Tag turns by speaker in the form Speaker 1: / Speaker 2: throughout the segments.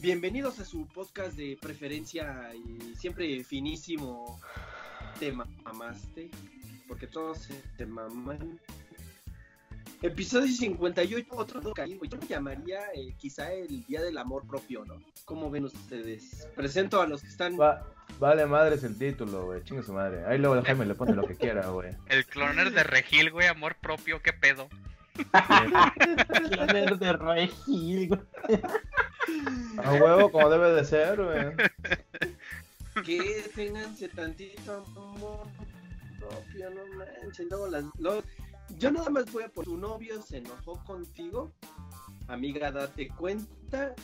Speaker 1: Bienvenidos a su podcast de preferencia y siempre finísimo Te mamaste, porque todos se te maman. Episodio 58, otro toca. Yo lo llamaría eh, quizá el Día del Amor Propio, ¿no? ¿Cómo ven ustedes? Presento a los que están...
Speaker 2: Va- vale madres el título, güey. Chingue su madre. Ahí luego Jaime le pone lo que quiera, güey.
Speaker 3: El cloner de Regil, güey, amor propio, qué pedo.
Speaker 4: Cloner de Regil, güey.
Speaker 2: A huevo, como debe de ser, güey.
Speaker 1: que ténganse tantito amor propio, no manches. Luego las, luego- yo nada más voy a por tu novio se enojó contigo, amiga, date cuenta,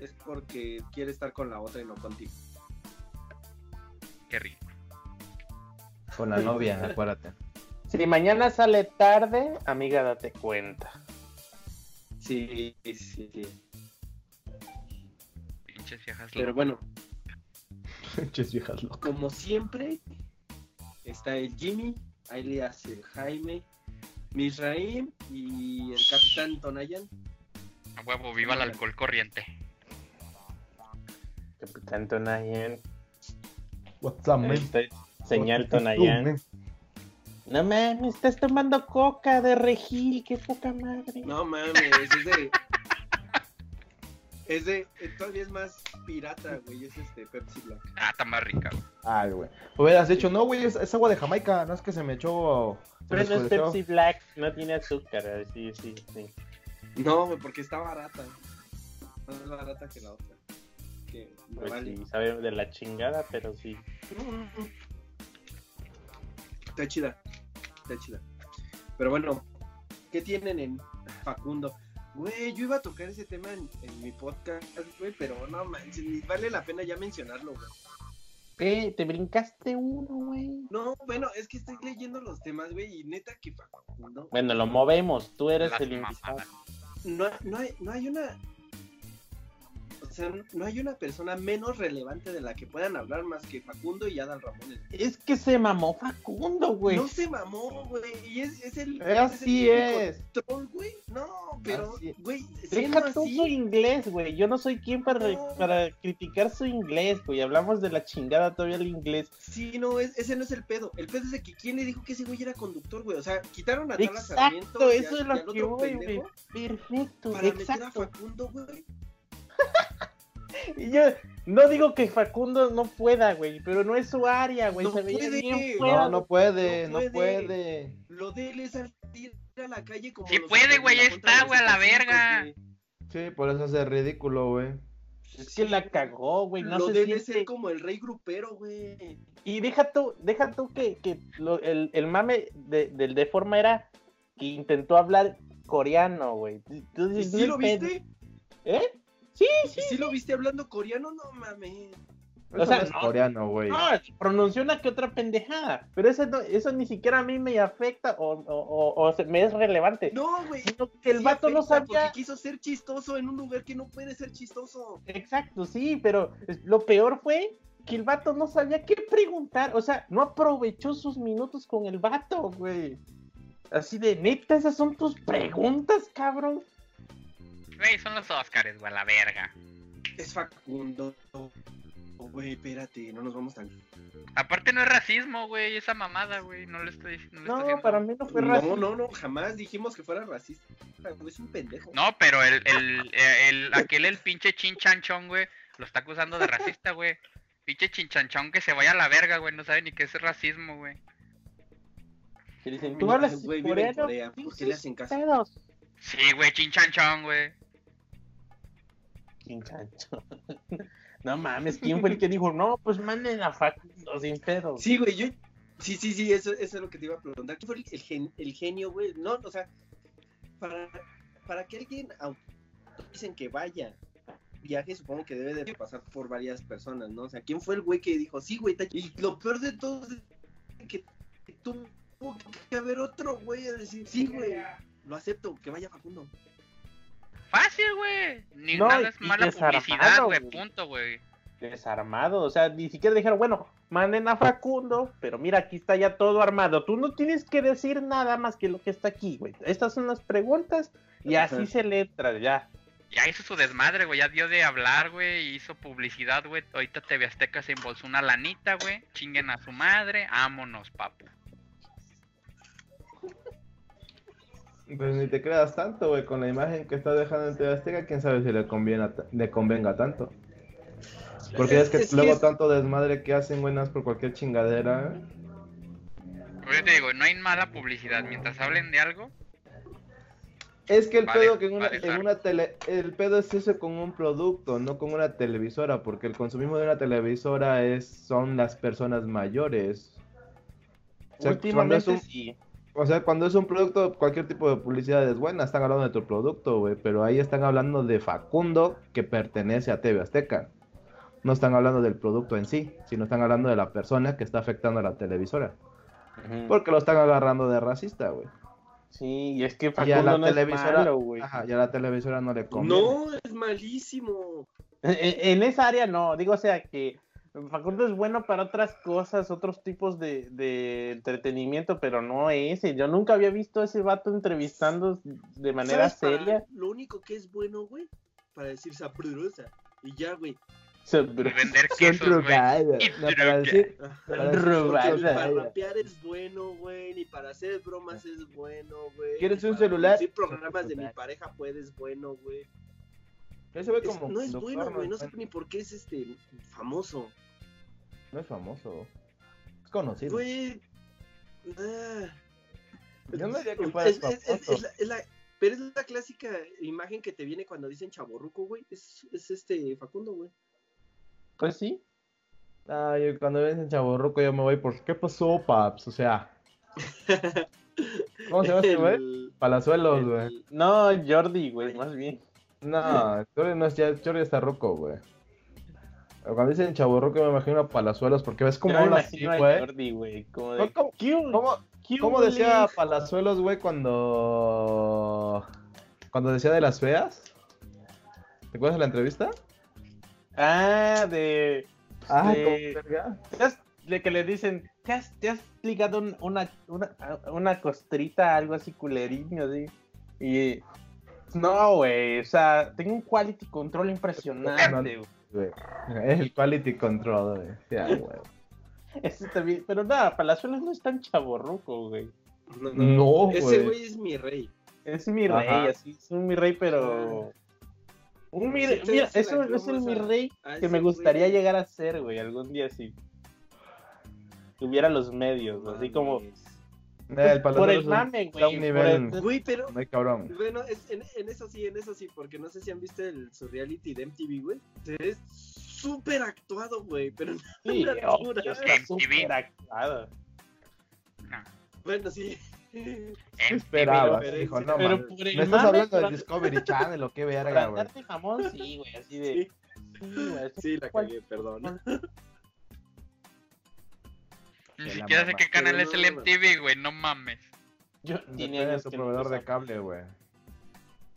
Speaker 1: es porque quiere estar con la otra y no contigo.
Speaker 3: Qué rico.
Speaker 2: Con la novia, acuérdate.
Speaker 4: Si mañana sale tarde, amiga, date cuenta.
Speaker 1: Sí, sí, sí.
Speaker 3: Pinches viejas
Speaker 1: Pero bueno,
Speaker 2: Pinches viejas locas.
Speaker 1: como siempre, está el Jimmy, ahí le hace el Jaime, Misraim y el Capitán Tonayan.
Speaker 3: A huevo, viva el alcohol corriente.
Speaker 4: Capitán Tonayan.
Speaker 2: What's up, man?
Speaker 4: Señal Tonayan. No mames, estás tomando coca de Regil, qué poca madre.
Speaker 1: No mames, es de. Es de. eh, Todavía es más pirata, güey. Es este Pepsi Black.
Speaker 3: Ah, está más rica, güey.
Speaker 2: Ay, güey. Hubieras dicho, no, güey, es, es agua de Jamaica. No es que se me echó. se
Speaker 4: Pero no es. Pepsi Black, no tiene azúcar, eh, sí, sí, sí.
Speaker 1: No, güey, porque está barata. Más barata que la otra. Que
Speaker 4: Pues
Speaker 1: vale.
Speaker 4: sí, sabe de la chingada, pero sí.
Speaker 1: Está chida. Está chida. Pero bueno, ¿qué tienen en Facundo? Güey, yo iba a tocar ese tema en, en mi podcast, güey, pero no manches, ni vale la pena ya mencionarlo, güey.
Speaker 4: ¿Qué? ¿Te brincaste uno, güey?
Speaker 1: No, bueno, es que estoy leyendo los temas, güey, y neta que Facundo.
Speaker 4: Bueno, lo movemos, tú eres el invitado.
Speaker 1: no, no, hay, no hay una. O sea, no hay una persona menos relevante de la que puedan hablar más que Facundo y Adal Ramones.
Speaker 4: Es que se mamó Facundo, güey.
Speaker 1: No se mamó, güey. Y es, es el.
Speaker 2: Eh, así
Speaker 1: es. el
Speaker 2: es.
Speaker 1: Control, güey. No, pero, güey,
Speaker 4: Deja tú
Speaker 1: así.
Speaker 4: su inglés, güey. Yo no soy quien para,
Speaker 1: No.
Speaker 4: para criticar su inglés, güey. Hablamos de la chingada todavía el inglés.
Speaker 1: Sí, no, es, ese no es el pedo. El pedo es de que quién le dijo que ese güey era conductor, güey. O sea, quitaron a Tala Sarmiento
Speaker 4: Exacto,
Speaker 1: a-
Speaker 4: eso es lo que voy, güey. Perfecto,
Speaker 1: Para meter a
Speaker 4: exacto.
Speaker 1: Facundo, güey.
Speaker 4: Y yo no digo que Facundo no pueda, güey, pero no es su área, güey.
Speaker 1: No
Speaker 4: se veía
Speaker 1: puede.
Speaker 4: bien
Speaker 2: No,
Speaker 4: fuera.
Speaker 2: no puede,
Speaker 1: No
Speaker 2: no
Speaker 1: puede.
Speaker 2: puede.
Speaker 1: Lo de él es salir a la calle como.
Speaker 3: Sí puede, güey,
Speaker 1: de
Speaker 3: está, güey, a la verga.
Speaker 2: Sí, por eso hace ridículo, güey.
Speaker 4: Es que la cagó, güey. No
Speaker 1: lo
Speaker 4: se
Speaker 1: debe
Speaker 4: siente.
Speaker 1: ser como el rey grupero, güey.
Speaker 4: Y deja tú, deja tú que, que lo- el, el mame de- del de forma era que intentó hablar coreano, güey. Tú
Speaker 1: ¿Y
Speaker 4: dices,
Speaker 1: sí
Speaker 4: no
Speaker 1: lo viste?
Speaker 4: ¿Eh? Sí, sí.
Speaker 1: ¿Y sí lo viste hablando coreano? No mames.
Speaker 2: Eso
Speaker 4: sea,
Speaker 2: no es
Speaker 4: no.
Speaker 2: coreano, güey.
Speaker 4: No, pronunció una que otra pendejada. Pero eso, no- eso ni siquiera a mí me afecta o, o, o- o se- me es relevante.
Speaker 1: No, güey.
Speaker 4: Sino que el
Speaker 1: sí
Speaker 4: vato no sabía.
Speaker 1: Porque quiso ser chistoso en un lugar que no puede ser chistoso.
Speaker 4: Exacto, sí, pero lo peor fue que el vato no sabía qué preguntar. O sea, no aprovechó sus minutos con el vato, güey. Así de neta, esas son tus preguntas, cabrón.
Speaker 3: Güey, son los Oscars, güey, a la verga.
Speaker 1: Es Facundo. Güey, espérate, no nos vamos tan.
Speaker 3: Aparte no es racismo, güey, esa mamada, güey. No le estoy no estoy
Speaker 4: No,
Speaker 3: haciendo-
Speaker 4: para mí no fue
Speaker 1: No,
Speaker 4: racista.
Speaker 1: no, no, jamás dijimos que fuera racista. güey, Es un pendejo.
Speaker 3: No, pero el, el, el, aquel, el pinche chinchanchón, güey, lo está acusando de racista, güey. Pinche chinchanchón que se vaya a la verga, güey, no sabe ni qué es racismo, güey.
Speaker 4: Que dicen,
Speaker 1: Ay,
Speaker 4: tú hablas coreano,
Speaker 1: Corea, ¿por qué le hacen caso?
Speaker 4: pedos.
Speaker 3: Sí, güey, chinchanchón, güey.
Speaker 4: Chinchacho. No mames, ¿quién fue el que dijo, no, pues manden a Facundo sin pedos?
Speaker 1: Sí, güey, yo. Sí, sí, sí, eso, eso es lo que te iba a preguntar. ¿Quién fue el, gen- el genio, güey? No, o sea, para, para que alguien dicen que vaya viaje, supongo que debe de pasar por varias personas, ¿no? O sea, ¿quién fue el güey que dijo, sí, güey? Y lo peor de todo es que tuvo que haber otro güey a decir, sí, güey, lo acepto, que vaya Facundo.
Speaker 3: Fácil, güey. Ni
Speaker 4: No,
Speaker 3: nada es mala publicidad, güey, punto, güey.
Speaker 4: Desarmado, o sea, ni siquiera dijeron, bueno, manden a Facundo, pero mira, aquí está ya todo armado. Tú no tienes que decir nada más que lo que está aquí, güey. Estas son las preguntas y así se le entra, ya.
Speaker 3: Ya hizo su desmadre, güey. Ya dio de hablar, güey. Hizo publicidad, güey. Ahorita TV Azteca se embolsó una lanita, güey. Chinguen a su madre. Ámonos, papu.
Speaker 2: Pues ni te creas tanto, güey, con la imagen que está dejando en TV Azteca, quién sabe si le, conviene, le convenga tanto. Porque es que
Speaker 1: Es que
Speaker 2: luego
Speaker 1: es-
Speaker 2: tanto desmadre que hacen, güey, por cualquier chingadera.
Speaker 3: Pero yo te digo, no hay mala publicidad. Mientras hablen de algo,
Speaker 2: Es que el
Speaker 3: Vale,
Speaker 2: pedo que en una,
Speaker 3: vale,
Speaker 2: en
Speaker 3: claro.
Speaker 2: una tele, el pedo es eso con un producto, no con una televisora, porque el consumismo de una televisora es, son las personas mayores. O sea,
Speaker 4: Últimamente
Speaker 2: es un-
Speaker 4: sí.
Speaker 2: O sea, cuando es un producto, cualquier tipo de publicidad es buena, están hablando de tu producto, güey, pero ahí están hablando de Facundo que pertenece a TV Azteca. No están hablando del producto en sí, sino están hablando de la persona que está afectando a la televisora.
Speaker 4: Ujú.
Speaker 2: Porque lo están agarrando de racista, güey.
Speaker 4: Sí, y es que
Speaker 2: Y a
Speaker 4: Facundo
Speaker 2: la
Speaker 4: no es malo, güey.
Speaker 2: ajá, y a la televisora no le conviene.
Speaker 1: No, es malísimo.
Speaker 4: En, en esa área no, digo, o sea que Facundo es bueno para otras cosas, otros tipos de, de entretenimiento, pero no ese. Yo nunca había visto a ese vato entrevistando de manera
Speaker 1: ¿Sabes para
Speaker 4: seria.
Speaker 1: Lo único que es bueno, güey, para decir sabrosa. Y ya, güey.
Speaker 3: y vender quesos, güey.
Speaker 2: No, para decir, para decir
Speaker 1: para rapear es bueno, güey, ni para hacer bromas es bueno, güey.
Speaker 2: ¿Quieres un celular?
Speaker 1: producir programas de mi pareja puedes bueno, güey.
Speaker 2: Ese güey
Speaker 1: Es-
Speaker 2: como
Speaker 1: no es bueno, güey, no sé ni por qué es este famoso.
Speaker 2: No es famoso. Es conocido.
Speaker 1: Güey. ah.
Speaker 2: Yo no diría que fuera
Speaker 1: Es- es- es-
Speaker 2: famoso.
Speaker 1: es la- es la- pero es la clásica imagen que te viene cuando dicen chaborruco, güey. Es, es este Facundo, güey.
Speaker 4: Pues sí.
Speaker 2: Ah, yo cuando ves en Chaborruco yo me voy por ¿qué pasó, paps? O sea, ¿cómo se llama ese güey?
Speaker 1: El-
Speaker 2: Palazuelos,
Speaker 1: el-
Speaker 2: güey.
Speaker 4: No, Jordi, güey, más bien.
Speaker 2: No, Jordi no es ya, está ruco, güey. Cuando dicen Chaborruco yo me imagino a Palazuelos porque ves
Speaker 4: me
Speaker 2: habla así, güey.
Speaker 4: Como de...
Speaker 2: ¿Cómo, cómo,
Speaker 4: ¿Qué
Speaker 2: cómo decía? Palazuelos, güey, cuando cuando decía de las feas? ¿Te acuerdas de la entrevista?
Speaker 4: Ah, de...
Speaker 2: Ah. ¿cómo
Speaker 4: has- de que le dicen, ¿te has, te has ligado un- una, una, una costrita, algo así culeriño, así? Y no, güey, o sea, tengo un quality control impresionante, güey.
Speaker 2: El quality control, güey. Ya, güey.
Speaker 4: Ese también, pero nada, Palazuelos no es tan chaborruco, güey.
Speaker 1: No,
Speaker 2: No,
Speaker 1: Ese
Speaker 2: güey.
Speaker 1: güey es mi rey.
Speaker 4: Es mi rey,
Speaker 2: Ajá.
Speaker 4: así, es un mi rey, pero... Un mi rey,
Speaker 1: sí,
Speaker 4: mira, eso es el mi rey que me gustaría llegar a ser, güey, algún día así. Tuviera los medios, así como...
Speaker 2: Eh, el
Speaker 4: por el mame, güey.
Speaker 2: nivel
Speaker 4: el-
Speaker 1: Güey, pero.
Speaker 2: muy cabrón.
Speaker 1: Bueno, es- en, en eso sí, en eso sí, porque no sé si han visto el su reality de MTV, güey. Es súper actuado, güey, pero
Speaker 4: Sí, obvio, está
Speaker 3: MTV.
Speaker 4: súper actuado.
Speaker 3: No.
Speaker 1: bueno, sí.
Speaker 2: Esperaba,
Speaker 1: pero-
Speaker 2: hijo, no
Speaker 4: Pero
Speaker 2: mames.
Speaker 4: por el
Speaker 2: ¿Me estás
Speaker 4: mame,
Speaker 2: hablando de Discovery Channel o qué verga, güey?
Speaker 4: jamón, sí, güey, así de... Sí,
Speaker 1: Sí, la cagué, perdón.
Speaker 3: Ni siquiera sé qué canal es el MTV, güey. No mames.
Speaker 4: Yo tiene
Speaker 2: Depende de tu proveedor
Speaker 4: lo
Speaker 2: de cable, güey.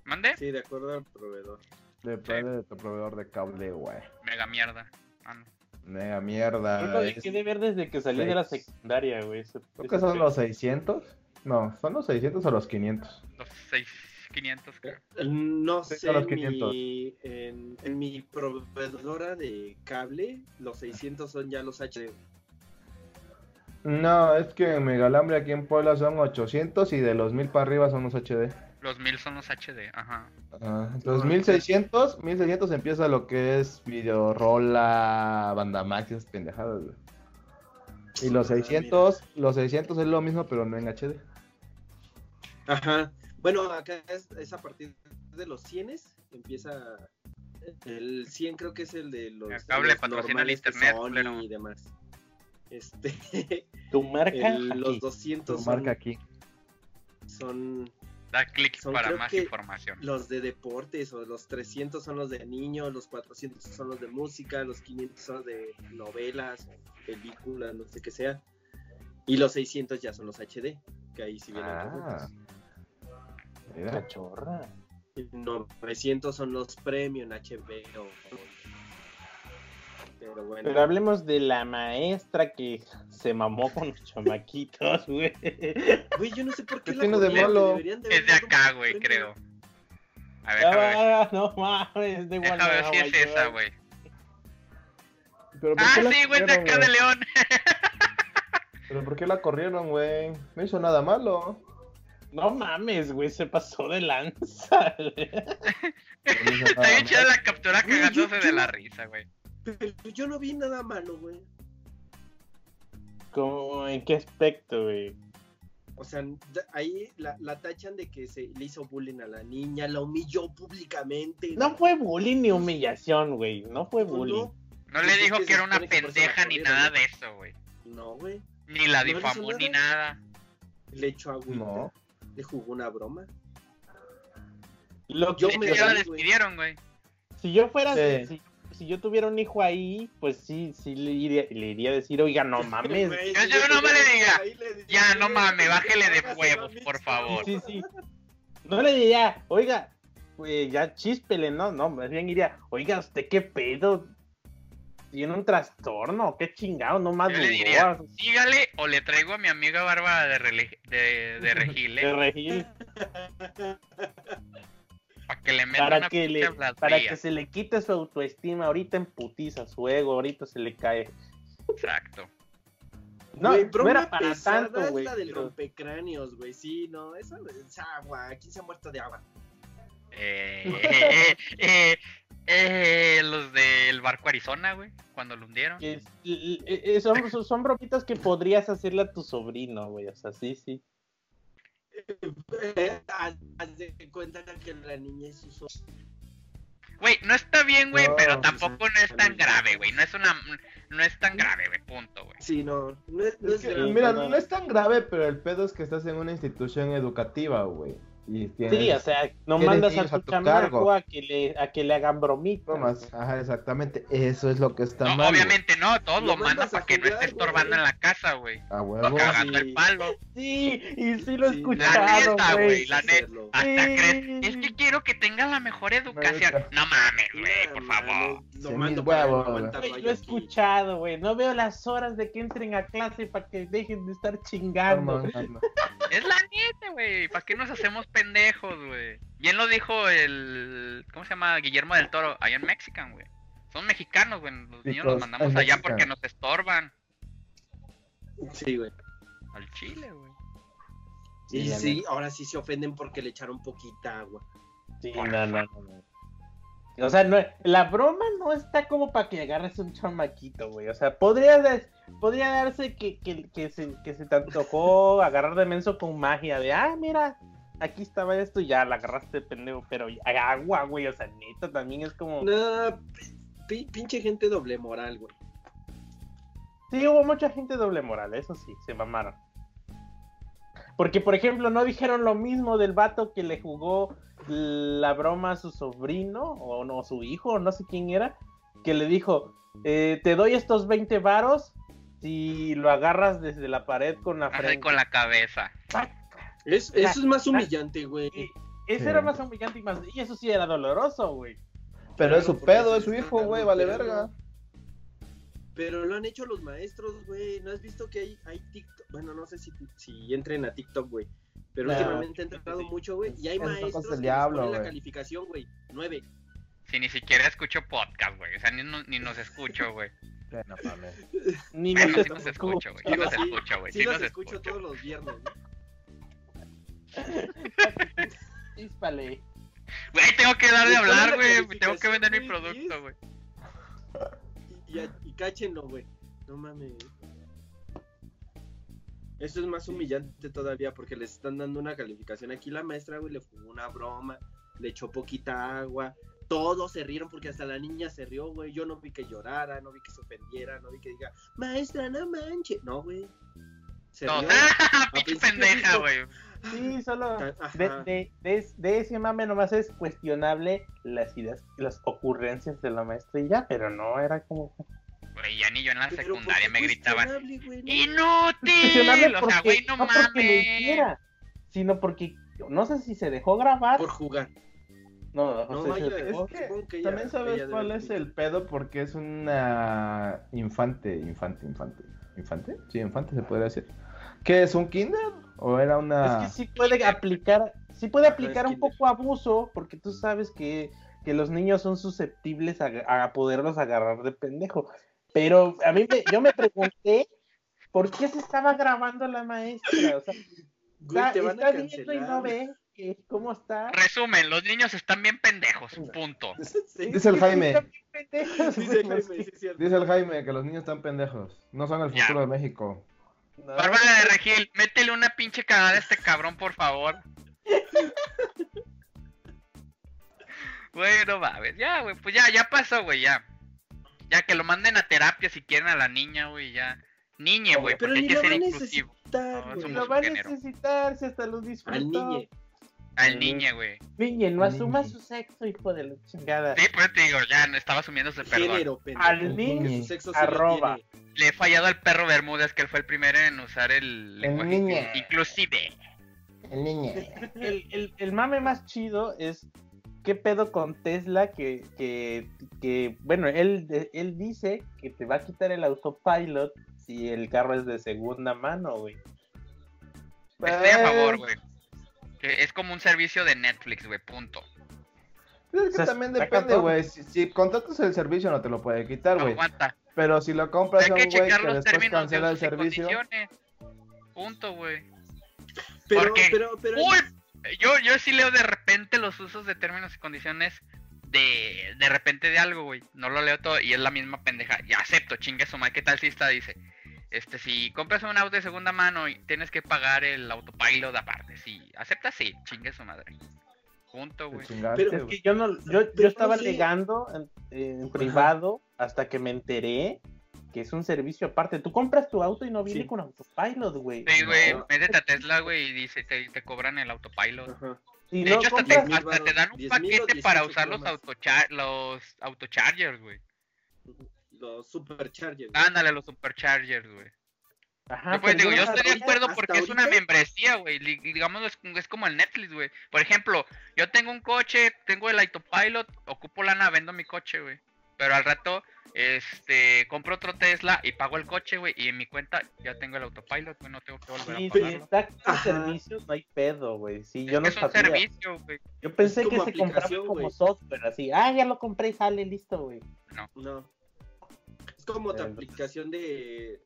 Speaker 3: ¿Mande?
Speaker 1: Sí, de acuerdo al proveedor.
Speaker 2: Depende de tu proveedor de cable, güey.
Speaker 3: Mega mierda. Ah, no.
Speaker 2: Mega
Speaker 4: Yo
Speaker 2: mierda.
Speaker 4: lo
Speaker 2: es-
Speaker 4: dejé de ver desde que salí de la secundaria, güey.
Speaker 2: Creo que son los 600. No, son los 600 o los 500.
Speaker 3: Los 6500, creo.
Speaker 1: No
Speaker 2: Sí,
Speaker 1: sé,
Speaker 2: son los
Speaker 1: en
Speaker 2: 500.
Speaker 1: mi, en, en mi proveedora de cable, los 600 son ya los HD.
Speaker 2: No, es que en Megalambre aquí en Puebla son 800 y de los 1000 para arriba son los HD.
Speaker 3: Los 1000 son los HD, ajá.
Speaker 2: Ah,
Speaker 1: No,
Speaker 2: 1600, 1600 empieza lo que es videorola, bandamax esas pendejadas, güey. Y los
Speaker 1: Ah,
Speaker 2: 600, los 600 es lo mismo pero no en HD.
Speaker 1: Ajá. Bueno, acá es, es a partir de los 100 empieza el 100 creo que es el de los,
Speaker 3: El cable
Speaker 1: los
Speaker 3: patrocina el internet,
Speaker 1: y demás. Este,
Speaker 4: Tu marca
Speaker 1: el- los
Speaker 4: aquí.
Speaker 1: 200
Speaker 2: Tu
Speaker 1: son,
Speaker 2: marca aquí.
Speaker 1: son
Speaker 3: Da clic para más información.
Speaker 1: los de deportes o los 300 son los de niños, los 400 son los de música, los 500 son de novelas películas, no sé qué sea. Y los 600 ya son los HD, que ahí sí vienen
Speaker 2: Ah.
Speaker 4: Cachorra.
Speaker 1: Y 900 son los premium HBO. Pero bueno.
Speaker 4: Pero hablemos de la maestra que se mamó con los chamaquitos, güey.
Speaker 1: Güey, yo no sé por qué
Speaker 2: ¿Qué
Speaker 1: la
Speaker 2: de
Speaker 1: corrieron,
Speaker 2: malo?
Speaker 1: deberían de
Speaker 3: Es de acá, güey, creo. A ver.
Speaker 4: Ah, no mames, de
Speaker 3: Déjame ver si es esa, güey.
Speaker 2: ¿Pero por
Speaker 3: Ah,
Speaker 2: qué la
Speaker 3: sí, güey, de
Speaker 2: corrieron,
Speaker 3: acá de
Speaker 2: güey?
Speaker 3: León.
Speaker 2: ¿Pero por qué la corrieron, güey? No hizo nada malo.
Speaker 4: No mames, güey, se pasó de lanza.
Speaker 3: Está bien chida la captura cagándose de la risa, güey.
Speaker 1: Pero yo no vi nada malo, güey.
Speaker 4: ¿Cómo, ¿En qué aspecto, güey?
Speaker 1: O sea, ahí la, la tachan de que se le hizo bullying a la niña, la humilló públicamente.
Speaker 4: No fue bullying ni humillación, güey. No fue bullying.
Speaker 3: No le dijo
Speaker 1: que
Speaker 3: era una pendeja ni nada de eso, güey.
Speaker 1: No, güey.
Speaker 3: Ni la
Speaker 1: ¿No le hizo
Speaker 3: difamó ni
Speaker 1: nada? Le echó agüita.
Speaker 2: No.
Speaker 1: Le jugó una broma.
Speaker 4: Lo
Speaker 1: Yo
Speaker 4: que-
Speaker 1: me
Speaker 3: Ya la despidieron, güey.
Speaker 4: si yo fuera,
Speaker 2: Sí.
Speaker 4: si, si yo tuviera un hijo ahí, pues sí, sí le iría, le iría a decir, oiga, no mames.
Speaker 3: Yo- no me le diga, Ya, no
Speaker 1: "Oye,
Speaker 3: mames, bájele de huevos, por
Speaker 1: mismo".
Speaker 3: favor.
Speaker 4: Sí, sí. No le diría, oiga, güey, ya chíspele, no, no, más bien diría, oiga, ¿usted qué pedo? ¿Tiene un trastorno? ¿Qué chingado? No más
Speaker 3: Yo le diría, sígale o le traigo a mi amiga Bárbara de, rele- de, de Regil,
Speaker 4: de regil,
Speaker 3: Para que le meta
Speaker 4: para
Speaker 3: una
Speaker 4: que le, para que se le quite su autoestima, ahorita en putiza su ego, ahorita se le cae.
Speaker 3: Exacto.
Speaker 4: No,
Speaker 1: Güey,
Speaker 4: no era para
Speaker 1: pesada
Speaker 4: tanto, güey.
Speaker 1: la del
Speaker 4: pero-
Speaker 1: rompecráneos, güey. Sí, no, esa es agua. ¿Quién se ha muerto de agua?
Speaker 3: Eh, eh, eh, eh, los del barco Arizona, güey, cuando lo hundieron.
Speaker 4: es- y son, son- son bromitas que podrías hacerle a tu sobrino, güey. O sea, sí, sí.
Speaker 1: Haz, de cuenta que la niña es su
Speaker 3: Güey, no está bien, güey,
Speaker 2: No,
Speaker 3: pero
Speaker 2: pues,
Speaker 3: tampoco no es tan grave, güey. No es una, no es tan grave, güey, punto, güey.
Speaker 1: Sí, no. No es, no es
Speaker 2: Es que,
Speaker 1: grave.
Speaker 2: mira, no es tan grave, pero el pedo es que estás en una institución educativa, güey. Y tienes
Speaker 4: Sí, o sea, no mandas a tu
Speaker 2: a tu
Speaker 4: chamaco a que le, a que le hagan bromitas.
Speaker 2: Ajá, exactamente. Eso es lo que está
Speaker 3: No,
Speaker 2: mal.
Speaker 3: obviamente no, todos
Speaker 1: Lo
Speaker 3: lo mandan
Speaker 1: mandas
Speaker 3: para que no esté estorbando en la casa, güey.
Speaker 2: A huevo.
Speaker 3: cagando
Speaker 1: Sí.
Speaker 3: el palo.
Speaker 4: Sí, y sí lo he
Speaker 1: Sí.
Speaker 4: escuchado,
Speaker 3: La neta,
Speaker 4: güey.
Speaker 3: la neta.
Speaker 1: Hacerlo.
Speaker 3: Hasta
Speaker 4: Sí.
Speaker 3: crees, es que quiero que tenga la mejor educación.
Speaker 2: Neta.
Speaker 3: No mames, güey, por favor.
Speaker 1: Lo
Speaker 2: Sí,
Speaker 1: mando yo
Speaker 4: lo he escuchado, güey. No veo las horas de que entren a clase para que dejen de estar chingando.
Speaker 3: Es la neta, güey. ¿Para qué nos hacemos pendejos, güey? Bien lo dijo el. ¿Cómo se llama? Guillermo del Toro, allá en Mexican, güey. Son mexicanos, güey. Los niños los mandamos allá
Speaker 2: Mexican.
Speaker 3: porque nos estorban.
Speaker 1: Sí, güey.
Speaker 3: Al chile, güey.
Speaker 1: Y
Speaker 4: Sí,
Speaker 1: sí, ahora sí se ofenden porque le echaron poquita agua.
Speaker 4: Sí,
Speaker 3: Por
Speaker 4: no, no, no, no. O sea, no, la broma no está como para que agarres un chamaquito, güey. O sea, podría, dar- podría darse que, que, que, se, que se te antojó agarrar de menso con magia. De, ah, mira, aquí estaba esto y ya la agarraste pendejo. Pero ya- agua, güey. O sea, neta, también es como.
Speaker 1: No, pi- pinche gente doble moral, güey.
Speaker 4: Sí, hubo mucha gente doble moral, eso sí, se mamaron. Porque, por ejemplo, no dijeron lo mismo del vato que le jugó la broma a su sobrino, o no, su hijo, o no sé quién era, que le dijo, eh, te doy estos 20 varos si lo agarras desde la pared con la
Speaker 3: Así
Speaker 4: frente.
Speaker 3: con la cabeza.
Speaker 1: Es, eso es más humillante, güey.
Speaker 4: Eso
Speaker 2: Sí.
Speaker 4: era más humillante y más... Y eso sí era doloroso, güey.
Speaker 2: Pero es su pedo, es su hijo, güey, vale verga.
Speaker 1: Pero lo han hecho los maestros, güey. ¿No has visto que hay, hay TikTok? Bueno, no sé si, si entren a TikTok, güey. Pero
Speaker 4: No,
Speaker 1: últimamente ha entrado
Speaker 4: sí.
Speaker 1: mucho, güey. Y hay maestros
Speaker 2: del
Speaker 1: que
Speaker 2: diablo,
Speaker 1: ponen la
Speaker 2: güey.
Speaker 1: calificación, güey. Nueve.
Speaker 3: Si ni siquiera escucho podcast, güey. O sea, ni, no- ni nos escucho, güey.
Speaker 2: No.
Speaker 4: Ni
Speaker 3: Bueno,
Speaker 4: nos
Speaker 3: sí nos
Speaker 4: escucha.
Speaker 3: escucho, güey. Sí nos
Speaker 1: Sí,
Speaker 3: escucho, güey.
Speaker 1: Sí,
Speaker 3: Sí
Speaker 1: los
Speaker 3: nos
Speaker 1: escucho
Speaker 3: escucho.
Speaker 1: todos los viernes. ¿no?
Speaker 4: Chíspale.
Speaker 3: Güey, tengo que dar de hablar,
Speaker 1: la
Speaker 3: güey. Tengo que vender mi producto, güey.
Speaker 1: Y, y, y cáchenlo, güey. No mames. Eso es más humillante todavía porque les están dando una calificación. Aquí la maestra, güey, le jugó una broma, le echó poquita agua. Todos se rieron porque hasta la niña se rió, güey. Yo no vi que llorara, no vi que se ofendiera, no vi que diga, maestra, no manches. No, güey. Se
Speaker 3: No,
Speaker 1: rió.
Speaker 3: ¡Ah, pinche pendeja, güey!
Speaker 4: Sí, solo...
Speaker 1: Ajá.
Speaker 4: De, de, de, de ese mame nomás es cuestionable las ideas, las ocurrencias de la maestra y ya, pero no era como
Speaker 3: Güey, ya ni yo en la
Speaker 1: Pero
Speaker 3: secundaria
Speaker 1: ¿por
Speaker 3: me gritaban.
Speaker 1: güey? No
Speaker 3: ¡Inútil!
Speaker 4: cuestionable
Speaker 3: O sea,
Speaker 4: porque,
Speaker 3: güey, no
Speaker 4: no
Speaker 3: mames.
Speaker 4: hiciera, sino porque no sé si se dejó grabar.
Speaker 1: Por jugar.
Speaker 4: No,
Speaker 1: No,
Speaker 4: o sea, se
Speaker 1: ella-
Speaker 4: dejó-
Speaker 2: Es que
Speaker 1: Supongo que ella-
Speaker 2: también sabes cuál es el pedo porque es una infante, infante, infante. ¿Infante? Sí, infante se podría decir. ¿Qué es un kinder? ¿O era una...?
Speaker 4: Es que sí puede aplicar, sí puede aplicar
Speaker 1: es
Speaker 4: un poco abuso, porque tú sabes que, que los niños son susceptibles a, a poderlos agarrar de pendejo. Pero a mí me, yo me pregunté por qué se estaba grabando la maestra. O sea,
Speaker 1: Güey,
Speaker 4: está,
Speaker 1: te van
Speaker 4: está
Speaker 1: a
Speaker 4: viendo y no ve que- cómo está.
Speaker 3: Resumen, los niños están bien pendejos, punto.
Speaker 1: Sí,
Speaker 2: Dice el Jaime,
Speaker 4: Están bien pendejos,
Speaker 1: dice
Speaker 4: güey,
Speaker 1: Jaime, sí,
Speaker 2: dice el Jaime que los niños están pendejos. No son el
Speaker 3: Ya.
Speaker 2: futuro de México.
Speaker 4: No.
Speaker 3: Bárbara de Regil, métele una pinche cagada a este cabrón, por favor. Güey, no mames. Ya, güey, pues ya, ya pasó, güey, ya. Ya que lo manden a terapia si quieren a la niña, güey, ya. Niñe, güey,
Speaker 1: Pero
Speaker 3: porque hay que
Speaker 1: lo
Speaker 3: ser inclusivo.
Speaker 1: necesitar,
Speaker 3: No,
Speaker 4: Lo va a necesitar si hasta los disfrutó.
Speaker 1: Al niñe.
Speaker 3: Al niñe, güey.
Speaker 4: Niñe, no asuma su sexo, hijo de la chingada.
Speaker 3: Sí, pues te digo, ya no estaba asumiéndose perdón.
Speaker 1: Género, pendejo.
Speaker 4: Al niño,
Speaker 1: su sexo lo
Speaker 4: arroba.
Speaker 3: Le he fallado al perro Bermúdez, que él fue el primero en usar el lenguaje
Speaker 2: niñe.
Speaker 3: inclusive.
Speaker 2: El niño.
Speaker 4: el, el, el mame más chido es qué pedo con Tesla que, que, que bueno, él, él dice que te va a quitar el autopilot si el carro es de segunda mano, güey.
Speaker 3: Estoy a favor, güey. Que es como un servicio de Netflix, güey, punto.
Speaker 2: Es que
Speaker 4: O sea,
Speaker 2: también depende, güey. Si, si contratas el servicio no te lo puede quitar, güey.
Speaker 3: Aguanta.
Speaker 2: Pero si lo compras a un
Speaker 3: que
Speaker 2: güey
Speaker 3: checar
Speaker 2: que
Speaker 3: los
Speaker 2: después
Speaker 3: términos de
Speaker 2: cancela el servicio.
Speaker 3: condiciones. Punto, güey.
Speaker 1: Pero,
Speaker 3: Porque-
Speaker 1: pero, pero.
Speaker 3: Uy, yo, yo sí leo de repente los usos de términos y condiciones de, de repente de algo, güey. No lo leo todo y es la misma pendeja. Ya acepto, chingue su madre. ¿Qué tal si está? Dice, este, si compras un auto de segunda mano y tienes que pagar el autopilot aparte. Si aceptas, sí, chingue su madre. Punto,
Speaker 2: Te
Speaker 3: güey.
Speaker 1: Pero-
Speaker 4: Es que yo no, yo, yo estaba
Speaker 1: no sé.
Speaker 4: alegando en, en privado hasta que me enteré que es un servicio aparte. Tú compras tu auto y no viene
Speaker 1: Sí.
Speaker 4: con autopilot, güey.
Speaker 3: Sí, güey,
Speaker 1: No.
Speaker 3: métete a Tesla, güey, y dice, te, te cobran el autopilot.
Speaker 1: Ajá.
Speaker 4: Si
Speaker 3: De
Speaker 4: no
Speaker 3: hecho, hasta te,
Speaker 4: compras-
Speaker 1: compras-
Speaker 3: hasta te dan un
Speaker 1: 10,000 o
Speaker 3: paquete para
Speaker 1: 18
Speaker 3: usar los, autochar los autochargers, güey.
Speaker 1: Los superchargers.
Speaker 3: Ándale, los superchargers, güey.
Speaker 4: Ajá,
Speaker 3: Yo, pues, digo, yo
Speaker 4: no
Speaker 3: estoy de acuerdo porque es una membresía, güey. Digamos, es, es como el Netflix, güey. Por ejemplo, yo tengo un coche, tengo el autopilot, ocupo lana, vendo mi coche, güey. Pero al rato, este, compro otro Tesla y pago el coche, güey. Y en mi cuenta ya tengo el autopilot, güey. No tengo que volver
Speaker 4: Sí,
Speaker 3: a
Speaker 4: si
Speaker 3: pagarlo.
Speaker 4: está con servicios, no hay pedo, güey. Sí,
Speaker 3: Es
Speaker 4: yo
Speaker 3: que
Speaker 4: no
Speaker 3: es un servicio, güey.
Speaker 4: Yo pensé
Speaker 1: Es
Speaker 4: que se compraba como software, así. Ah, ya lo compré y sale, listo, güey.
Speaker 1: No. Es como tu
Speaker 4: Eh,
Speaker 1: aplicación de.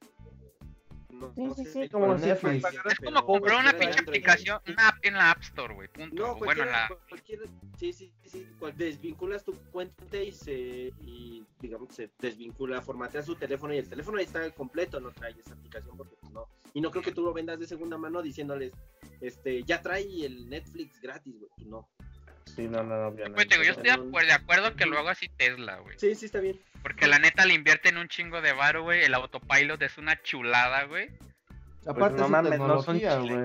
Speaker 1: No,
Speaker 4: Sí,
Speaker 1: no
Speaker 4: sí,
Speaker 1: sé,
Speaker 4: sí, como
Speaker 1: cualquier
Speaker 2: si
Speaker 3: Es como comprar una pinche aplicación, una app en la App Store, güey. Punto.
Speaker 1: No,
Speaker 3: bueno, la.
Speaker 1: cualquiera- sí, sí, sí, cual- desvinculas tu cuenta y se, y digamos, se desvincula, formatea su teléfono y el teléfono ahí está completo, no trae esa aplicación porque pues no, y no creo que tú lo vendas de segunda mano diciéndoles, este, ya trae el Netflix gratis, güey, pues no.
Speaker 4: Sí, no, no, no, obviamente.
Speaker 3: Pues, te digo, yo estoy de acuerdo, de acuerdo que lo haga así Tesla, güey.
Speaker 1: Sí, sí, está bien.
Speaker 3: Porque la neta le invierten un chingo de varo, güey. El autopilot es una chulada, güey.
Speaker 4: Pues
Speaker 2: Aparte
Speaker 4: no
Speaker 2: es
Speaker 4: mames, no son
Speaker 2: güey.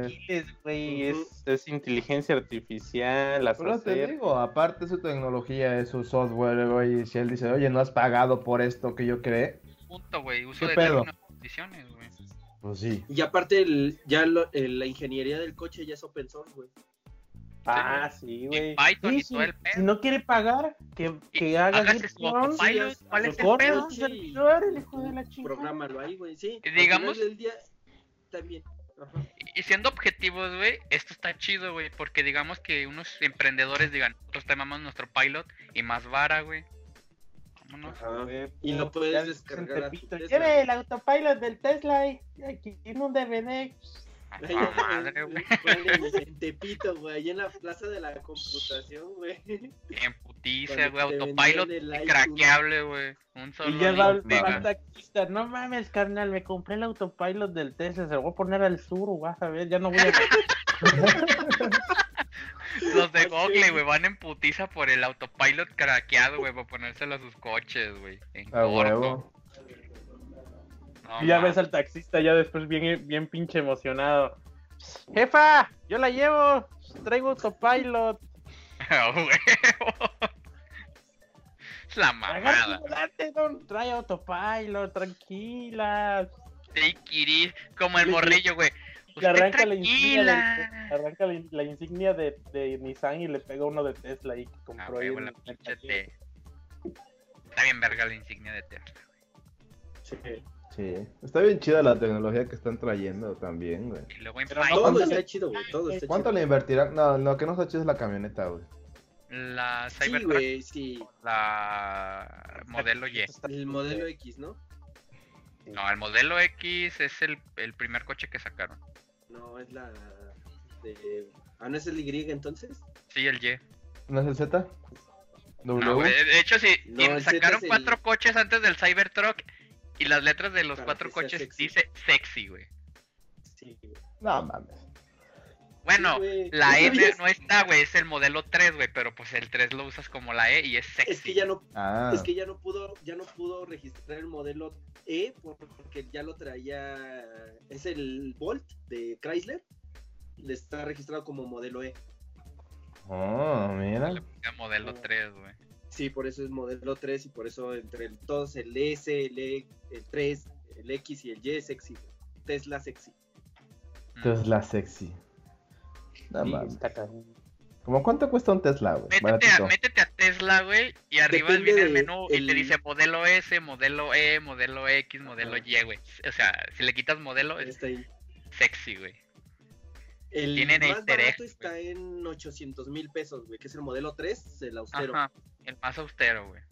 Speaker 1: Ujú.
Speaker 4: es, es inteligencia artificial, las
Speaker 2: Pero te digo, aparte su tecnología, es su software, güey. y Si él dice, oye, no has pagado por esto que yo creé,
Speaker 3: Punto, güey. Uso
Speaker 2: ¿Qué
Speaker 3: de
Speaker 2: pedo?
Speaker 3: términos y condiciones, güey.
Speaker 2: pues sí.
Speaker 1: Y aparte, el, ya lo- el- la ingeniería del coche ya es open source, güey.
Speaker 4: Ah, sí, güey.
Speaker 3: Python
Speaker 4: Sí,
Speaker 3: y
Speaker 4: sí,
Speaker 3: todo el pedo.
Speaker 4: Si no quiere pagar, que, que haga
Speaker 1: sí,
Speaker 3: ¿Cuál es el pedo?
Speaker 4: el hijo de la chingada.
Speaker 1: Prográmalo ahí, güey, sí.
Speaker 3: Y
Speaker 1: Al
Speaker 3: digamos-
Speaker 1: final del día, también. Ajá.
Speaker 3: Y siendo objetivos, güey, esto está chido, güey. Porque digamos que unos emprendedores digan, nosotros tomamos nuestro pilot y más vara, güey. Vámonos.
Speaker 1: Ajá.
Speaker 4: Güey,
Speaker 1: Y lo
Speaker 4: ya
Speaker 1: puedes descargar a tu Tesla.
Speaker 4: Lleve el autopilot del Tesla y aquí tiene un DVD.
Speaker 1: Ahí
Speaker 3: madre, güey.
Speaker 1: ponle en Tepito, güey, ahí en la plaza de la computación, güey.
Speaker 3: En putiza, güey. Autopilot craqueable, güey. Un solo
Speaker 4: Y ya va, taxista. No mames, carnal, me compré el autopilot del Tesla. Se lo voy a poner al sur, vas a ver. Ya no voy a.
Speaker 3: Los de
Speaker 1: Así
Speaker 3: Google, güey, van en putiza por el autopilot craqueado, güey, para ponérselo a sus coches, güey. En
Speaker 2: A
Speaker 3: corto.
Speaker 2: huevo.
Speaker 3: No,
Speaker 4: y ya ves al taxista ya después bien, bien pinche emocionado. Jefa, yo la llevo. Traigo autopilot.
Speaker 3: Es la mamada.
Speaker 4: Date, don. Trae autopilot, tranquila.
Speaker 3: Take Como el morrillo, güey.
Speaker 4: Le arranca la insignia, arranca la, la insignia de, de Nissan y le pega uno de Tesla ahí que
Speaker 3: Ah,
Speaker 4: compró ahí en mercadillo.
Speaker 3: T. Está bien verga la insignia de Tesla.
Speaker 1: Sí,
Speaker 2: Sí, está bien chida la tecnología que están trayendo también, güey.
Speaker 3: Y luego en
Speaker 4: Pero no
Speaker 3: Fine,
Speaker 1: Todo
Speaker 4: ¿cuánto
Speaker 1: está chido, güey. Todo está
Speaker 2: ¿Cuánto
Speaker 1: chido.
Speaker 2: le invertirán? No, lo que no está chido es la camioneta, güey.
Speaker 3: la
Speaker 1: Sí,
Speaker 3: Cybertruck,
Speaker 1: güey, sí.
Speaker 3: la modelo Y.
Speaker 1: El modelo X, ¿no?
Speaker 3: No, el modelo X es el, el primer coche que sacaron.
Speaker 1: No, es la de... Ah, ¿no es el Y entonces?
Speaker 3: Sí, el Y.
Speaker 2: ¿No es el Z?
Speaker 3: No, de hecho, sí,
Speaker 1: No,
Speaker 3: sacaron
Speaker 1: el-
Speaker 3: cuatro coches antes del Cybertruck y las letras de los
Speaker 1: Para
Speaker 3: cuatro coches
Speaker 1: sexy.
Speaker 3: dice sexy, güey.
Speaker 1: Sí, güey.
Speaker 2: No mames.
Speaker 3: Bueno,
Speaker 1: Sí,
Speaker 3: la
Speaker 1: ¿No
Speaker 3: E no está, güey, es el modelo 3, güey, pero pues el 3 lo usas como la E y es sexy.
Speaker 1: Es que ya no,
Speaker 2: Ah,
Speaker 1: es que ya no pudo, ya no pudo registrar el modelo E porque ya lo traía, es el Volt de Chrysler, le está registrado como modelo E.
Speaker 2: oh, mira.
Speaker 3: Le puse modelo 3, güey.
Speaker 1: Sí, por eso es modelo 3 y por eso entre el- todos el S, el E, el 3, el X y el Y es sexy. Tesla sexy.
Speaker 3: Mm.
Speaker 2: Tesla sexy. No
Speaker 4: Sí, cabrón.
Speaker 2: ¿Cómo cuánto cuesta un Tesla, güey?
Speaker 3: Métete a,
Speaker 2: Baratito.
Speaker 3: métete a Tesla, güey, y arriba
Speaker 1: Depende
Speaker 3: viene el menú y te dice modelo S, modelo E, modelo X, modelo
Speaker 1: Ajá.
Speaker 3: Y, güey. O sea, si le quitas modelo, es
Speaker 1: Está ahí.
Speaker 3: sexy, güey.
Speaker 1: El
Speaker 3: Tienen
Speaker 1: más
Speaker 3: easter
Speaker 1: barato está en 800 mil pesos, güey, que es el modelo 3, el austero.
Speaker 3: Ajá, el más austero, güey.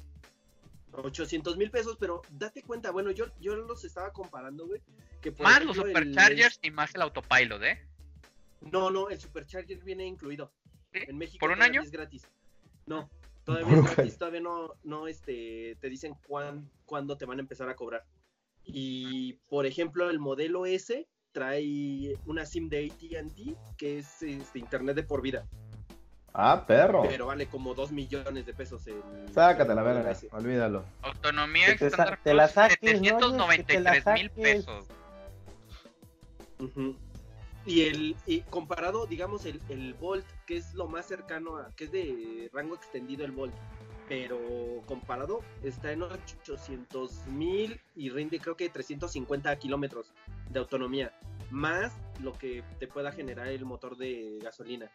Speaker 1: 800 mil pesos, pero date cuenta, bueno, yo, yo los estaba comparando, güey. Que por
Speaker 3: Más los
Speaker 1: el-
Speaker 3: superchargers y más el autopilot, ¿eh?
Speaker 1: no, no, el supercharger viene incluido.
Speaker 3: ¿Sí?
Speaker 1: En México
Speaker 3: ¿Por un
Speaker 1: todavía
Speaker 3: año?
Speaker 1: es gratis. No, todavía
Speaker 2: ¿Por
Speaker 1: es gratis, todavía no, no, este, te dicen cuán, cuándo te van a empezar a cobrar. Y, por ejemplo, el modelo S trae una SIM de AT&T, que es este, internet de por vida,
Speaker 2: Ah, perro.
Speaker 1: pero vale como 2 millones de pesos. El,
Speaker 2: Sácate la verga, olvídalo.
Speaker 3: Autonomía
Speaker 4: Que te sa-
Speaker 3: estándar
Speaker 4: te la saques, ¿no? Oye, que te la
Speaker 3: 793 mil pesos.
Speaker 1: Y el y comparado, digamos, el, el Volt, que es lo más cercano a, que es de rango extendido el Volt, pero comparado está en 800 mil y rinde creo que 350 kilómetros de autonomía, más lo que te pueda generar el motor de gasolina.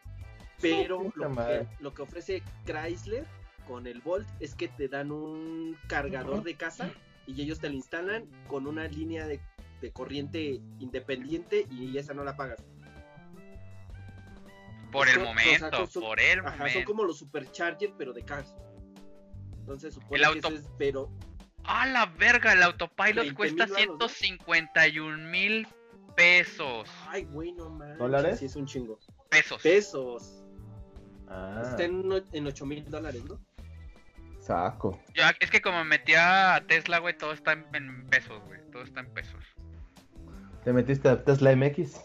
Speaker 1: Pero lo que, lo que ofrece Chrysler con el Volt es que te dan un cargador de casa y ellos te lo instalan con una línea de, de corriente independiente y esa no la pagas.
Speaker 3: Por el
Speaker 1: Son- o sea,
Speaker 3: momento,
Speaker 1: son-
Speaker 3: por el
Speaker 1: Ajá, son
Speaker 3: momento.
Speaker 1: como los superchargers pero de cars. Entonces supone
Speaker 3: El
Speaker 1: que
Speaker 3: auto-
Speaker 1: ese es, pero
Speaker 3: ¡Ah, la verga! El autopilot
Speaker 1: 20,000
Speaker 3: cuesta
Speaker 1: varos, ¿no?
Speaker 3: 151 mil pesos.
Speaker 1: ay güey, no mames.
Speaker 2: ¿Dólares?
Speaker 1: Sí es un chingo.
Speaker 3: Pesos.
Speaker 1: Pesos.
Speaker 2: Ah,
Speaker 1: Está en, en 8 mil dólares, ¿no?
Speaker 2: saco.
Speaker 3: Yo, es que como metía a Tesla, güey, todo está en, en pesos, güey. Todo está en pesos.
Speaker 2: ¿Te metiste a Tesla MX?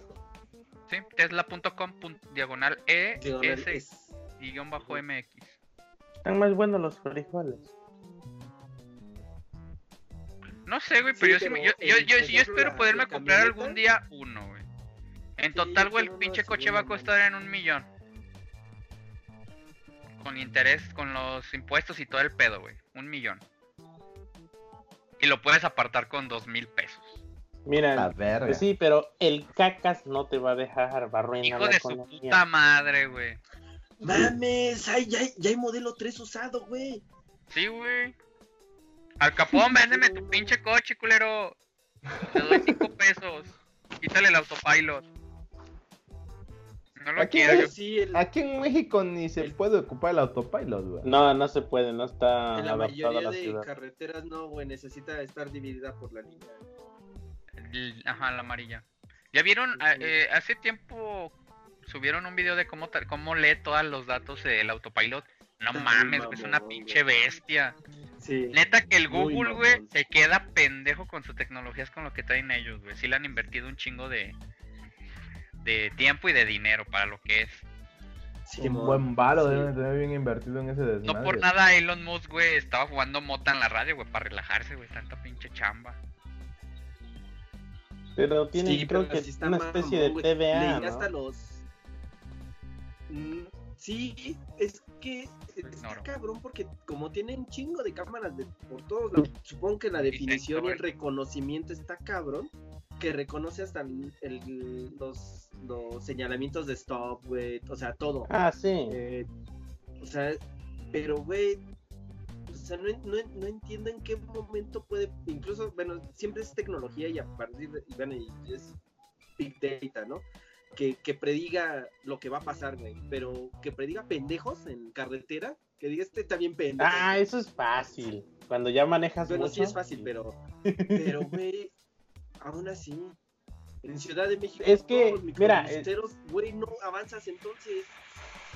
Speaker 3: Sí, tesla.com diagonal E
Speaker 1: Diagonal
Speaker 3: S y guion bajo MX.
Speaker 4: Están más buenos los frijoles.
Speaker 3: No sé, güey,
Speaker 1: Sí,
Speaker 3: pero yo, sí,
Speaker 1: pero
Speaker 3: me- yo,
Speaker 1: el-
Speaker 3: yo, espero
Speaker 1: la-
Speaker 3: poderme
Speaker 1: la
Speaker 3: comprar
Speaker 1: camioneta-
Speaker 3: algún día uno, güey. En
Speaker 1: Sí,
Speaker 3: total, güey, el pinche coche va a costar en un millón. Con interés, con los impuestos y todo el pedo, güey. Un millón. Y lo puedes apartar con dos mil pesos.
Speaker 4: Mira, pues sí, pero el cacas no te va a dejar barruina
Speaker 3: Hijo
Speaker 4: la
Speaker 3: de su puta madre, güey.
Speaker 1: Mames, ay, ya, hay- ya hay modelo 3 usado, güey.
Speaker 3: Sí, güey. Al capón, véndeme tu pinche coche, culero. Te doy cinco pesos. Quítale el autopilot. No lo
Speaker 2: Aquí
Speaker 3: quiero. yo-
Speaker 1: Sí, el-
Speaker 2: Aquí en México ni se
Speaker 1: El-
Speaker 2: puede ocupar el autopilot, güey.
Speaker 4: No, no se puede, no está
Speaker 1: en la
Speaker 4: adaptado a
Speaker 1: mayoría
Speaker 4: la
Speaker 1: de
Speaker 4: ciudad.
Speaker 1: carreteras no, güey, necesita estar dividida por la línea.
Speaker 3: el- Ajá, la amarilla. ¿Ya vieron? Ah, eh, hace tiempo subieron un video de cómo, cómo lee todos los datos del autopilot. No mames, es una pinche bestia.
Speaker 1: Sí.
Speaker 3: Neta que el Google, güey, se queda pendejo con sus tecnologías, con lo que traen ellos, güey. Sí le han invertido un chingo de, de tiempo y de dinero para lo que es.
Speaker 1: Sí,
Speaker 2: un buen valo
Speaker 1: Sí.
Speaker 2: deben tener bien invertido en ese desmadre.
Speaker 3: No por nada Elon Musk, güey, estaba jugando mota en la radio, güey, para relajarse, güey, tanta pinche chamba.
Speaker 4: Pero tienen,
Speaker 1: Sí,
Speaker 4: creo
Speaker 1: pero
Speaker 4: que
Speaker 1: está
Speaker 4: una especie
Speaker 1: mamón,
Speaker 4: de TVA, ¿no?
Speaker 1: hasta los. Sí, es que está
Speaker 3: Ignoro.
Speaker 1: cabrón porque como tienen chingo de cámaras de, por todos lados, supongo que la definición y el reconocimiento está cabrón, que reconoce hasta el- el- los, los señalamientos de stop, güey, o sea, todo.
Speaker 4: Ah, sí.
Speaker 1: Eh, o sea, pero, güey, O sea, no, no, no entiendo en qué momento puede, incluso, bueno, siempre es tecnología y a partir de, y bueno, y es Big Data, ¿no? Que, que prediga lo que va a pasar, güey, pero que prediga pendejos en carretera, que diga este está bien pendejo.
Speaker 4: Ah, eso es fácil. Cuando ya manejas
Speaker 1: Bueno,
Speaker 4: mucho.
Speaker 1: sí es fácil, pero, pero, güey, aún así, en Ciudad de México,
Speaker 4: Es que,
Speaker 1: todos los
Speaker 4: mira,
Speaker 1: microbusteros, güey, no avanzas entonces.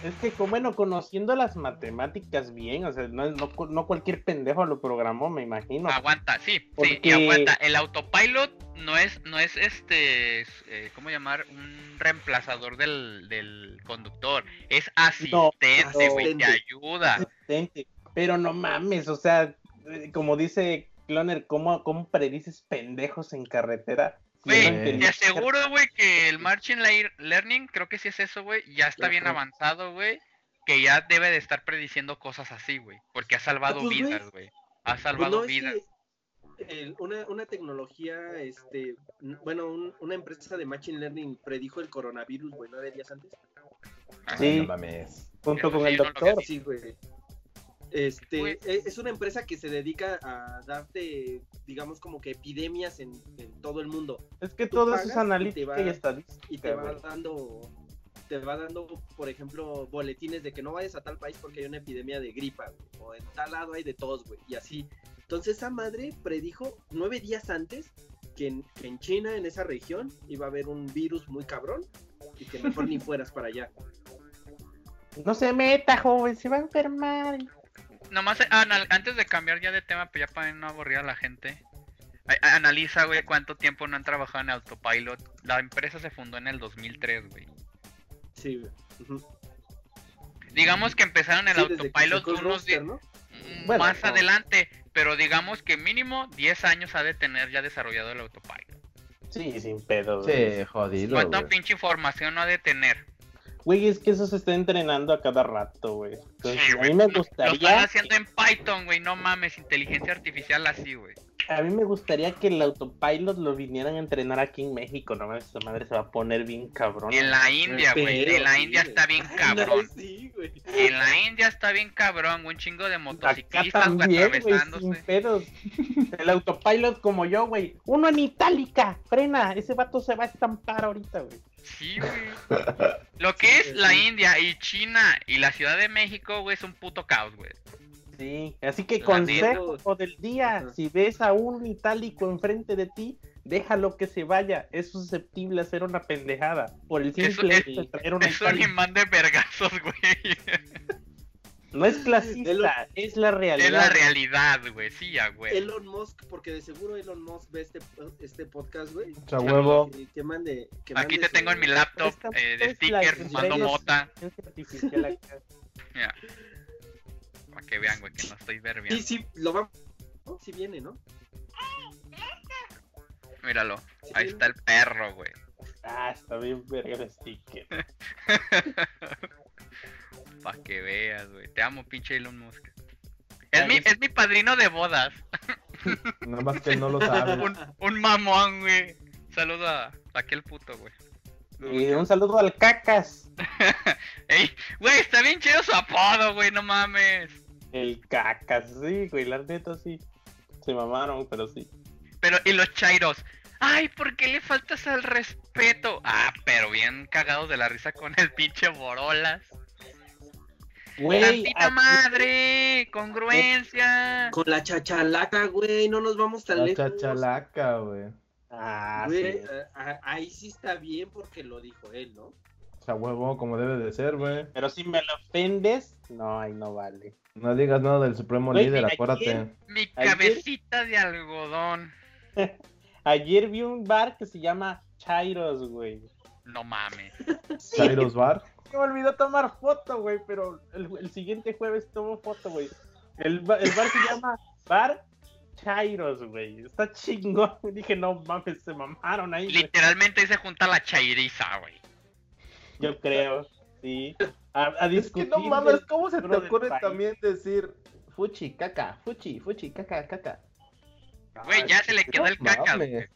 Speaker 4: Es que, como, bueno, conociendo las matemáticas bien, o sea, no, no, no cualquier pendejo lo programó, me imagino.
Speaker 3: Aguanta, sí, sí, y aguanta. El autopilot no es, no es este, es, eh, ¿cómo llamar? Un reemplazador del, del conductor. Es asistente, güey, te ayuda.
Speaker 4: Asistente. Pero no mames, o sea, eh, como dice Cloner, ¿cómo, cómo predices pendejos en carretera?
Speaker 3: Güey,
Speaker 2: te
Speaker 3: aseguro, güey, que el Machine Lear- Learning, creo que sí es eso, güey, ya está bien avanzado, güey, que ya debe de estar prediciendo cosas así, güey, porque ha salvado
Speaker 1: Ah, pues, güey.
Speaker 3: vidas, güey. Ha
Speaker 1: Pues
Speaker 3: salvado
Speaker 1: no,
Speaker 3: vidas.
Speaker 1: que, el- una, una tecnología, este, bueno, un- una empresa de Machine Learning predijo el coronavirus, güey, nueve días antes.
Speaker 3: Ajá.
Speaker 4: Sí.
Speaker 2: No mames.
Speaker 4: Junto con el doctor.
Speaker 1: Sí, güey. Este,
Speaker 3: Güey.
Speaker 1: e- es una empresa que se dedica a darte, digamos, como que epidemias en, en todo el mundo.
Speaker 4: Es que
Speaker 1: Tú
Speaker 4: todo eso es
Speaker 1: y
Speaker 4: analítica
Speaker 1: va-
Speaker 4: y estadística.
Speaker 1: Y te va dando, te va dando, por ejemplo, boletines de que no vayas a tal país porque hay una epidemia de gripa, güey, o en tal lado hay de tos, güey, y así. Entonces esa madre predijo nueve días antes que en, que en China, en esa región, iba a haber un virus muy cabrón y que mejor ni fueras para allá.
Speaker 4: No se meta, joven, se va a enfermar.
Speaker 3: Nomás, anal- antes de cambiar ya de tema, pues ya para no aburrir a la gente. Analiza, güey, cuánto tiempo no han trabajado en autopilot. La empresa se fundó en el 2003, güey.
Speaker 1: Sí, güey.
Speaker 3: Digamos que empezaron el
Speaker 1: Sí,
Speaker 3: autopilot unos
Speaker 1: roster, ¿no?
Speaker 3: mm,
Speaker 4: Bueno,
Speaker 3: más
Speaker 4: no.
Speaker 3: adelante, pero digamos que mínimo 10 años ha de tener ya desarrollado el autopilot.
Speaker 4: Sí, sin pedo. güey.
Speaker 2: Sí, jodido.
Speaker 3: ¿Cuánta
Speaker 2: güey.
Speaker 3: pinche información no ha de tener?
Speaker 4: Güey, es que eso se está entrenando a cada rato, güey. Entonces,
Speaker 3: Sí,
Speaker 4: a mí me
Speaker 3: lo- Lo
Speaker 4: gustaría.
Speaker 3: están haciendo en Python, güey, no mames, inteligencia artificial así, güey.
Speaker 4: A mí me gustaría que el autopilot lo vinieran a entrenar aquí en México, no mames, esa madre se va a poner bien cabrón.
Speaker 3: En la India, güey, en la India está bien cabrón.
Speaker 1: Sí, güey.
Speaker 3: En la India está bien cabrón, un chingo de motociclistas
Speaker 4: sin
Speaker 3: atravesándose.
Speaker 4: pedos. El autopilot como yo, güey. Uno en Itálica, frena, ese vato se va a estampar ahorita, güey.
Speaker 3: Sí, güey. Lo que es la India y China y la Ciudad de México, güey, es un puto caos, güey.
Speaker 4: Sí, así que consejo del día, si ves a un itálico enfrente de ti, déjalo que se vaya, es susceptible a hacer una pendejada, por el simple
Speaker 3: es-
Speaker 4: hecho de traer una
Speaker 3: Es un imán de vergazos, güey.
Speaker 4: No es clasista, es la realidad.
Speaker 3: Es la realidad, güey. Sí, ya, güey.
Speaker 1: Elon Musk, porque de seguro Elon Musk ve este, este podcast, güey.
Speaker 2: Cha huevo.
Speaker 1: Que, que mande. que
Speaker 3: Aquí
Speaker 1: mande
Speaker 3: te tengo en mi laptop eh, de stickers, fumando
Speaker 4: inteligencia-
Speaker 3: mota.
Speaker 4: inteligencia artificial acá.
Speaker 3: Mira. Para que vean, güey, que no estoy
Speaker 1: Sí,
Speaker 3: verbiando.
Speaker 1: sí, lo va. ¿no? Sí viene, ¿no?
Speaker 3: Míralo.
Speaker 1: Sí
Speaker 3: Ahí
Speaker 1: viene.
Speaker 3: está el perro, güey.
Speaker 4: Ah, está bien verga el sticker.
Speaker 3: Para que veas, güey. Te amo, pinche Elon Musk. Es mi,
Speaker 4: es-
Speaker 3: mi padrino de bodas.
Speaker 2: Nada más que no lo sabe.
Speaker 3: Un, un mamón, güey. Saludo a aquel puto, güey.
Speaker 4: Y un saludo al cacas.
Speaker 3: Ey, güey, está bien chido su apodo, güey, no mames.
Speaker 4: El cacas, sí, güey, la neta sí. Se mamaron, pero sí.
Speaker 3: Pero, y los chairos. Ay, ¿por qué le faltas al respeto? Ah, pero bien cagados de la risa con el pinche Borolas.
Speaker 4: Güey,
Speaker 3: ¡Tantita
Speaker 4: aquí-
Speaker 3: madre! ¡Congruencia!
Speaker 1: Con la chachalaca, güey. No nos vamos tan
Speaker 2: La
Speaker 1: lejos.
Speaker 2: chachalaca, güey.
Speaker 4: Ah,
Speaker 1: Güey,
Speaker 4: sí.
Speaker 1: ahí sí está bien porque lo dijo él, ¿no?
Speaker 2: Cha huevo, como debe de ser, güey.
Speaker 4: Pero si me lo ofendes, no, ahí no vale.
Speaker 2: No digas nada del supremo líder, acuérdate.
Speaker 3: Mi
Speaker 4: Ayer-
Speaker 3: cabecita de algodón.
Speaker 4: Ayer vi un bar que se llama Chairos, güey.
Speaker 3: No mames.
Speaker 2: Chairos Bar.
Speaker 4: Se me olvidó tomar foto, güey, pero el, el siguiente jueves tomo foto, güey. El, ba- el bar se llama Bar Chairos, güey. Está chingón. Dije, no mames, se mamaron ahí.
Speaker 3: Literalmente ahí se junta la chairiza, güey.
Speaker 4: Yo creo, sí. A, a
Speaker 2: Es que no mames, ¿cómo se te ocurre
Speaker 4: país.
Speaker 2: también decir fuchi, caca, fuchi, fuchi, caca, caca?
Speaker 3: Güey, ya se le quedó el caca, güey.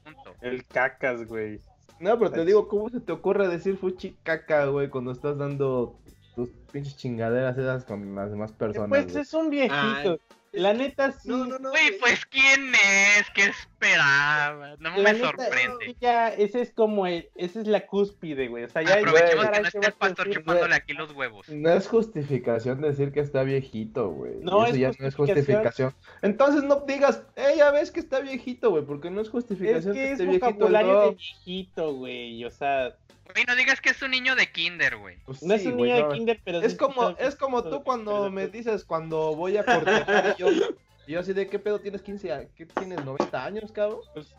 Speaker 4: El cacas, güey.
Speaker 2: No, pero te digo, ¿cómo se te ocurre decir fuchi, caca, güey, cuando estás dando tus pinches chingaderas esas con las demás personas.
Speaker 4: Pues
Speaker 2: güey.
Speaker 4: es un viejito. La neta sí.
Speaker 1: No, no, no.
Speaker 3: Güey,
Speaker 1: güey.
Speaker 3: pues ¿quién es? ¿Qué esperaba? No
Speaker 4: La
Speaker 3: me
Speaker 4: neta,
Speaker 3: sorprende.
Speaker 4: Ya, ese es como el, esa es la cúspide, güey. O sea, ya
Speaker 3: Aprovechemos que no
Speaker 4: hay
Speaker 3: esté el pastor chupándole aquí los huevos.
Speaker 2: No es justificación decir que está viejito, güey.
Speaker 4: No,
Speaker 2: Eso
Speaker 4: es
Speaker 2: ya no es
Speaker 4: justificación.
Speaker 2: justificación. Entonces no digas, eh, ya ves que está viejito, güey, porque no es
Speaker 4: Es
Speaker 2: justificación
Speaker 4: que es
Speaker 2: esté viejito.
Speaker 4: vocabulario
Speaker 2: no.
Speaker 4: de viejito, güey. O sea,
Speaker 3: Güey, no digas que es un niño de kinder, güey.
Speaker 2: Pues
Speaker 4: no es un
Speaker 2: güey,
Speaker 4: niño
Speaker 2: no.
Speaker 4: de kinder, pero
Speaker 2: Es como, es como tú cuando me dices, cuando voy a cortejar y yo, y yo así de, ¿qué pedo tienes 15 años? ¿Qué tienes 90 años, cabrón?
Speaker 4: Pues,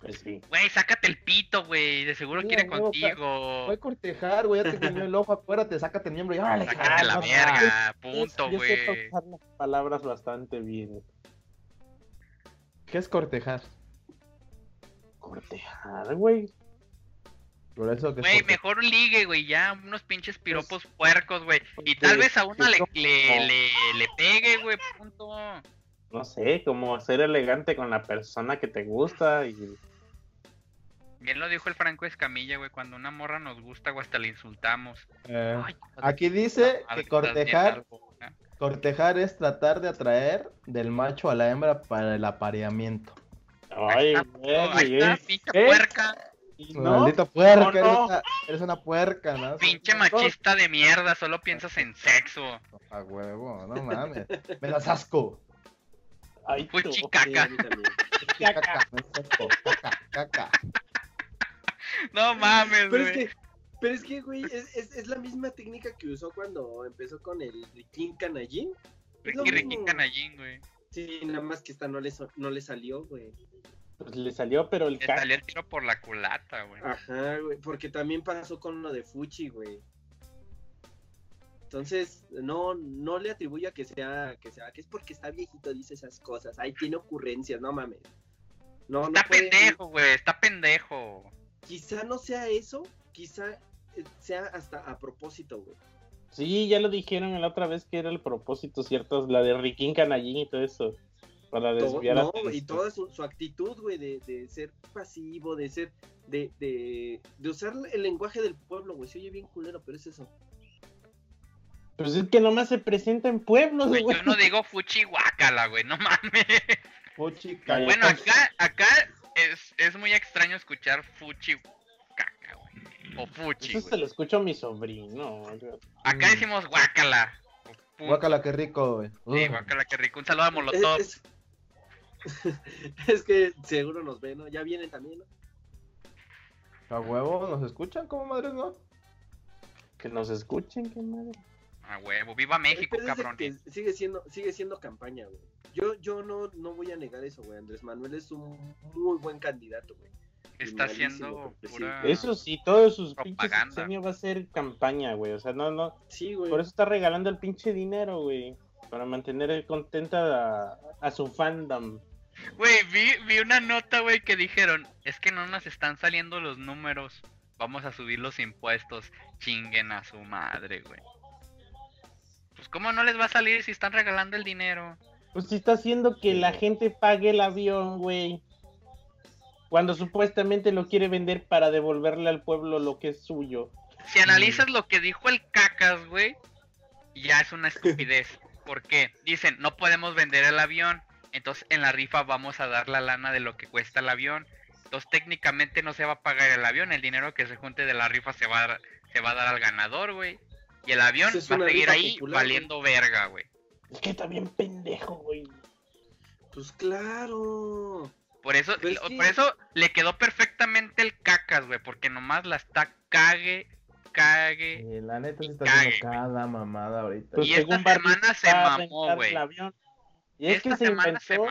Speaker 4: pues sí.
Speaker 3: Güey, sácate el pito, güey. De seguro
Speaker 2: Sí,
Speaker 3: quiere contigo.
Speaker 2: Voy a cortejar, güey, ya te guiñó el ojo, acuérdate, sácate el miembro y órale,
Speaker 3: Sácate
Speaker 2: cabrón,
Speaker 3: la.
Speaker 4: Es-
Speaker 3: Punto,
Speaker 4: yo sé
Speaker 3: güey.
Speaker 4: las palabras bastante bien.
Speaker 2: ¿Qué es cortejar?
Speaker 4: Cortejar, güey.
Speaker 2: Por eso que es
Speaker 3: Güey, mejor un ligue, güey. Ya unos pinches piropos puercos, güey. Y tal vez a una le, le, le, le pegue, güey. Punto.
Speaker 4: No sé, como ser elegante con la persona que te gusta y
Speaker 3: Bien lo dijo el Franco Escamilla, güey. Cuando una morra nos gusta, güey, hasta le insultamos.
Speaker 2: Eh,
Speaker 3: Ay,
Speaker 2: aquí dice que cortejar,
Speaker 3: algo, ¿eh?
Speaker 2: cortejar es tratar de atraer del macho a la hembra para el apareamiento.
Speaker 3: Ahí
Speaker 4: Ay,
Speaker 3: está,
Speaker 4: güey,
Speaker 3: ahí está, pinche
Speaker 4: ¿Eh?
Speaker 3: puerca.
Speaker 4: Y no,
Speaker 2: Maldito puerca,
Speaker 4: no,
Speaker 2: eres,
Speaker 4: no.
Speaker 2: una, eres una puerca, ¿no?
Speaker 3: Pinche machista de mierda. Solo piensas en sexo.
Speaker 2: A huevo, no mames. Me das asco.
Speaker 4: Ay,
Speaker 1: Sí,
Speaker 3: caca.
Speaker 2: Caca. Caca.
Speaker 3: No mames,
Speaker 1: Pero es
Speaker 3: güey.
Speaker 1: que, pero es que, güey, es, es, es la misma técnica que usó cuando empezó con el Riquín Canallín. Es mismo.
Speaker 3: Canallín, güey.
Speaker 1: Sí, nada más que esta no le, no le salió, güey.
Speaker 4: Pues le salió, pero el
Speaker 3: Le salió el tiro por la culata, güey.
Speaker 1: Ajá, güey, porque también pasó con lo de Fuchi, güey. Entonces, no, no le atribuyo a que sea, que sea, que es porque está viejito, dice esas cosas. Ahí tiene ocurrencias, no mames. No, no
Speaker 3: Está
Speaker 1: puede-
Speaker 3: pendejo, güey. Está pendejo.
Speaker 1: Quizá no sea eso, quizá eh, sea hasta a propósito, güey.
Speaker 4: Sí, ya lo dijeron la otra vez que era el propósito, ¿cierto? La de Riquín Canallín y todo eso. Para
Speaker 1: Todo-
Speaker 4: desviar
Speaker 1: no,
Speaker 4: atención.
Speaker 1: y toda su, su actitud, güey, de, de ser pasivo, de ser, de, de, de usar el lenguaje del pueblo, güey. Se oye bien culero, pero es eso.
Speaker 4: Pues es que nomás se presenta en pueblos,
Speaker 3: Güey,
Speaker 4: güey.
Speaker 3: yo no digo fuchi guácala, güey. No mames.
Speaker 2: Fuchi,
Speaker 4: Cállate.
Speaker 3: Bueno, acá, acá es, es muy extraño escuchar fuchi caca, güey. O fuchi,
Speaker 4: Eso se lo escucho a mi sobrino.
Speaker 3: Acá
Speaker 2: Mm.
Speaker 3: decimos guácala.
Speaker 2: Guácala, qué rico, güey.
Speaker 3: Sí, guácala, qué rico. Un saludo a Molotov.
Speaker 1: Es, es- es que seguro nos ven, ¿no? Ya vienen también, ¿no?
Speaker 2: A huevo, ¿nos escuchan? ¿Cómo madres, no?
Speaker 4: Que nos escuchen, qué madre.
Speaker 3: A huevo. Viva México, cabrón.
Speaker 1: que sigue siendo, sigue siendo campaña, güey. Yo, yo no, no voy a negar eso, güey. Andrés Manuel es un muy buen candidato, güey.
Speaker 3: Está haciendo pura.
Speaker 4: Eso sí, todos sus pinches
Speaker 3: Propaganda.
Speaker 4: sexenio va a ser campaña, güey. O sea, no, no.
Speaker 1: Sí, güey.
Speaker 4: Por eso está regalando el pinche dinero, güey. Para mantener contenta a, a su fandom.
Speaker 3: Güey, vi, vi una nota, güey, que dijeron: Es que no nos están saliendo los números. Vamos a subir los impuestos. Chinguen a su madre, güey. Pues, ¿cómo no les va a salir si están regalando el dinero?
Speaker 4: Pues si está haciendo que la gente pague el avión, güey. Cuando supuestamente lo quiere vender para devolverle al pueblo lo que es suyo.
Speaker 3: Si analizas lo que dijo el cacas, güey, ya es una estupidez. ¿Por qué? Dicen, no podemos vender el avión, entonces en la rifa vamos a dar la lana de lo que cuesta el avión. Entonces técnicamente no se va a pagar el avión, el dinero que se junte de la rifa se va a dar, se va a dar al ganador, güey. Y el avión
Speaker 1: es
Speaker 3: va a seguir ahí
Speaker 1: popular, güey.
Speaker 3: valiendo verga, güey.
Speaker 4: Es que está bien pendejo, güey.
Speaker 1: Pues claro.
Speaker 3: Por eso,
Speaker 1: que-
Speaker 3: por eso le quedó perfectamente el cacas, güey, porque nomás la está cague, cague.
Speaker 2: Eh, la neta sí está
Speaker 3: Cague,
Speaker 2: cada mamada ahorita.
Speaker 4: Pues
Speaker 3: Y esta
Speaker 4: según Barbie,
Speaker 3: semana se
Speaker 4: va a
Speaker 3: mamó, güey.
Speaker 4: el avión. Y es
Speaker 3: Esta
Speaker 4: que se inventó,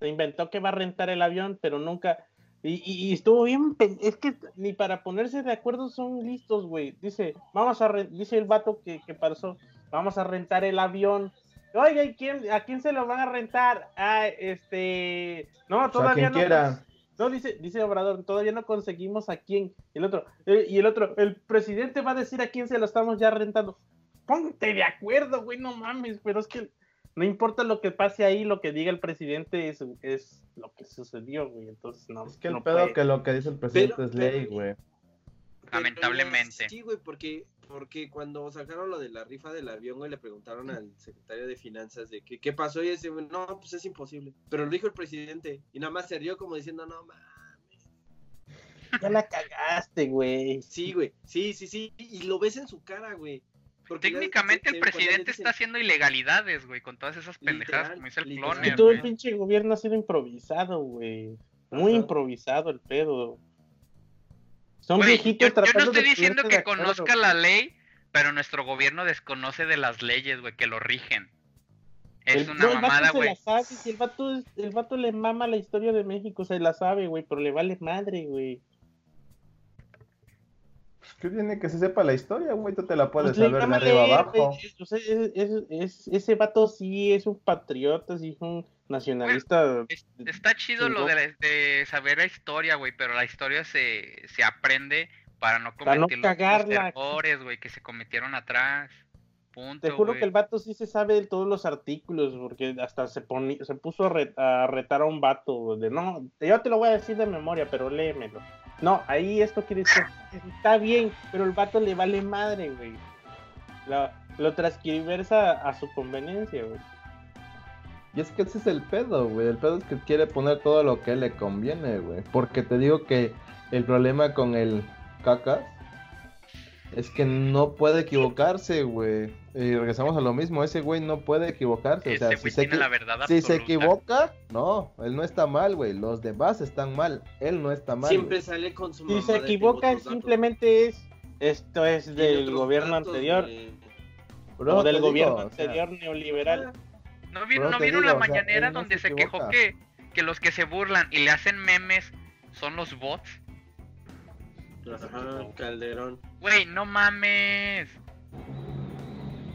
Speaker 3: se
Speaker 4: inventó que va a rentar el avión, pero nunca. Y, y- y estuvo bien. Es que ni para ponerse de acuerdo son listos, güey. Dice, vamos a dice el vato que, que pasó, vamos a rentar el avión. Oiga, ¿y quién, ¿a quién se lo van a rentar? Ah, este. No,
Speaker 2: O sea,
Speaker 4: todavía no.
Speaker 2: quiera.
Speaker 4: No, dice, dice Obrador, todavía no conseguimos a quién. Y el otro, eh, y el otro, el presidente va a decir a quién se lo estamos ya rentando. Ponte de acuerdo, güey, no mames, pero es que no importa lo que pase ahí, lo que diga el presidente es, es lo que sucedió, güey. Entonces, no.
Speaker 2: Es que el
Speaker 4: no
Speaker 2: pedo
Speaker 4: puede.
Speaker 2: que lo que dice el presidente
Speaker 1: Pero-
Speaker 2: es ley,
Speaker 1: pero-
Speaker 2: güey.
Speaker 3: Lamentablemente.
Speaker 1: Sí, güey, porque, Porque cuando sacaron lo de la rifa del avión, güey, le preguntaron al secretario de finanzas de que, qué pasó y ese, güey, no, pues es imposible. Pero lo dijo el presidente y nada más se rió como diciendo, no, mames.
Speaker 4: Ya la cagaste, güey.
Speaker 1: Sí, güey, sí, sí, sí. Y lo ves en su cara, güey.
Speaker 3: Técnicamente el presidente está haciendo ilegalidades, güey, con todas esas pendejadas,
Speaker 1: Literal,
Speaker 3: como dice el clone,
Speaker 4: todo el pinche gobierno ha sido improvisado, güey. Muy
Speaker 1: Ajá.
Speaker 4: improvisado el pedo. Son viejitos
Speaker 3: yo, yo no estoy diciendo que conozca la ley, pero nuestro gobierno desconoce de las leyes, güey, que lo rigen. Es
Speaker 4: El-
Speaker 3: una mamada,
Speaker 4: se
Speaker 3: güey.
Speaker 4: la sabe, si el vato, el vato le mama la historia de México, se la sabe, güey, pero le vale madre, güey.
Speaker 2: ¿Qué tiene que se sepa la historia, güey? Tú te la puedes
Speaker 4: Pues
Speaker 2: saber de arriba abajo.
Speaker 4: güey, es- o sea, es- es- es- ese vato sí es un patriota, sí es un nacionalista.
Speaker 3: Es- está chido lo de, saber la historia, güey, pero la historia se, se aprende para no
Speaker 4: Para no
Speaker 3: cometer los- errores, güey, que se cometieron atrás. Punto,
Speaker 4: Te juro que el vato sí se sabe de todos los artículos, porque hasta se, poni- se puso a, re- a retar a un vato de no, yo te lo voy a decir de memoria, pero léemelo. No, ahí esto quiere decir, está bien, pero el vato le vale madre, güey. Lo, lo transcriversa a su conveniencia, güey.
Speaker 2: Y es que ese es el pedo, güey. El pedo es que quiere poner todo lo que le conviene, güey. Porque te digo que el problema con el cacas es que no puede equivocarse, güey. Y regresamos a lo mismo, ese güey no puede equivocarse. O
Speaker 3: Ese
Speaker 2: sea, si se,
Speaker 3: la verdad
Speaker 2: si se equivoca, no, él no está mal, güey. Los demás están mal, él no está mal.
Speaker 1: Siempre
Speaker 2: güey.
Speaker 1: sale con su
Speaker 4: Si
Speaker 1: mamá
Speaker 4: se
Speaker 1: de
Speaker 4: equivoca, simplemente es, esto es del gobierno
Speaker 1: datos,
Speaker 4: anterior.
Speaker 2: Bro,
Speaker 4: o del
Speaker 2: digo,
Speaker 4: gobierno
Speaker 2: o sea,
Speaker 4: anterior neoliberal.
Speaker 3: ¿No, vi- no vieron
Speaker 2: digo,
Speaker 3: la
Speaker 2: o sea,
Speaker 3: mañanera
Speaker 2: no
Speaker 3: donde
Speaker 2: se
Speaker 3: se, quejó que, que los que se burlan y le hacen memes son los bots?
Speaker 1: Ajá, Calderón.
Speaker 3: Güey, no mames.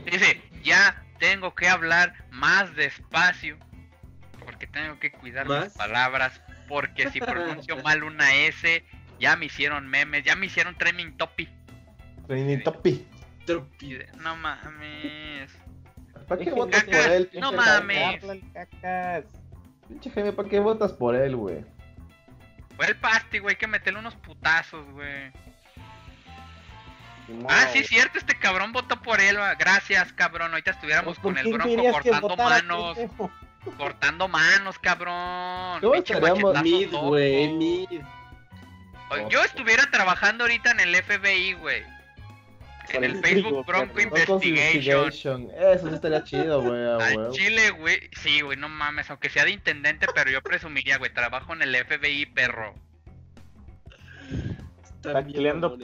Speaker 3: Dice, ya tengo que hablar más despacio porque tengo que cuidar mis
Speaker 1: ¿Más?
Speaker 3: palabras porque si pronuncio mal una S ya me hicieron memes, ya me hicieron trending
Speaker 2: Topi.
Speaker 1: Tropi.
Speaker 3: de, No mames.
Speaker 2: ¿Para qué votas por él?
Speaker 3: no mames.
Speaker 2: Pinche Jaime, ¿para qué votas por él, güey?
Speaker 3: Fue el pasti, güey, hay que meterle unos putazos, güey. Ah, sí, cierto, este cabrón votó por él. Gracias, cabrón. Ahorita estuviéramos
Speaker 4: Pues, ¿por
Speaker 3: con el bronco cortando manos. Cortando manos, cabrón.
Speaker 2: ¿Cómo
Speaker 3: Pinche
Speaker 2: estaríamos-
Speaker 3: machetazo
Speaker 1: Mid,
Speaker 3: loco.
Speaker 1: güey, mid.
Speaker 3: O- Yo estuviera trabajando ahorita en el FBI, güey. En el Facebook. Bronco Investigation.
Speaker 2: Investigation. Eso sí estaría chido, güey.
Speaker 3: Al. Chile, güey. Sí, güey, no mames. Aunque sea de intendente, pero yo presumiría, güey. Trabajo en el FBI, perro.
Speaker 4: Está
Speaker 1: bien
Speaker 4: peleando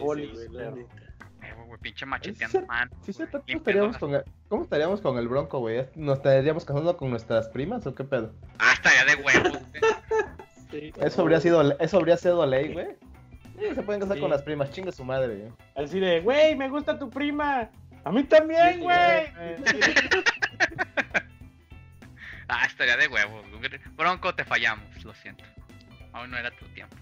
Speaker 3: pinche macheteando
Speaker 2: Sí,
Speaker 3: manos.
Speaker 2: Sí, ¿cómo estaríamos, con el, ¿Cómo estaríamos con el Bronco, güey? ¿Nos estaríamos casando con nuestras primas o qué pedo?
Speaker 3: Ah, estaría de huevos, güey.
Speaker 1: Sí.
Speaker 2: Eso habría sido, eso habría sido ley, güey. Sí, se pueden casar
Speaker 4: Sí.
Speaker 2: con las primas, chingue su madre, güey.
Speaker 4: Así de, güey, me gusta tu prima. A mí también, güey.
Speaker 3: Ah, estaría de huevos. Bronco, te fallamos, lo siento. Aún no era tu tiempo.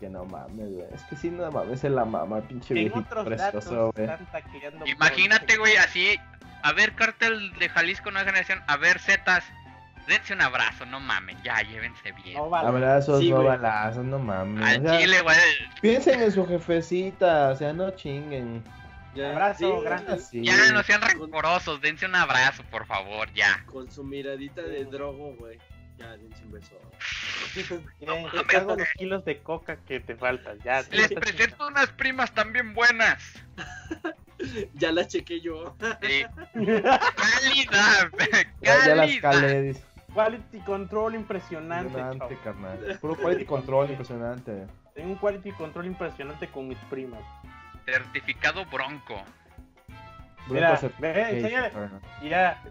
Speaker 2: Que no mames, güey. Es que sí, no mames, es la mamá, pinche viejito precioso, güey.
Speaker 3: Imagínate, güey, así. A ver, cártel de Jalisco Nueva Generación. A ver, Zetas. Dense un abrazo, no mamen. Ya, llévense bien.
Speaker 4: No, vale.
Speaker 2: Abrazos,
Speaker 1: Sí,
Speaker 2: no
Speaker 1: güey.
Speaker 2: balazos, no mames.
Speaker 3: Al
Speaker 2: O sea,
Speaker 3: chile, güey.
Speaker 2: piensen en su jefecita, o sea, no chinguen.
Speaker 1: Ya,
Speaker 4: Abrazo grande.
Speaker 2: Así.
Speaker 3: Ya, no sean rencorosos. Dense un abrazo, por favor, ya.
Speaker 1: Con su miradita de drogo, güey. Ya, dense un beso.
Speaker 4: Te cargo
Speaker 3: güey.
Speaker 4: los kilos de coca que te faltan. Ya,
Speaker 3: Les presento unas primas también buenas.
Speaker 1: Ya la chequé yo.
Speaker 3: Sí. Calidad.
Speaker 2: Ya, ya las
Speaker 3: Calidad.
Speaker 2: calé, dice.
Speaker 4: Quality control impresionante.
Speaker 2: Impresionante, carnal. Puro quality control, impresionante.
Speaker 4: Tengo un quality control impresionante con mis primas.
Speaker 3: Certificado bronco.
Speaker 4: Mira, ve, enséñale. Mira,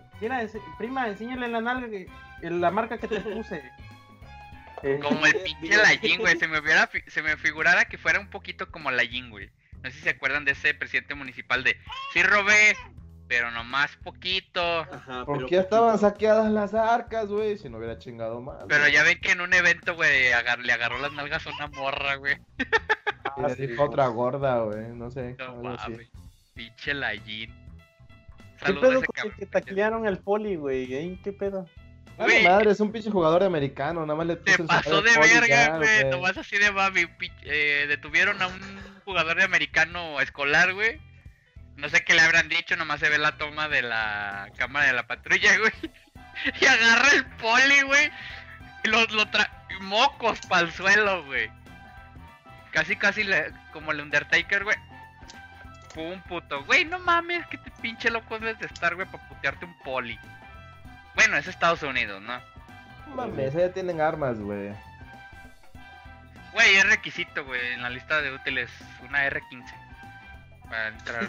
Speaker 4: prima, enséñale la nalga, que- la marca que te puse. Eh,
Speaker 3: Como el pinche Layin, güey. Se me hubiera, fi- se me figurara que fuera un poquito como Layin, güey. No sé si se acuerdan de ese presidente municipal de sí robé, pero nomás poquito.
Speaker 1: Ajá,
Speaker 2: ¿Por
Speaker 1: pero
Speaker 2: qué estaban saqueadas las arcas, güey? Si no hubiera chingado más.
Speaker 3: Pero ya ven que en un evento, güey, agar- le agarró las nalgas a una morra, güey.
Speaker 2: Y le dijo otra gorda, güey. No sé.
Speaker 3: No. Pinche Layin.
Speaker 4: ¿Qué
Speaker 3: Saludos a
Speaker 4: pedo
Speaker 3: ese
Speaker 4: con el
Speaker 3: cabrón.
Speaker 4: que taclearon al poli, güey? ¿Eh? ¿Qué pedo?
Speaker 3: Güey.
Speaker 2: madre, es un pinche jugador americano. Nada más le el
Speaker 3: pasó de verga, güey. Nomás así de pi- eh, detuvieron a un jugador de americano escolar, güey. No sé qué le habrán dicho, nomás se ve la toma de la cámara de la patrulla, güey. Y agarra el poli, güey. Y lo, lo tra... Mocos pa'l suelo, güey. Casi, casi le... como el Undertaker, güey. Pum, puto. Güey, no mames, que te pinche loco debes de estar, güey, para putearte un poli. Bueno, es Estados Unidos, ¿no?
Speaker 2: No Mames, ya tienen armas, güey.
Speaker 3: Güey, es requisito, güey, en la lista de útiles. Una R15. Para entrar,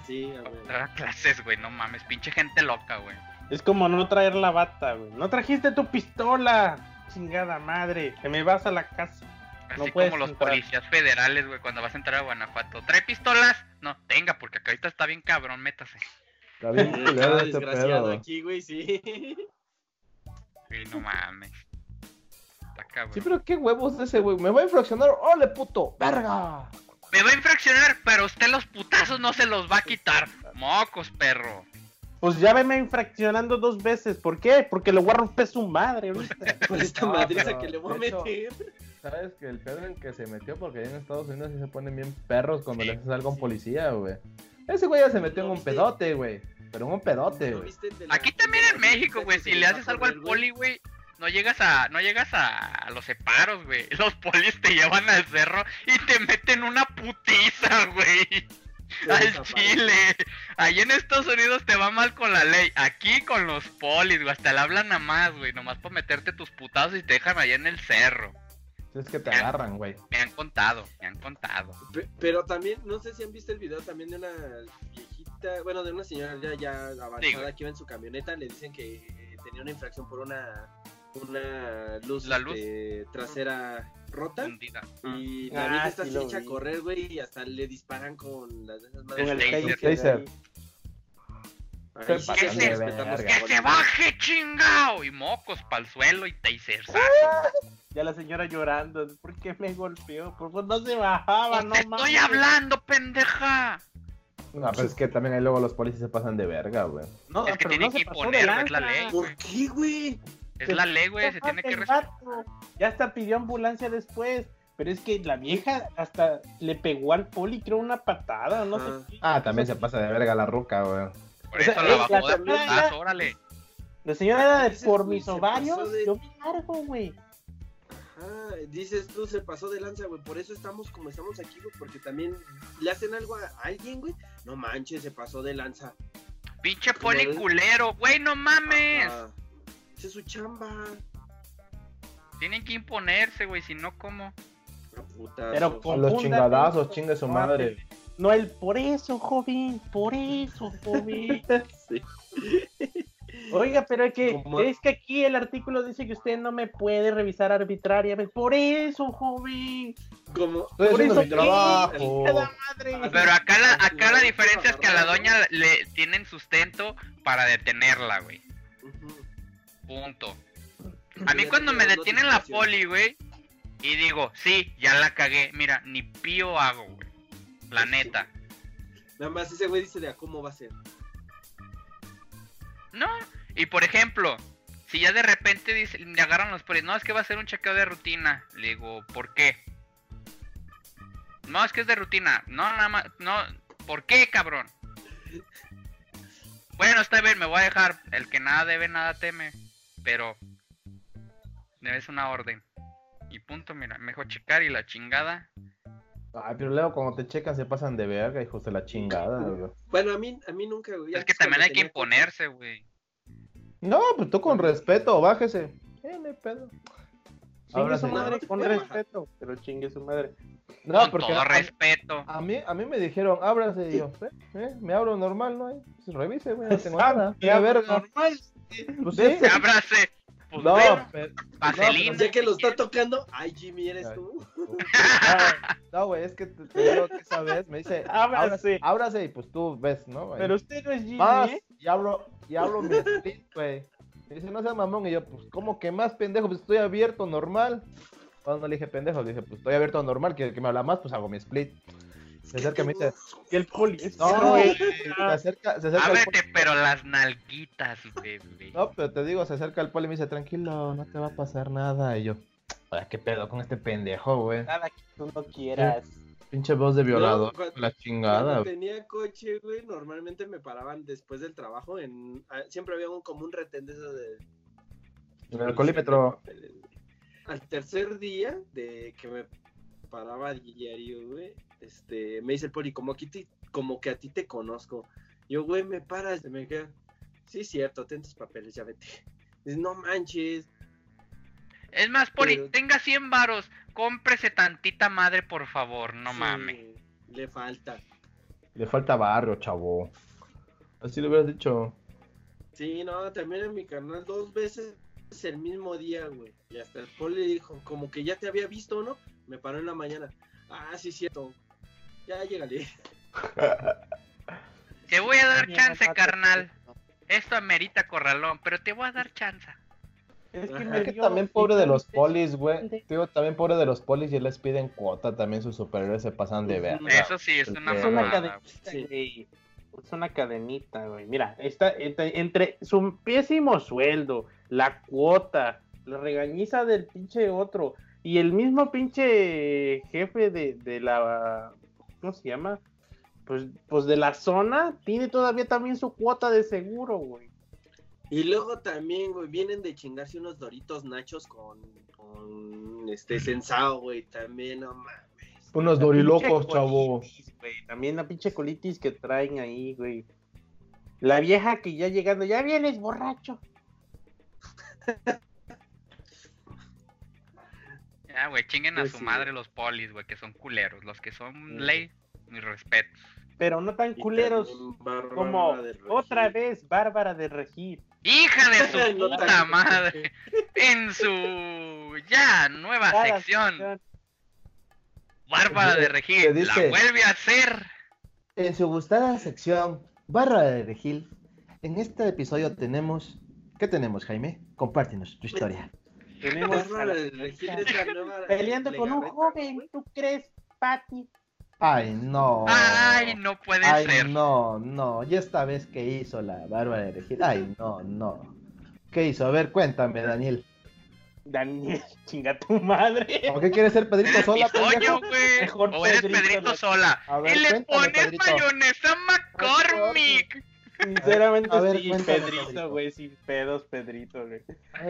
Speaker 1: sí, a
Speaker 3: para
Speaker 1: ver.
Speaker 3: entrar a clases, güey. No mames, pinche gente loca, güey.
Speaker 4: Es como no traer la bata, güey. No trajiste tu pistola. Chingada madre. Que me vas a la casa.
Speaker 3: Así
Speaker 4: No
Speaker 3: como los
Speaker 4: entrar.
Speaker 3: policías federales, güey, cuando vas a entrar a Guanajuato. ¿Trae pistolas? No, tenga, porque acá ahorita está bien cabrón, métase.
Speaker 2: Está bien culero
Speaker 1: cada
Speaker 2: este
Speaker 1: desgraciado
Speaker 2: pedo.
Speaker 1: aquí, güey, sí.
Speaker 3: Sí, no mames. Está cabrón.
Speaker 2: Sí, pero qué huevos de ese, güey. Me voy a infraccionar. ¡Ole, puto! ¡Verga!
Speaker 3: Me va a infraccionar, pero usted los putazos no se los va a quitar. Mocos, perro.
Speaker 4: Pues ya veme infraccionando dos veces. ¿Por qué? Porque le voy a romper su madre ahorita.
Speaker 1: Por esta
Speaker 2: No,
Speaker 1: madriza que le voy a meter.
Speaker 2: ¿Sabes que el pedo en que se metió? Porque ahí en Estados Unidos sí se ponen bien perros cuando
Speaker 3: Sí,
Speaker 2: le haces algo a un
Speaker 1: sí.
Speaker 2: policía, güey. Ese güey ya se metió en
Speaker 1: ¿No
Speaker 2: un pedote, güey. Pero en un pedote,
Speaker 1: ¿No
Speaker 2: güey.
Speaker 3: Aquí también en México, güey, si le haces algo al poli, güey, no llegas a, no llegas a, los separos, güey. Los polis te llevan al cerro y te meten una putiza, güey. Al chile. Ahí en Estados Unidos te va mal con la ley. Aquí con los polis, güey. Hasta le hablan a más, güey. Nomás para meterte tus putazos y te dejan allá en el cerro.
Speaker 2: Es que te agarran, güey.
Speaker 3: Me han contado, me han contado.
Speaker 1: Pe- Pero también, no sé si han visto el video también de una viejita, bueno, de una señora ya, ya avanzada
Speaker 3: Sí,
Speaker 1: que iba en su camioneta, le dicen que eh, tenía una infracción por una una luz,
Speaker 3: La luz.
Speaker 1: este, trasera rota
Speaker 3: Hundida.
Speaker 1: y
Speaker 4: Ah,
Speaker 1: la vieja está
Speaker 4: sí
Speaker 1: echa a correr, güey, y hasta le disparan con las de esas madres.
Speaker 3: El
Speaker 4: el
Speaker 3: taser.
Speaker 4: taser. Ahí
Speaker 2: ¿Qué
Speaker 1: se?
Speaker 3: ¡Que se baje, chingao! Y mocos pa'l suelo y taserzazo.
Speaker 4: Ya la señora llorando. ¿Por qué me golpeó? Por favor, no se bajaba, no
Speaker 3: ¡Te estoy
Speaker 4: mames.
Speaker 3: hablando, pendeja!
Speaker 2: No, pero es que también ahí luego los policías se pasan de verga, güey.
Speaker 4: No,
Speaker 3: Es que
Speaker 4: pero
Speaker 3: tienen
Speaker 4: no se
Speaker 3: que
Speaker 4: pasó de
Speaker 3: imponer, güey, es la ley.
Speaker 1: ¿Por qué, güey?
Speaker 3: Es la ley, güey, se tiene que
Speaker 4: mames,
Speaker 3: respetar.
Speaker 4: Ya hasta pidió ambulancia después. Pero es que la vieja hasta le pegó al poli, creo, una patada, no sé qué.
Speaker 2: Ah, también se pasa de verga la ruca, güey.
Speaker 3: Por
Speaker 4: O sea,
Speaker 3: eso
Speaker 4: es
Speaker 3: la bajó de
Speaker 4: señora-
Speaker 3: putazo, órale.
Speaker 4: La señora era de por mis ovarios.
Speaker 1: de-
Speaker 4: Yo vi largo, güey.
Speaker 1: Ah, dices tú, se pasó de lanza, güey. Por eso estamos como estamos aquí, güey. Porque también le hacen algo a alguien, güey. No manches, se pasó de lanza.
Speaker 3: Pinche poli
Speaker 1: ves?
Speaker 3: culero, güey, no mames.
Speaker 1: Ajá. Esa es su chamba.
Speaker 3: Tienen que imponerse, güey, si no, ¿cómo?
Speaker 4: Pero con-
Speaker 2: los chingadazos, chingue su madre.
Speaker 4: No, el por eso, joven, por eso, joven.
Speaker 1: Sí.
Speaker 4: Oiga, pero es que, es que aquí el artículo dice que usted no me puede revisar arbitrariamente. Por eso, joven.
Speaker 1: Como.
Speaker 4: Por eso
Speaker 2: mi
Speaker 4: ¿qué?
Speaker 2: trabajo.
Speaker 4: Madre.
Speaker 3: Pero acá la, acá la diferencia es que a la doña le tienen sustento para detenerla, güey. Punto. A mí cuando me detienen la poli, güey, y digo, sí, ya la cagué, mira, ni pío hago, güey. La neta.
Speaker 1: Nada más ese güey dice de a cómo va a ser.
Speaker 3: No, y por ejemplo, si ya de repente dice, le agarran los polis, no, es que va a ser un chequeo de rutina. Le digo, ¿por qué? No, es que es de rutina. No, nada más, no, ¿por qué, cabrón? Bueno, está bien, me voy a dejar. El que nada debe, nada teme. Pero, debes una orden. Y punto, mira, mejor checar y la chingada.
Speaker 2: Ay, pero luego cuando te checan se pasan de verga, hijos de la chingada, güey.
Speaker 1: Bueno, a mí, a mí nunca, güey.
Speaker 3: Es que también hay que imponerse, güey.
Speaker 2: No, pues tú con respeto, bájese. Eh, no hay pedo.
Speaker 4: Chingue su madre con respeto, pero chingue su madre.
Speaker 2: No,
Speaker 3: Con
Speaker 2: porque
Speaker 3: todo
Speaker 2: a,
Speaker 3: respeto.
Speaker 2: a mí, a mí me dijeron, ábrase, y yo, ¿eh? ¿eh? Me abro normal, ¿no? hay? Pues revise, güey, no tengo nada.
Speaker 4: ya,
Speaker 2: verga.
Speaker 4: normal.
Speaker 2: Pues sí.
Speaker 3: Ábrase. Pues
Speaker 2: No,
Speaker 3: bueno,
Speaker 2: pero-
Speaker 3: vaselina.
Speaker 1: Ya que lo está tocando, ay, Jimmy, eres tú.
Speaker 2: Ah, No, güey, es que te, te digo que esa vez me dice,
Speaker 4: Ábrase.
Speaker 2: ábrase, ábrase, y pues tú ves, ¿no? Ahí.
Speaker 4: Pero usted no es Jimmy,
Speaker 2: más,
Speaker 4: ¿eh?
Speaker 2: y hablo, y hablo mi split, güey. Me dice, no seas mamón, y yo, pues, ¿cómo que más, pendejo? Pues estoy abierto, normal. Cuando le dije pendejo, le dije, pues estoy abierto normal, que, que me habla más, pues hago mi split. Se acerca y me dice,
Speaker 4: Que el poli.
Speaker 2: no,
Speaker 4: güey.
Speaker 2: se acerca, se acerca el
Speaker 3: Ábrete, pero las nalguitas, bebé.
Speaker 2: No, pero te digo, se acerca el poli y me dice, tranquilo, no te va a pasar nada. Y yo, "Ay, ¿qué pedo con este pendejo, güey?
Speaker 4: Nada que tú no quieras.
Speaker 2: Pinche voz de violador.
Speaker 1: cuando-
Speaker 2: la
Speaker 1: Cuando
Speaker 2: chingada.
Speaker 1: tenía coche, güey, normalmente me paraban después del trabajo en... ah, Siempre había un, como un retén de eso de...
Speaker 2: En el alcoholímetro.
Speaker 1: Al tercer día de que me paraba diario, güey, este, me dice el poli, como, aquí te- como que a ti te conozco. Yo, güey, me paras, me queda, sí, cierto, ten tus papeles, ya vete. Dice, no manches.
Speaker 3: Es más, Poli,
Speaker 1: Pero-
Speaker 3: tenga 100 varos, cómprese tantita madre, por favor, no
Speaker 1: Sí,
Speaker 3: mames.
Speaker 1: Le falta.
Speaker 2: Le falta barrio, chavo. Así le hubieras dicho.
Speaker 1: Sí, no, también en mi canal dos veces el mismo día, güey. Y hasta el poli dijo, como que ya te había visto, ¿no? Me paró en la mañana. Ah, sí, cierto. Ya llegale.
Speaker 3: Te voy a dar chance, carnal. Esto amerita corralón, pero te voy a dar chance.
Speaker 4: Es que, me
Speaker 2: Es que
Speaker 4: dio-
Speaker 2: también pobre de los polis, güey. Digo, también pobre de los polis y les piden cuota. También sus superiores se pasan de ver.
Speaker 3: Eso sí, es una
Speaker 2: Es
Speaker 4: Es una cadenita,
Speaker 1: Sí.
Speaker 4: güey. Es una cadenita, güey. Mira, está entre, entre su pésimo sueldo, la cuota, la regañiza del pinche otro y el mismo pinche jefe de, de la. ¿Cómo se llama? Pues, pues de la zona, tiene todavía también su cuota de seguro, güey.
Speaker 1: Y luego también, güey, vienen de chingarse unos doritos nachos con, con este sensao, güey. También, no mames.
Speaker 2: Unos
Speaker 4: La
Speaker 2: dorilocos, chavo.
Speaker 4: güey. También la pinche colitis que traen ahí, güey. La vieja que ya llegando, ya vienes borracho.
Speaker 3: Ya, güey, chinguen a
Speaker 1: Pues
Speaker 3: su
Speaker 1: sí,
Speaker 3: madre los polis, güey, que son culeros. Los que son ley, mis respetos.
Speaker 4: Pero no tan culeros
Speaker 1: Bárbara
Speaker 4: como otra vez Bárbara de Regir.
Speaker 3: ¡Hija de su puta madre! En su ya nueva
Speaker 4: Cada
Speaker 3: sección,
Speaker 4: sección.
Speaker 3: Bárbara de Regil
Speaker 2: dice-
Speaker 3: la vuelve a hacer.
Speaker 2: En su gustada sección, Barra de Regil, en este episodio tenemos... ¿Qué tenemos, Jaime? Compártenos tu historia.
Speaker 4: Tenemos a
Speaker 1: Bárbara
Speaker 4: la- peleando con un joven. ¿tú crees, Patty?
Speaker 2: Ay, no.
Speaker 3: Ay, no puede
Speaker 2: Ay,
Speaker 3: ser.
Speaker 2: no, no. Y esta vez que hizo la Bárbara de Regil. Ay, no, no. ¿Qué hizo? A ver, cuéntame, Daniel.
Speaker 4: Daniel, chinga tu madre.
Speaker 2: ¿Por qué quieres ser Pedrito Sola, pendejo?
Speaker 3: güey.
Speaker 4: Mejor
Speaker 3: O eres
Speaker 4: Pedrito
Speaker 3: sola.
Speaker 2: Ver,
Speaker 3: y le pones
Speaker 2: Pedrito.
Speaker 3: mayonesa McCormick.
Speaker 4: Sinceramente
Speaker 2: A ver,
Speaker 4: sí,
Speaker 2: cuéntame,
Speaker 4: Pedrito, güey, sin pedos, Pedrito, güey.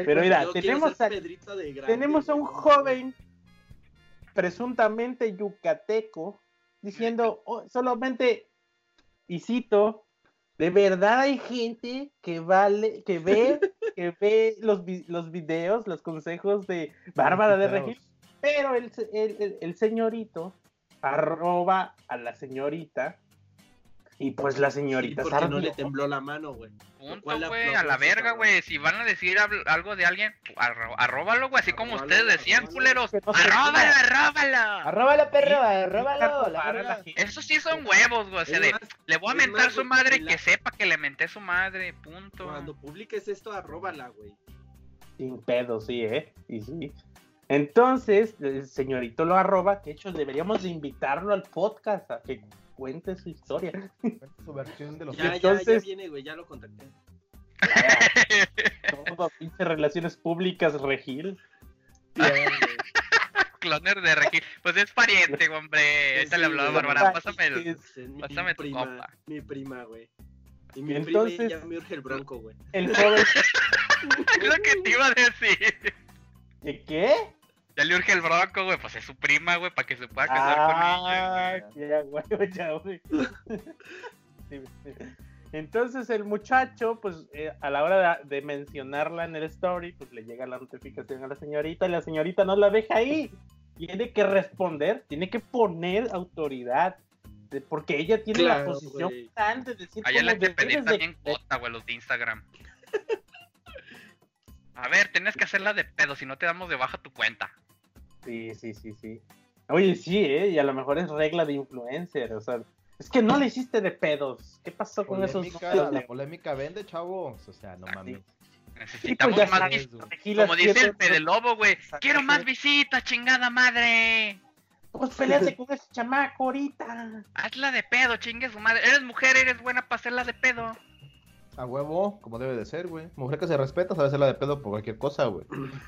Speaker 4: Pero mira, tenemos a-
Speaker 1: Pedrito de grande,
Speaker 4: Tenemos a un joven presuntamente yucateco diciendo oh, solamente y cito de verdad hay gente que vale que ve que ve los, los videos los consejos de Bárbara de Regil pero el, se- el, el- el señorito arroba a la señorita y pues la
Speaker 1: Sí,
Speaker 4: señorita se
Speaker 1: porque no le tembló la mano, güey.
Speaker 3: Punto,
Speaker 1: ¿Cuál la-
Speaker 3: güey, a la verga, güey. Si van a decir algo de alguien, arro- arróbalo, güey. Así como
Speaker 1: Arróbalo,
Speaker 3: ustedes decían,
Speaker 1: arróbalo.
Speaker 3: culeros.
Speaker 4: No
Speaker 3: Arróbalo, arróbalo.
Speaker 2: Arróbalo, perro,
Speaker 4: Sí,
Speaker 2: arróbalo. la
Speaker 4: a.
Speaker 3: Eso sí son huevos, güey. O sea,
Speaker 1: Es
Speaker 3: de,
Speaker 1: más,
Speaker 3: le voy a mentar
Speaker 1: más,
Speaker 3: su madre
Speaker 1: la-
Speaker 3: que sepa que le menté su madre. Punto.
Speaker 1: Cuando publiques esto, arróbala, güey.
Speaker 4: Sin pedo, sí, ¿eh? Y sí. Entonces, el señorito lo arroba, que de hecho deberíamos de invitarlo al podcast a que cuente su historia.
Speaker 2: Su versión de los
Speaker 1: Ya, ya, ya
Speaker 4: entonces-
Speaker 1: viene, güey, ya lo contacté.
Speaker 4: Todo pinche relaciones públicas, Regil.
Speaker 1: Ya.
Speaker 3: Cloner de Regil. Pues es pariente, hombre. Ahorita
Speaker 1: Sí,
Speaker 3: le hablaba. Bárbara. Pásame el.
Speaker 1: Es mi
Speaker 3: Pásame tu
Speaker 1: prima,
Speaker 3: copa.
Speaker 1: mi prima, güey. Y mi
Speaker 4: Entonces-
Speaker 1: prima ya me urge el bronco, güey.
Speaker 4: El joven.
Speaker 3: Es lo que te iba a decir.
Speaker 4: ¿Qué?
Speaker 3: Ya le urge el bronco, güey. Pues es su prima, güey, para que se pueda casar con
Speaker 4: Ah,
Speaker 3: ella. güey.
Speaker 4: ya, güey, ya, güey. Sí, sí. Entonces el muchacho, pues eh, a la hora de, de mencionarla en el story, pues le llega la notificación a la señorita y la señorita no la deja ahí. Tiene que responder, tiene que poner autoridad. de- porque ella tiene la posición
Speaker 1: güey.
Speaker 4: tal de decir cómo
Speaker 3: le te pedí también cuota, güey, los de Instagram. A ver, tienes que hacerla de pedo, si no te damos de baja tu cuenta.
Speaker 4: Sí, sí, sí, sí. Oye, sí, ¿eh? Y a lo mejor es regla de influencer, o sea, es que no le hiciste de pedos. ¿Qué pasó con esos
Speaker 2: la polémica vende, chavos. O sea, no mames.
Speaker 4: Sí, pues
Speaker 3: Necesitamos más visitas. Como dice el Fede Lobo, güey. Quiero más visitas, chingada madre.
Speaker 4: Pues peleate con ese chamaco ahorita.
Speaker 3: Hazla de pedo, chingue su madre. Eres mujer, eres buena para hacerla de pedo.
Speaker 2: A huevo, como debe de ser, güey. Mujer que se respeta sabe hacerla de pedo por cualquier cosa, güey.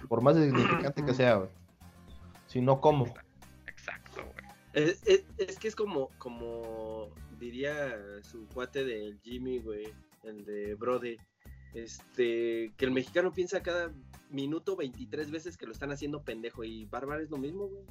Speaker 2: Por más significante que sea, güey. Si no, ¿cómo?
Speaker 3: Exacto, güey.
Speaker 1: Es, es- es que es como, como diría su cuate del Jimmy, güey, el de Brode, este, que el mexicano piensa cada minuto 23 veces que lo están haciendo pendejo y Bárbara es lo mismo, güey.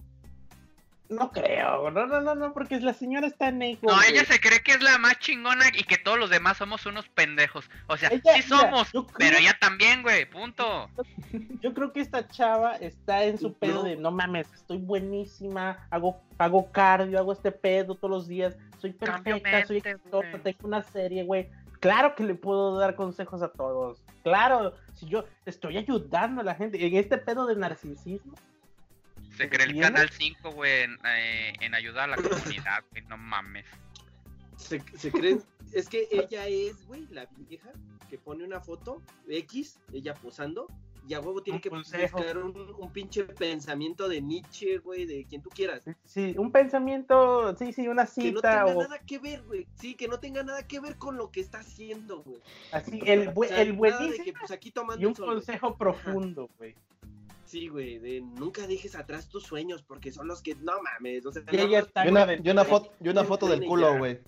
Speaker 4: No creo, no, no, no, no, porque la señora está en ego.
Speaker 3: No, ella se cree que es la más chingona y que todos los demás somos unos pendejos. O sea,
Speaker 4: Ella-
Speaker 3: sí
Speaker 4: mira,
Speaker 3: somos,
Speaker 4: creo-
Speaker 3: pero ella también, güey, punto.
Speaker 4: Yo creo que esta chava está en su
Speaker 1: No.
Speaker 4: pedo de no mames, estoy buenísima, hago, hago cardio, hago este pedo todos los días, soy perfecta, soy exitosa, tengo una serie, güey. Claro que le puedo dar consejos a todos. Claro, si yo estoy ayudando a la gente en este pedo de narcisismo.
Speaker 3: Se cree el canal 5, güey, en, eh, en ayudar a la comunidad, güey, no mames.
Speaker 1: Se, se creen, es que ella es, güey, la vieja que pone una foto X, ella posando, y a huevo tiene
Speaker 4: Un
Speaker 1: que buscar un, un pinche pensamiento de Nietzsche, güey, de quien tú quieras.
Speaker 4: Sí, un pensamiento, sí, sí, una
Speaker 1: Que no
Speaker 4: cita
Speaker 1: tenga
Speaker 4: o
Speaker 1: nada que ver, güey. Sí, que no tenga nada que ver con lo que está haciendo, güey.
Speaker 4: así, el, bu-
Speaker 1: O sea,
Speaker 4: el buenísimo
Speaker 1: que, pues, aquí tomando
Speaker 4: y un
Speaker 1: sol,
Speaker 4: consejo profundo, güey.
Speaker 1: Sí, güey, de nunca dejes atrás tus sueños porque son los que no mames, o sea,
Speaker 4: Y
Speaker 1: no
Speaker 4: ella
Speaker 1: más-
Speaker 4: está
Speaker 2: Y una, foto, y una foto del culo, güey.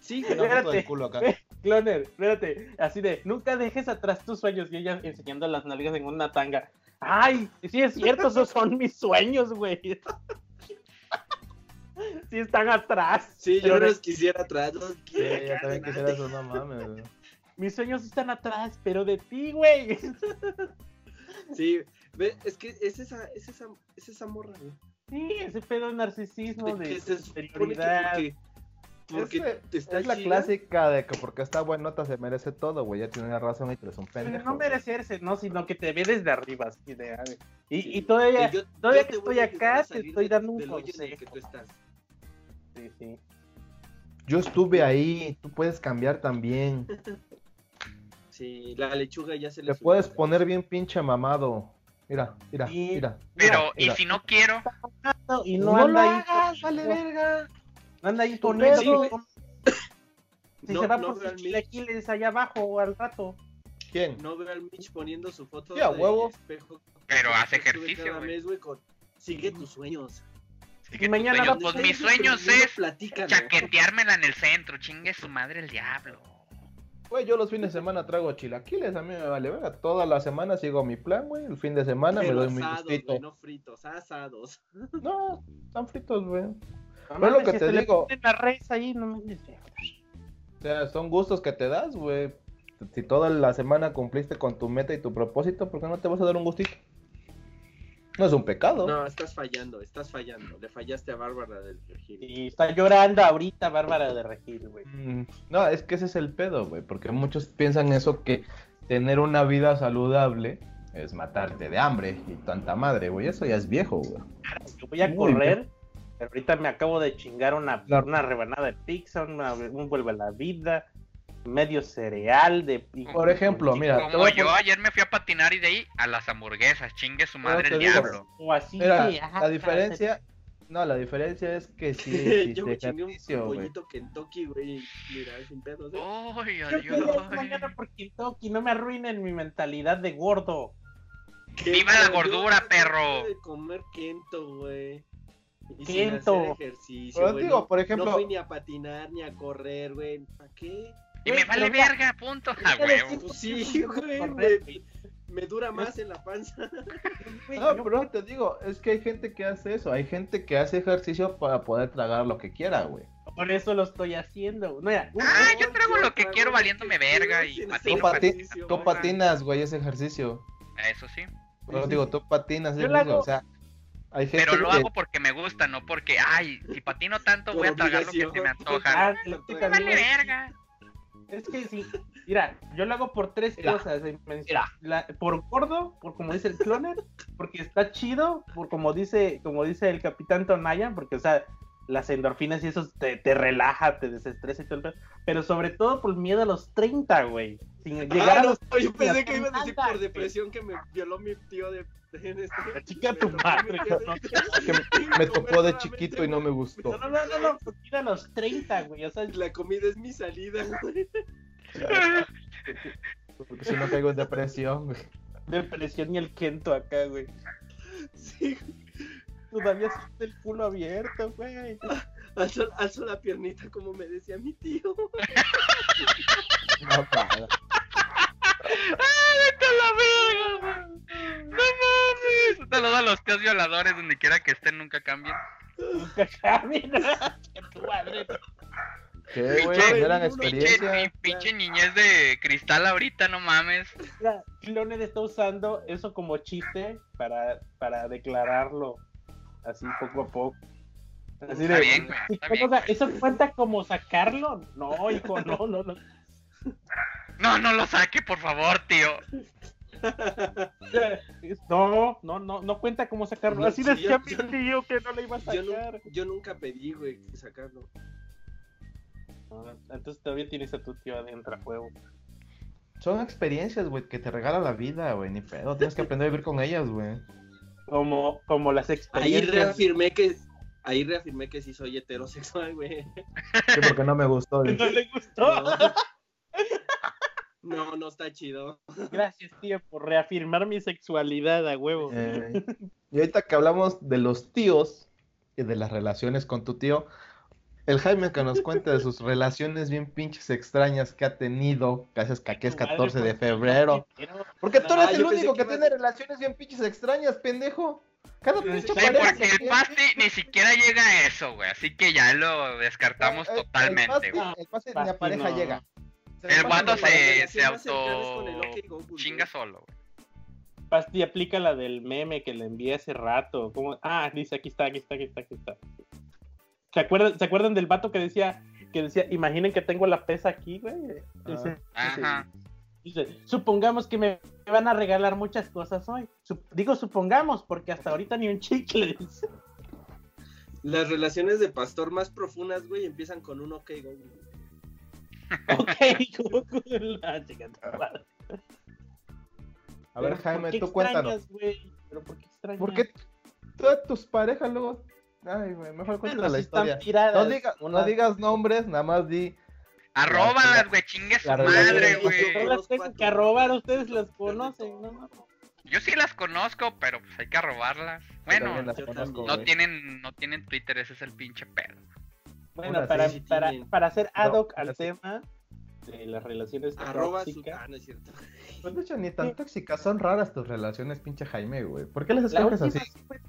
Speaker 1: Sí, güey.
Speaker 2: una foto del culo acá.
Speaker 4: Cloner, espérate, así de, nunca dejes atrás tus sueños y ella enseñando las nalgas en una tanga. Ay, sí es cierto, esos son mis sueños, güey. Sí están atrás.
Speaker 1: Sí, yo los quisiera atrás, los
Speaker 2: Sí, yo también quisiera eso, no mames.
Speaker 4: Mis sueños están atrás, pero de ti, güey.
Speaker 1: Sí, ve, es que es esa, es esa, es esa morra, güey.
Speaker 4: Sí, ese pedo de narcisismo,
Speaker 1: De
Speaker 4: de
Speaker 1: que se que porque,
Speaker 2: Es, que
Speaker 1: está
Speaker 2: es la
Speaker 1: chida,
Speaker 2: clásica de que porque está buenota se merece todo, güey. Ya tiene razón y tú eres un
Speaker 4: Pero
Speaker 2: pendejo.
Speaker 4: no
Speaker 2: güey.
Speaker 4: merecerse, no, sino que te ve desde arriba, así de. Y, y todavía,
Speaker 1: que yo-
Speaker 4: todavía
Speaker 1: yo
Speaker 4: que estoy acá, te estoy
Speaker 1: de-
Speaker 4: dando un
Speaker 1: que
Speaker 4: consejo.
Speaker 1: tú estás.
Speaker 4: sí, sí.
Speaker 2: Yo estuve ahí, tú puedes cambiar también.
Speaker 1: Sí, la lechuga ya se le
Speaker 2: Te puedes poner bien pinche mamado. Mira, mira,
Speaker 4: Sí.
Speaker 2: mira.
Speaker 3: Pero,
Speaker 2: mira.
Speaker 3: ¿y si no quiero?
Speaker 4: No, y no,
Speaker 2: No, lo
Speaker 4: ahí.
Speaker 2: hagas, vale verga.
Speaker 4: No anda ahí
Speaker 2: Tu
Speaker 4: poniendo.
Speaker 2: pedo.
Speaker 4: Si
Speaker 1: No-
Speaker 4: se va
Speaker 1: no
Speaker 4: por chilaquiles allá abajo al rato.
Speaker 2: ¿Quién?
Speaker 1: No veo al Mitch poniendo su foto
Speaker 2: Sí, a
Speaker 1: de
Speaker 2: huevo.
Speaker 1: espejo.
Speaker 3: Pero hace ejercicio,
Speaker 1: mes, güey, con- Sigue tus sueños.
Speaker 3: Sí que tus
Speaker 4: mañana
Speaker 3: sueños, pues mis sueños es chaqueteármela en el centro, chingue su madre el diablo.
Speaker 2: Güey, yo los fines de semana trago chilaquiles, a mí me vale verga. Toda la semana sigo mi plan, güey. El fin de semana
Speaker 1: Pero
Speaker 2: me doy mi
Speaker 1: asados,
Speaker 2: gustito.
Speaker 1: güey, no fritos, asados.
Speaker 2: No, están fritos, güey.
Speaker 4: No
Speaker 2: Pero lo
Speaker 4: mames,
Speaker 2: que
Speaker 4: si
Speaker 2: te digo-
Speaker 4: la res ahí, no mames.
Speaker 2: O sea, son gustos que te das, güey. Si toda la semana cumpliste con tu meta y tu propósito, ¿por qué no te vas a dar un gustito? No es un pecado.
Speaker 1: No, estás fallando, estás fallando. Le fallaste a Bárbara del Virgil.
Speaker 4: Y está llorando ahorita Bárbara de Regil, güey.
Speaker 2: Mm, No, es que ese es el pedo, güey. Porque muchos piensan eso que tener una vida saludable es matarte de hambre y tanta madre, güey. Eso ya es viejo, güey.
Speaker 4: Yo voy a
Speaker 2: Muy
Speaker 4: correr. Ahorita me acabo de chingar una,
Speaker 2: Claro.
Speaker 4: una rebanada de pizza, una- un vuelve a la vida, medio cereal de
Speaker 2: Por ejemplo, mira,
Speaker 3: Como yo
Speaker 2: poner-
Speaker 3: ayer me fui a patinar y de ahí a las hamburguesas, chingue su madre el
Speaker 2: digo,
Speaker 3: diablo.
Speaker 4: o así.
Speaker 2: Mira,
Speaker 4: de,
Speaker 2: la diferencia, no, la diferencia es que sí
Speaker 1: Yo me chingué un pollito Kentucky, güey. Mira, sin pedos. ¿eh?
Speaker 3: Ay,
Speaker 4: Yo mañana por Kentucky, no me arruinen mi mentalidad de gordo.
Speaker 3: ¡Viva la gordura, perro!
Speaker 1: pude comer Kento, güey. Y sin hacer ejercicio,
Speaker 2: Pero digo,
Speaker 1: no-
Speaker 2: por ejemplo-
Speaker 1: No fui ni a patinar, ni a correr, güey. ¿Para qué?
Speaker 3: Y me vale verga, punto.
Speaker 4: mira,
Speaker 3: A huevo.
Speaker 1: sí, güey. Me, me dura más en la panza.
Speaker 2: No, pero te digo, es que hay gente que hace eso. Hay gente que hace ejercicio para poder tragar lo que quiera, güey.
Speaker 4: Por eso lo estoy haciendo. No,
Speaker 3: Ah, yo trago lo que quiero valiéndome verga y patino,
Speaker 2: Tú, pati- patinas, güey, es ejercicio.
Speaker 3: Eso sí.
Speaker 2: Pero digo, tú patinas
Speaker 4: Yo hago-
Speaker 2: O sea, hay gente
Speaker 3: Pero lo
Speaker 2: que...
Speaker 3: hago porque me gusta, no porque, ay, si patino tanto voy a tragar lo que se me antoja.
Speaker 4: Ah,
Speaker 3: vale verga.
Speaker 4: Es que sí, mira, yo lo hago por tres
Speaker 2: Mira,
Speaker 4: cosas. eh, la- por gordo, por como dice el cloner, porque está chido, por como dice, como dice el capitán Tonayan, porque o sea, las endorfinas y eso te, te relaja, te desestresa y todo el pedo, pero sobre todo por miedo a los 30, güey. Sin llegar
Speaker 1: Ah,
Speaker 4: a
Speaker 1: no,
Speaker 4: los
Speaker 1: yo pensé que ibas a decir por depresión que me violó mi tío de. en este-
Speaker 4: Chica tu madre,
Speaker 2: que me, me tocó de chiquito y no me
Speaker 4: No,
Speaker 2: gustó.
Speaker 4: no, no, no, no, porque ir a los 30, güey, o sea,
Speaker 1: La comida es mi salida, güey.
Speaker 2: Porque si no caigo en depresión, güey.
Speaker 4: depresión y el Kento acá, güey.
Speaker 1: Sí.
Speaker 4: Todavía siente el culo abierto, güey.
Speaker 1: Alzo, alzo la piernita como me decía mi tío.
Speaker 2: No, para.
Speaker 3: ¡Ah, vete a la verga! ¡No mames! Un saludo a los tíos violadores, donde quiera que estén, nunca cambien.
Speaker 4: Nunca cambien. Que tu madre.
Speaker 2: ¿Qué, güey?
Speaker 3: Pinche- niñez de cristal ahorita, no mames.
Speaker 4: Mira, Cloned está usando eso como chiste para, para declararlo así poco a poco. Así
Speaker 3: Está bien, güey, está bien.
Speaker 4: ¿Eso cuenta como sacarlo? No, hijo, no, no, no.
Speaker 3: No, no lo saque, por favor, tío.
Speaker 4: No, no, no, no cuenta como sacarlo. Así
Speaker 1: sí,
Speaker 4: decía
Speaker 1: yo-
Speaker 4: mi tío que no le iba a
Speaker 1: Yo,
Speaker 4: sacar.
Speaker 1: yo nunca pedí, güey, sacarlo.
Speaker 4: Ah, Entonces todavía tienes a tu tío adentro a huevo.
Speaker 2: Son experiencias, güey, que te regala la vida, güey. Ni pedo. Tienes que aprender a vivir con ellas, güey.
Speaker 4: Como, como las
Speaker 1: Ahí
Speaker 4: experiencias.
Speaker 1: reafirmé que ahí reafirmé que sí soy heterosexual, güey.
Speaker 2: Sí, porque no me gustó, güey.
Speaker 4: No le gustó.
Speaker 1: No. no, no está chido.
Speaker 4: Gracias, tío, por reafirmar mi sexualidad a huevo.
Speaker 2: Eh, y ahorita que hablamos de los tíos y de las relaciones con tu tío, el Jaime que nos cuenta de sus relaciones bien pinches extrañas que ha tenido, gracias que aquí es 14 de febrero. Porque tú
Speaker 1: Ah,
Speaker 2: eres el
Speaker 1: yo pensé
Speaker 2: único
Speaker 1: que
Speaker 2: tiene relaciones bien pinches extrañas, pendejo. Cada pinche
Speaker 3: Sí,
Speaker 2: pareja
Speaker 3: porque
Speaker 2: que
Speaker 3: el pasti ni siquiera llega a eso, güey. Así que ya lo descartamos
Speaker 2: Eh, eh,
Speaker 3: totalmente,
Speaker 2: El pasti,
Speaker 3: güey.
Speaker 2: el pasti ni a pareja llega.
Speaker 3: El guato se, auto
Speaker 1: el
Speaker 3: chinga solo, güey.
Speaker 4: Pasti aplica la del meme que le envié hace rato. ¿Cómo? Ah, dice, aquí está, aquí está, aquí está, aquí está. ¿Se acuerdan, ¿Se acuerdan del vato que decía, que decía, imaginen que tengo la pesa aquí, güey? Dice,
Speaker 3: Ajá.
Speaker 4: dice, supongamos que me van a regalar muchas cosas hoy. Sup- digo supongamos, porque hasta ahorita ni un chicle, dice.
Speaker 1: Las relaciones de pastor más profundas, güey, empiezan con un OK Google.
Speaker 4: Ok, Google. Ah.
Speaker 2: A ver, Jaime,
Speaker 4: ¿por qué
Speaker 2: tú cuéntanos.
Speaker 4: extrañas, güey? ¿Pero por qué extrañas?
Speaker 2: ¿Por qué todas tus parejas luego... Ay, güey, mejor cuéntanos la historia.
Speaker 4: tiradas,
Speaker 2: No, diga- no
Speaker 4: una-
Speaker 2: digas nombres, nada más di...
Speaker 3: Arróbalas, güey, chingue su madre, güey.
Speaker 4: No las tengo que arrobar, ustedes las conocen, ¿no?
Speaker 3: Yo sí las conozco, pero pues hay que arrobarlas. Bueno,
Speaker 2: las conozco,
Speaker 3: no
Speaker 2: güey.
Speaker 3: tienen, no tienen Twitter, ese es el pinche pedo.
Speaker 4: Bueno,
Speaker 2: Una
Speaker 4: para,
Speaker 1: sí
Speaker 4: para, para hacer ad
Speaker 2: No,
Speaker 4: hoc al
Speaker 2: así.
Speaker 4: tema de las relaciones
Speaker 1: Arroba su...
Speaker 4: tóxicas,
Speaker 1: Ah, no es cierto.
Speaker 2: Pues de hecho, ni tan tóxicas, son raras tus relaciones, pinche Jaime, güey. ¿Por qué les
Speaker 4: la
Speaker 2: escoges así?
Speaker 4: sí fue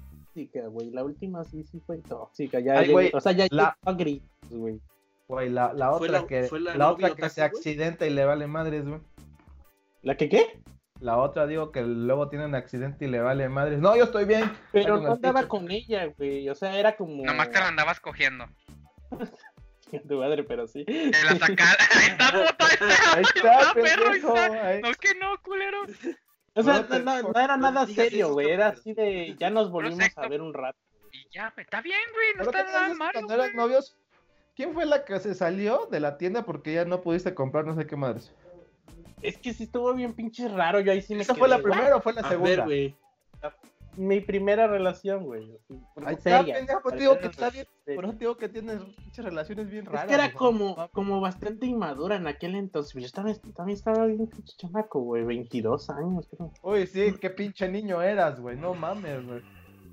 Speaker 4: tóxica, güey. La última sí, sí fue tóxica. Ya
Speaker 2: Ay, güey,
Speaker 4: o sea, ya
Speaker 2: la-
Speaker 4: a gritos, güey.
Speaker 2: Güey, la, la
Speaker 1: ¿Fue
Speaker 2: otra
Speaker 1: la-
Speaker 2: que,
Speaker 1: la
Speaker 2: otra que se
Speaker 1: güey?
Speaker 2: accidenta y le vale madres, güey.
Speaker 4: ¿La que qué?
Speaker 2: La otra digo que luego tiene un accidente y le vale madres. No, yo estoy bien.
Speaker 4: Pero no andaba con ella, güey. O sea, era como.
Speaker 3: Nomás te la andabas cogiendo.
Speaker 4: Tu madre, pero sí.
Speaker 3: Te la sacaron. Ahí está, puto, ahí está.
Speaker 2: Ahí está,
Speaker 3: perro, ahí está.
Speaker 2: ahí-
Speaker 3: No que no, culero.
Speaker 4: O sea,
Speaker 2: No
Speaker 4: no, no- era nada serio, güey. Era así de. Ya nos volvimos a ver un rato.
Speaker 3: Y ya, está bien, güey, no
Speaker 2: ¿Pero qué
Speaker 3: está nada malo.
Speaker 2: cuando eran novios? ¿Quién fue la que se salió de la tienda porque ya no pudiste comprar no sé qué madres?
Speaker 4: Es que sí estuvo bien pinche raro. Yo ahí sí me
Speaker 2: ¿Esa
Speaker 4: quedé,
Speaker 2: fue la primera o fue la
Speaker 1: A
Speaker 2: segunda?
Speaker 1: ver, güey.
Speaker 4: Mi primera relación, güey.
Speaker 2: Está,
Speaker 4: Seria.
Speaker 2: pendejo, pues te digo que
Speaker 4: Seria.
Speaker 2: está bien. Por eso te digo que tienes relaciones bien
Speaker 4: Es
Speaker 2: raras.
Speaker 4: que era como, como bastante inmadura en aquel entonces. Yo estaba, también estaba bien pinche chamaco, güey. 22 años, creo.
Speaker 2: Uy, sí, qué pinche niño eras, güey. No mames, güey.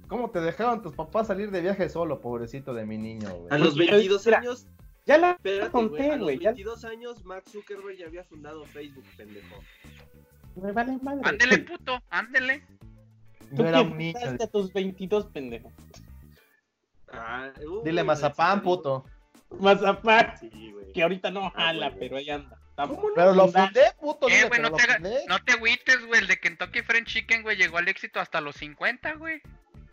Speaker 2: ¿Cómo te dejaron tus papás salir de viaje solo, pobrecito de mi niño,
Speaker 1: A
Speaker 2: güey?
Speaker 1: los
Speaker 4: Mira,
Speaker 1: 22
Speaker 4: mira,
Speaker 1: años,
Speaker 4: Ya la
Speaker 1: espérate,
Speaker 4: conté,
Speaker 1: güey. A los
Speaker 4: güey, ya-
Speaker 1: 22 años, Mark Zuckerberg ya había fundado Facebook, pendejo.
Speaker 4: me vale madre.
Speaker 3: Ándele, puto, ándele.
Speaker 4: ¿Tú
Speaker 2: No era
Speaker 4: qué
Speaker 2: un niño.
Speaker 4: a tus 22, pendejo?
Speaker 1: Ah, uh,
Speaker 2: Dile mazapán, puto.
Speaker 4: Mazapán,
Speaker 1: Sí, güey.
Speaker 4: que ahorita no
Speaker 1: Ah,
Speaker 4: jala,
Speaker 1: güey.
Speaker 4: pero ahí anda. Está-
Speaker 2: Pero lo fundé, puto.
Speaker 3: Eh, güey, no te, haga-
Speaker 2: fundé.
Speaker 3: no te agüites, güey. El de Kentucky Fried Chicken, güey, llegó al éxito hasta los 50, güey.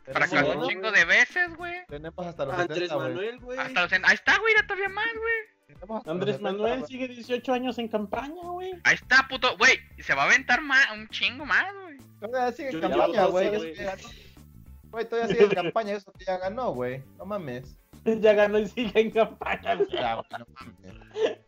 Speaker 3: Fracasó un chingo de veces, güey.
Speaker 2: Tenemos hasta los
Speaker 1: Andrés
Speaker 2: 70, güey.
Speaker 1: Manuel, güey.
Speaker 3: Hasta los... Ahí está, güey, era todavía más, güey.
Speaker 4: Andrés
Speaker 2: los 70,
Speaker 4: Manuel sigue 18 años en campaña, güey.
Speaker 3: Ahí está, puto. Güey, y se va a aventar más, un chingo más, güey.
Speaker 2: Todavía sigue en
Speaker 1: Yo
Speaker 2: campaña, güey.
Speaker 1: 12,
Speaker 2: eso
Speaker 1: güey.
Speaker 2: todavía sigue en campaña, eso que ya ganó, güey. No mames.
Speaker 4: Ya ganó y sigue en campaña, güey.
Speaker 2: Ya, güey, no mames.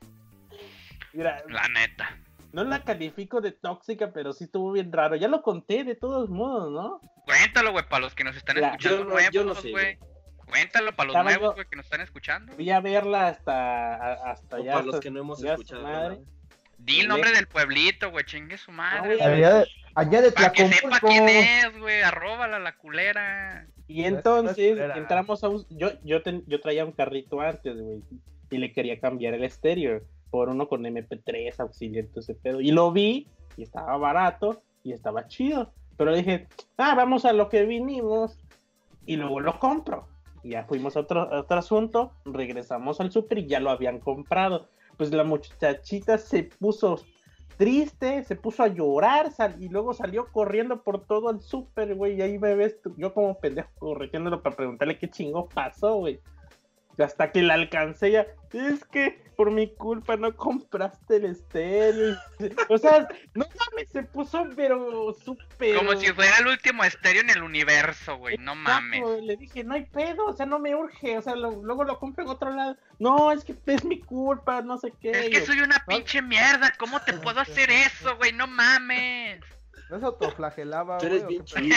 Speaker 4: Mira,
Speaker 3: La neta.
Speaker 4: no la califico de tóxica, pero sí estuvo bien raro. Ya lo conté de todos modos, ¿no?
Speaker 3: Cuéntalo, güey, para los que nos están escuchando
Speaker 1: yo no-
Speaker 3: nuevos,
Speaker 1: yo no sé,
Speaker 3: güey. Cuéntalo para los
Speaker 4: Estaba
Speaker 3: nuevos,
Speaker 4: yo-
Speaker 3: güey, que nos están escuchando.
Speaker 4: Fui a verla hasta, a- hasta
Speaker 1: O
Speaker 4: allá.
Speaker 1: para los que no hemos
Speaker 4: ya
Speaker 1: escuchado.
Speaker 4: madre.
Speaker 1: nada.
Speaker 3: Di el nombre del pueblito, güey, chingue su madre.
Speaker 2: Allá de, allá de
Speaker 3: Para que sepa quién es, güey, arróbala la culera.
Speaker 4: Y entonces
Speaker 2: culera.
Speaker 4: entramos a un... Yo, yo, ten- yo traía un carrito antes, güey. Y le quería cambiar el estéreo por uno con MP3, auxiliar, todo ese pedo. Y lo vi y estaba barato y estaba chido. Pero dije, ah, vamos a lo que vinimos. Y luego lo compro. Y ya fuimos a otro, a otro asunto, regresamos al súper y ya lo habían comprado. Pues la muchachita se puso triste, se puso a llorar y luego salió corriendo por todo el súper, güey. Y ahí me ves yo como pendejo corrigiéndolo para preguntarle qué chingo pasó, güey. Hasta que la alcancé ya, es que por mi culpa no compraste el estéreo. O sea, no mames, se puso pero súper.
Speaker 3: Como si fuera el último estéreo en el universo, güey. No mames.
Speaker 4: Le dije, no hay pedo, o sea, no me urge, o sea, lo- luego lo compro en otro lado. No, es que es mi culpa, no sé qué.
Speaker 3: Es que soy una pinche mierda. ¿Cómo te puedo hacer eso, güey? No mames.
Speaker 2: No se autoflagelaba,
Speaker 1: Tú
Speaker 2: güey.
Speaker 1: eres
Speaker 2: ¿o
Speaker 1: bien chido.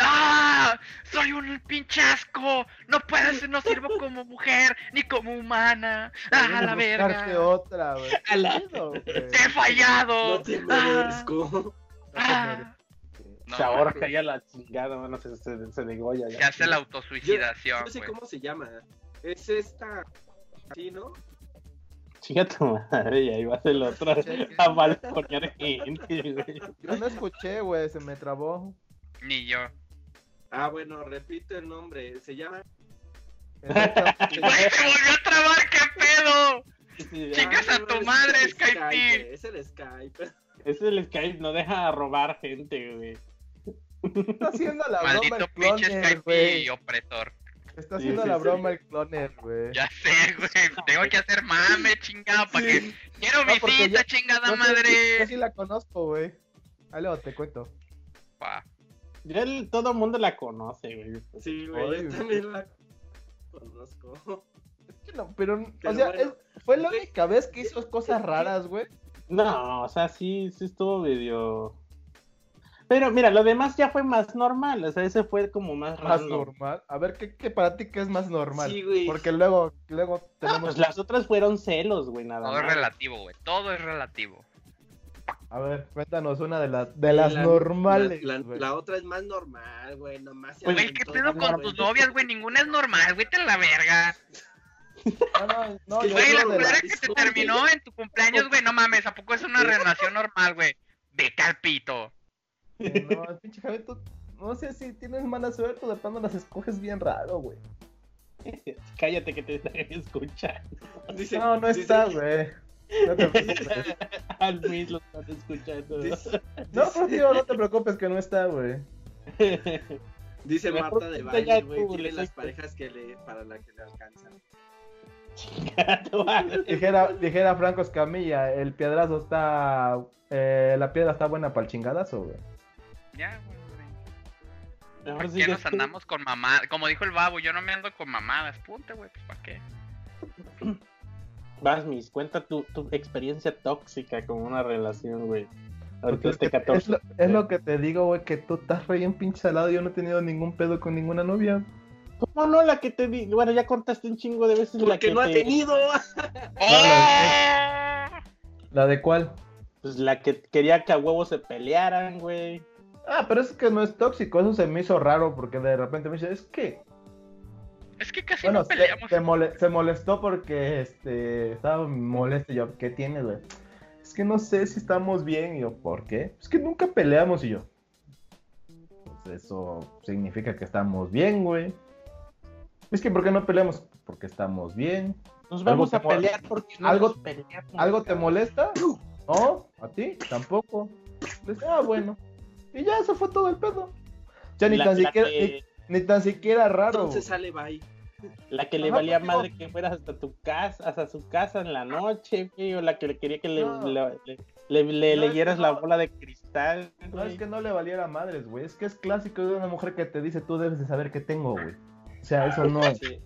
Speaker 3: ¡Ah! Soy un pinche asco. No puedo ser, no sirvo como mujer ni como humana. ¡Ah,
Speaker 2: Debes
Speaker 3: la verga!
Speaker 2: otra, güey.
Speaker 4: A la-
Speaker 2: Pedo, güey.
Speaker 3: ¡Te he fallado!
Speaker 1: No te
Speaker 3: ¡Ah!
Speaker 1: merezco.
Speaker 2: No te
Speaker 3: ¡Ah! No,
Speaker 4: se ahorca ya la chingada, bueno, se, se, se degolla ya.
Speaker 3: Se hace la
Speaker 1: Yo
Speaker 3: autosuicidación,
Speaker 1: no sé
Speaker 3: güey.
Speaker 1: cómo se llama. Es esta. ¿Sí, no?
Speaker 4: Chinga tu madre, y ahí va el otro a balconear gente, güey.
Speaker 2: Yo no escuché, güey, se me trabó.
Speaker 3: Ni yo.
Speaker 1: Ah, bueno, repito el nombre. Se llama.
Speaker 3: ¡Güey, se volvió a trabar! ¿Qué pedo?
Speaker 4: Sí,
Speaker 3: Chingas
Speaker 1: Ah,
Speaker 3: a tu madre, Skype.
Speaker 1: Es el Skype.
Speaker 4: Es el Skype, no deja robar gente, güey.
Speaker 2: Está haciendo la broma
Speaker 3: Maldito
Speaker 2: el
Speaker 3: pinche
Speaker 2: cloner,
Speaker 3: Skype
Speaker 2: güey.
Speaker 3: y opresor.
Speaker 2: Está
Speaker 4: Sí,
Speaker 2: haciendo
Speaker 4: sí,
Speaker 2: la
Speaker 4: sí.
Speaker 2: broma el cloner, güey.
Speaker 3: Ya sé, güey. Tengo que hacer mame, chingado, para que. Quiero
Speaker 2: No,
Speaker 3: visita,
Speaker 2: ya-
Speaker 3: chingada
Speaker 2: Yo sí- Yo
Speaker 3: madre.
Speaker 2: sí la conozco, güey. Ahí luego te cuento.
Speaker 3: Pa.
Speaker 4: Ya el- todo el mundo la conoce, güey.
Speaker 1: Sí, güey.
Speaker 2: güey.
Speaker 1: Yo también la conozco.
Speaker 2: Es que no, pero,
Speaker 1: Pero
Speaker 2: o sea,
Speaker 1: bueno.
Speaker 2: es- fue la única vez que hizo cosas raras, güey.
Speaker 4: No, o sea, sí, sí estuvo medio. Pero mira, lo demás ya fue más normal, o sea, ese fue como más
Speaker 2: Más
Speaker 4: random.
Speaker 2: normal. A ver, ¿qué, qué para ti qué es más normal?
Speaker 1: Sí, güey.
Speaker 2: Porque luego, luego
Speaker 4: Ah,
Speaker 2: tenemos.
Speaker 4: pues las otras fueron celos, güey, nada
Speaker 3: Todo es
Speaker 4: más.
Speaker 3: relativo, güey. Todo es relativo.
Speaker 2: A ver, cuéntanos una de las de las
Speaker 1: La-
Speaker 2: normales.
Speaker 1: La, la-
Speaker 2: güey.
Speaker 1: la otra es más normal, güey. Nomás se
Speaker 4: Güey,
Speaker 3: ¿qué pedo con tus novias, güey? Ninguna es normal, güey. Te la verga.
Speaker 2: No, no, no,
Speaker 1: Es
Speaker 2: yo
Speaker 3: Güey, la culera que te terminó en tu cumpleaños, güey. No mames, ¿a poco es una relación normal, güey? Vete al pito.
Speaker 2: No, el pinche Javier, tú- no sé si tienes mala suerte o de plano las escoges bien raro, güey.
Speaker 4: Cállate que te están escuchando.
Speaker 1: Dice-
Speaker 2: No, no
Speaker 1: dice-
Speaker 2: está, güey. No te preocupes.
Speaker 4: Al Luis lo están escuchando.
Speaker 1: Dice,
Speaker 2: No, pero tío, no te preocupes que no está, güey.
Speaker 1: dice Marta de baile, güey. Tiene las parejas que le, para la que le alcanzan.
Speaker 4: Chinga tu madre.
Speaker 2: Dijera, dijera Franco Escamilla, el piedrazo está. eh, la piedra está buena para el chingadazo, güey.
Speaker 3: Ya, güey. güey.
Speaker 4: Mejor
Speaker 3: ¿Por qué nos andamos con mamadas? Como dijo el babo, yo no me ando con mamadas. Punto, güey. Pues, ¿para qué?
Speaker 4: Vas, mis, cuenta tu, tu experiencia tóxica con una relación, güey. Ahorita
Speaker 2: Porque es,
Speaker 4: este
Speaker 2: que-
Speaker 4: 14.
Speaker 2: es lo, es lo que te digo, güey, que tú estás re bien pinche salado. Yo no he tenido ningún pedo con ninguna novia.
Speaker 4: ¿Cómo no la que te di? Bueno, ya contaste un chingo de veces la que
Speaker 1: no ha
Speaker 4: te-
Speaker 1: tenido.
Speaker 2: ¿La de cuál?
Speaker 4: Pues la que quería que a huevos se pelearan, güey.
Speaker 2: Ah, pero es que no es tóxico. Eso se me hizo raro porque de repente me dice, es que.
Speaker 3: Es que casi
Speaker 2: Bueno,
Speaker 3: no peleamos.
Speaker 2: se mole- se molestó porque este estaba molesto. Y yo, ¿qué tienes, güey? Es que no sé si estamos bien. Y yo, ¿por qué? Es que nunca peleamos. Y yo, pues eso significa que estamos bien, güey. Es que, ¿por qué no peleamos? Porque estamos bien.
Speaker 4: Nos vamos a pelear porque no
Speaker 2: algo-
Speaker 4: peleamos,
Speaker 2: ¿Algo te molesta? ¿No? ¿A ti? Tampoco. Pues, ah, bueno. Y ya, eso fue todo el pedo. Ya ni
Speaker 4: La-
Speaker 2: tan
Speaker 4: la
Speaker 2: siquiera,
Speaker 4: que-
Speaker 2: ni, ni tan siquiera raro.
Speaker 1: Entonces sale bye.
Speaker 4: La que le
Speaker 2: Ajá,
Speaker 4: valía
Speaker 2: porque
Speaker 4: madre que fueras hasta tu casa, hasta su casa en la noche, güey, o la que le quería que le,
Speaker 2: No.
Speaker 4: le, le- le- le
Speaker 2: No, es
Speaker 4: leyeras
Speaker 2: que
Speaker 4: la
Speaker 2: no.
Speaker 4: bola de cristal.
Speaker 2: No es que no le valiera madres, güey. Es que es clásico de una mujer que te dice tú debes de saber qué tengo, güey. O sea, eso no.
Speaker 1: Sí.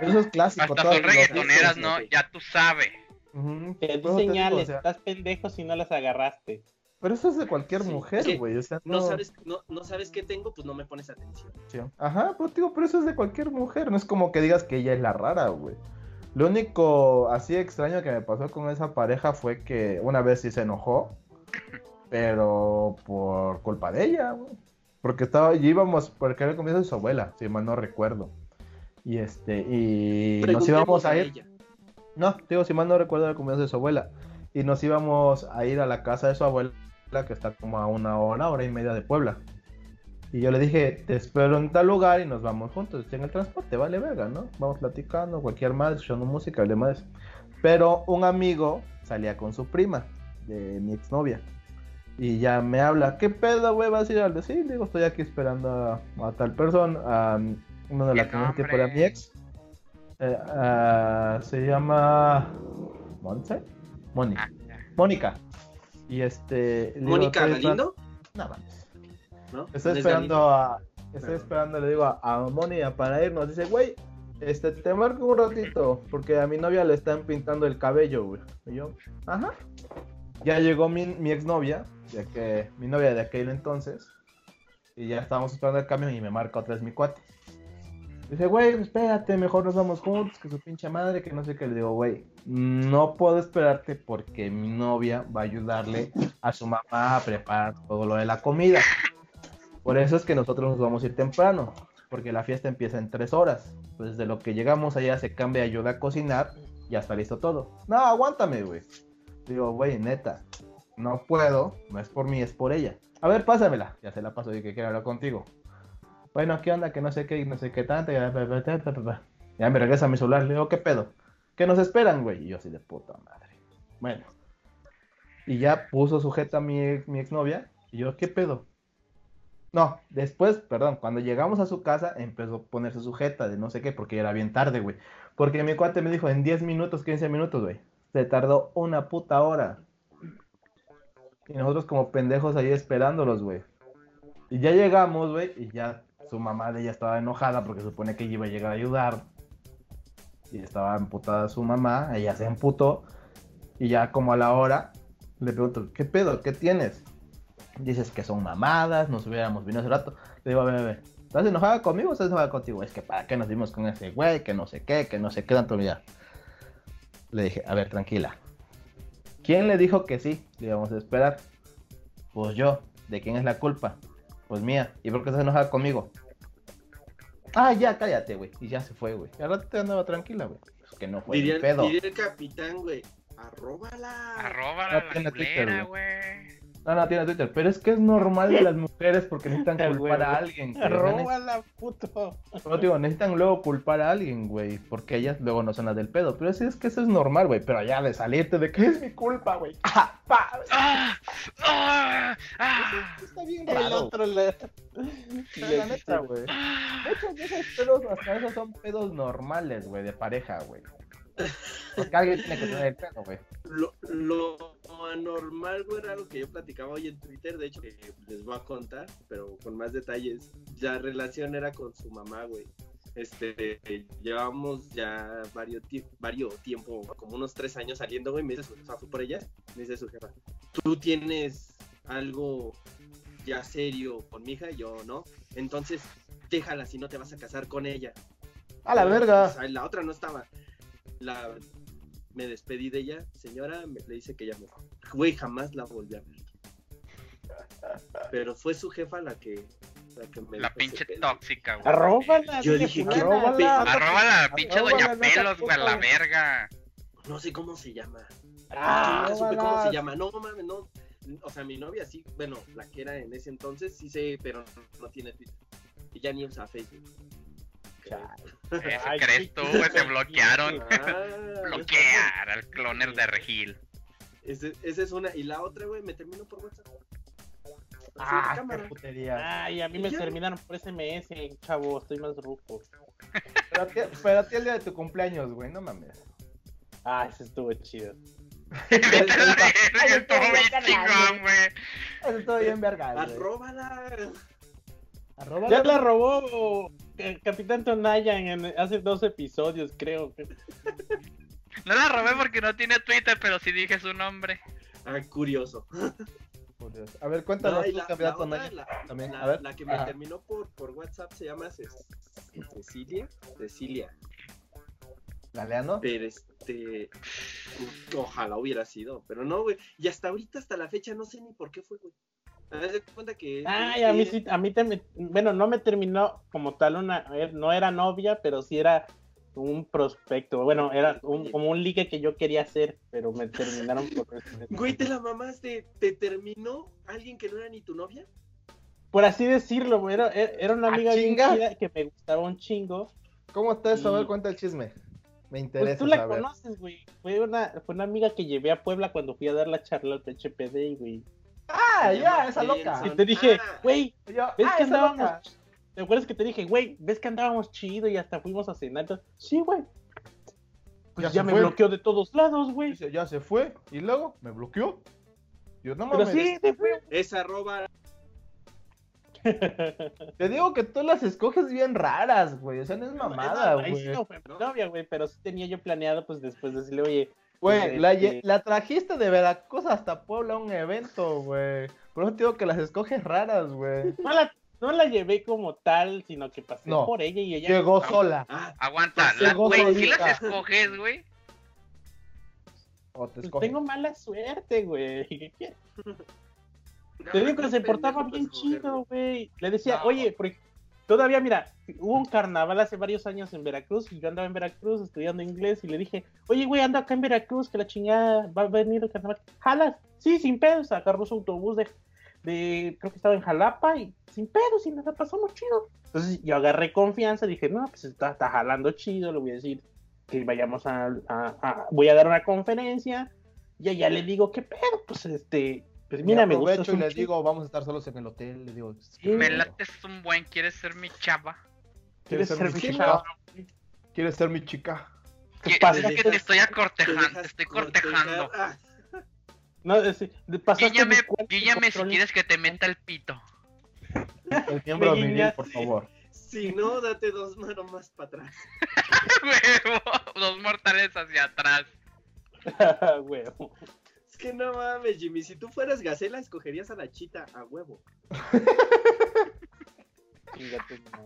Speaker 2: Eso es clásico.
Speaker 3: Hasta son
Speaker 2: las
Speaker 3: reggaetoneras, ¿no?
Speaker 2: güey.
Speaker 3: Ya tú sabes.
Speaker 4: Te di
Speaker 2: eso te digo,
Speaker 4: señales,
Speaker 2: o sea,
Speaker 4: estás pendejo si no las agarraste.
Speaker 2: Pero eso es de cualquier
Speaker 1: Sí,
Speaker 2: mujer, güey. O sea,
Speaker 1: No
Speaker 2: no,
Speaker 1: sabes, no, no sabes qué tengo, pues no me pones atención.
Speaker 2: Sí. Ajá, pero digo, pero eso es de cualquier mujer. No es como que digas que ella es la rara, güey. Lo único así extraño que me pasó con esa pareja fue que una vez sí se enojó, pero por culpa de ella, güey. Porque estaba, y íbamos, porque era el comienzo de su abuela, si mal no recuerdo. Y este, y nos íbamos a ir.
Speaker 1: ella.
Speaker 2: No, digo, si mal no recuerdo, era el cumpleaños de su abuela. Y nos íbamos a ir a la casa de su abuela, que está como a una hora, hora y media de Puebla. Y yo le dije, te espero en tal lugar y nos vamos juntos. En el transporte, vale verga, ¿no? Vamos platicando, cualquier más, escuchando música y demás. Pero un amigo salía con su prima, de mi exnovia. Y ya me habla, ¿qué pedo, güey? ¿Vas a ir al Sí, le digo, estoy aquí esperando a, a tal persona, a uno de
Speaker 3: ¿Qué
Speaker 2: las que en ese tiempo era mi ex. Eh, ah, se llama. ¿Monse?
Speaker 3: Ah, ya.
Speaker 2: Mónica. Y este.
Speaker 1: Mónica Galindo,
Speaker 2: No mames.
Speaker 1: ¿no?
Speaker 2: Estoy
Speaker 1: ¿No es
Speaker 2: esperando a. Estoy esperando, le digo a, a Moni a- para irnos. Dice, güey, este, te marco un ratito. Porque a mi novia le están pintando el cabello, güey. Y yo, ajá. Ya llegó mi, mi exnovia, ya que mi novia de aquel entonces. Y ya estábamos esperando el camión y me marca otra vez mi cuate. Dice, güey, espérate, mejor nos vamos juntos, que su pinche madre, que no sé qué. Le digo, güey, no puedo esperarte porque mi novia va a ayudarle a su mamá a preparar todo lo de la comida. Por eso es que nosotros nos vamos a ir temprano, porque la fiesta empieza en tres horas. Pues de lo que llegamos allá se cambia ayuda a cocinar, ya está listo todo. No, aguántame, güey. Digo, güey, neta, no puedo, no es por mí, es por ella. A ver, pásamela. Ya se la paso y que quiero hablar contigo. Bueno, ¿qué onda? Que no sé qué, no sé qué tanto. Ya, me regresa mi celular. Le digo, ¿qué pedo? ¿Qué nos esperan, güey? Y yo así de puta madre. Bueno. Y ya puso sujeta a mi, mi exnovia. Y yo, ¿qué pedo? No, después, perdón, cuando llegamos a su casa empezó a ponerse sujeta de no sé qué, porque era bien tarde, güey. Porque mi cuate me dijo en 10 minutos, 15 minutos, güey. Se tardó una puta hora. Y nosotros como pendejos ahí esperándolos, güey. Y ya llegamos, güey, y ya su mamá de ella estaba enojada porque supone que ella iba a llegar a ayudar. Y estaba emputada su mamá, ella se emputó. Y ya como a la hora, le pregunto, ¿qué pedo? ¿Qué tienes? Dices que son mamadas, nos hubiéramos venido hace rato. Le digo, a ver, a ver, ¿estás enojada conmigo o estás enojada contigo? Es que para qué nos vimos con ese güey, que no sé qué, que no sé qué tanto ya. Le dije, a ver, tranquila. ¿Quién le dijo que sí? Le íbamos a esperar. Pues yo. ¿De quién es la culpa? Pues mía. ¿Y por qué estás enojada conmigo? Ah, ya, cállate, güey. Y ya se fue, güey. Y al rato te andaba tranquila, güey. Pues que no fue
Speaker 1: Diría,
Speaker 2: mi pedo.
Speaker 1: diría el capitán, güey, arróbala.
Speaker 3: Arroba
Speaker 2: Ah,
Speaker 3: la
Speaker 2: tiene Twitter,
Speaker 3: culera,
Speaker 2: güey. No, no, tiene Twitter. Pero es que es normal de las mujeres porque necesitan
Speaker 4: Ah,
Speaker 2: culpar a alguien.
Speaker 4: Róbala, puto.
Speaker 2: No, digo, necesitan luego culpar a alguien, güey, porque ellas luego no son las del pedo. Pero sí es que eso es normal, güey. Pero ya de salirte de que es mi culpa, güey. ¡Ah!
Speaker 3: ¡Ah! ¡Ah! ¡Ah!
Speaker 2: Está bien
Speaker 4: El
Speaker 2: raro.
Speaker 4: otro le...
Speaker 2: La, la neta, güey. De hecho, esos pedos, hasta esos son pedos normales, güey, de pareja, güey. Porque alguien tiene que tener el güey.
Speaker 1: Lo, lo anormal, güey, era lo que yo platicaba hoy en Twitter, de hecho, que les voy a contar, pero con más detalles. La relación era con su mamá, güey. Este, llevamos ya varios, varios tiempo, como unos tres años saliendo, güey. Me dice su jefa, por ella, me dice su jefa, tú tienes algo ya serio con mi hija, y yo no. Entonces, déjala si no te vas a casar con ella.
Speaker 2: A la verga.
Speaker 1: o sea, la otra no estaba. La, me despedí de ella, señora, me, le dice que ya me fue. Güey, jamás la volví a ver. Pero fue su jefa la que, la que me
Speaker 3: La pinche tóxica, güey.
Speaker 4: Arróbala.
Speaker 1: Yo dije,
Speaker 4: fulana.
Speaker 1: ¿qué
Speaker 2: Arróbala.
Speaker 1: pe-
Speaker 3: Arroba la pinche doña
Speaker 2: no
Speaker 3: pelos, güey, a la verga.
Speaker 1: No sé cómo se llama.
Speaker 4: Ah,
Speaker 1: no supe cómo se llama. No mames, no. O sea, mi novia sí, bueno, la que era en ese entonces, sí sé, pero no tiene Twitter. Y ya ni usa Facebook.
Speaker 4: Ay,
Speaker 3: crees tú, güey, te bloquearon.
Speaker 1: Ah,
Speaker 3: Bloquear al cloner de Regil.
Speaker 1: Ese- Esa es una. Y la otra, güey, me terminó por WhatsApp.
Speaker 2: Ah, qué putería.
Speaker 4: Ay, a mí me terminaron por SMS, chavo, estoy más ruco.
Speaker 2: Pero a ti, el día de tu cumpleaños, güey, no mames.
Speaker 4: Ah, ese estuvo chido.
Speaker 3: Estuvo bien chingón, güey.
Speaker 2: Eso estoy bien verga.
Speaker 1: Arróbala.
Speaker 2: Arroba
Speaker 4: Ya la robó el Capitán Tonaya en, hace dos episodios, creo.
Speaker 3: No la robé porque no tiene Twitter, pero sí dije su nombre.
Speaker 1: Ah, curioso.
Speaker 2: A ver, cuéntanos
Speaker 1: No, la, la
Speaker 2: candidato
Speaker 1: otra,
Speaker 2: Naya.
Speaker 1: la-
Speaker 2: También,
Speaker 1: la-
Speaker 2: a ver.
Speaker 1: la que me
Speaker 2: Ajá.
Speaker 1: terminó por, por WhatsApp se llama Cecilia. Cecilia.
Speaker 2: Galeano.
Speaker 1: Pero este. Ojalá hubiera sido. Pero no, güey. Y hasta ahorita, hasta la fecha, no sé ni por qué fue, güey. Haz de cuenta que.
Speaker 4: Ay, a mí sí, a mí te, bueno, no me terminó como tal una, eh, no era novia, pero sí era un prospecto, bueno, era un, como un ligue que yo quería hacer, pero me terminaron por
Speaker 1: Güey, te la mamaste. ¿Te terminó alguien que no era ni tu novia?
Speaker 4: Por así decirlo, güey, era, era una
Speaker 2: Ah,
Speaker 4: amiga bien que me gustaba un chingo.
Speaker 2: ¿Cómo está eso? A ver, cuenta el chisme. Me
Speaker 4: Pues
Speaker 2: interesa
Speaker 4: tú la
Speaker 2: saber.
Speaker 4: conoces, güey. Fue una, fue una amiga que llevé a Puebla cuando fui a dar la charla al PHPD, güey.
Speaker 2: Ah, ya, esa loca.
Speaker 4: Y te dije,
Speaker 1: Ah.
Speaker 4: güey, ¿ves
Speaker 2: ah,
Speaker 4: que
Speaker 2: esa
Speaker 4: andábamos?
Speaker 2: loca.
Speaker 4: ¿Te acuerdas que te dije, güey, ves que andábamos chido y hasta fuimos a cenar? Entonces, Sí, güey. Pues
Speaker 2: Ya
Speaker 4: ya, me
Speaker 2: fue.
Speaker 4: bloqueó de todos lados, güey.
Speaker 2: Ya se fue. Y luego me bloqueó. Yo no
Speaker 4: Pero
Speaker 2: mames.
Speaker 4: sí, se fue.
Speaker 1: Es arroba.
Speaker 2: Te digo que tú las escoges bien raras, güey. O sea, no es mamada, güey.
Speaker 4: no fue mi novia, güey, pero sí tenía yo planeado, pues después decirle, oye,
Speaker 2: Güey,
Speaker 4: Este-
Speaker 2: la, lle- la trajiste de Veracruz hasta Puebla a un evento, güey. Por eso te digo que las escoges raras, güey.
Speaker 4: no la, no la llevé como tal, sino que pasé
Speaker 2: No.
Speaker 4: por ella y ella.
Speaker 2: Llegó sola.
Speaker 1: Ah,
Speaker 3: Aguanta, la, güey, si las escoges, güey.
Speaker 2: O te
Speaker 4: Pues
Speaker 2: escoges.
Speaker 4: tengo mala suerte, güey. Te digo que se portaba bien
Speaker 1: escoger,
Speaker 4: chido, güey. Le decía,
Speaker 2: No.
Speaker 4: oye, porque todavía, mira, hubo un carnaval hace varios años en Veracruz y yo andaba en Veracruz estudiando inglés y le dije, oye, güey, ando acá en Veracruz, que la chingada va a venir el carnaval. ¿Jalas? Sí, sin pedos. Agarró su autobús de, de, creo que estaba en Jalapa y sin pedos nos la pasamos chido. Entonces yo agarré confianza, dije, no, pues está, está jalando chido, le voy a decir que vayamos a, a- voy a dar una conferencia y allá le digo, ¿qué pedo? Pues este, pues mira, me gusta.
Speaker 2: aprovecho y les digo, vamos a estar solos en el hotel. Les digo,
Speaker 4: Sí.
Speaker 3: Me
Speaker 2: ¿quieres
Speaker 3: lates un buen, ¿quieres ser mi chava?
Speaker 4: ¿Quieres
Speaker 2: ser
Speaker 4: ser
Speaker 2: mi chica?
Speaker 4: chava?
Speaker 2: ¿Quieres ser mi chica?
Speaker 4: ¿Qué pasa?
Speaker 3: Es que te estoy
Speaker 1: Te
Speaker 3: acortejando, te estoy cortejando.
Speaker 4: No, es, pasaste y
Speaker 3: guíllame si quieres que te meta el pito.
Speaker 2: El miembro viril, por favor.
Speaker 1: si no, date dos manos más para atrás.
Speaker 3: Huevo, dos mortales hacia atrás.
Speaker 4: Huevo.
Speaker 1: Es que no mames, Jimmy. Si tú fueras gacela, escogerías a la chita a huevo.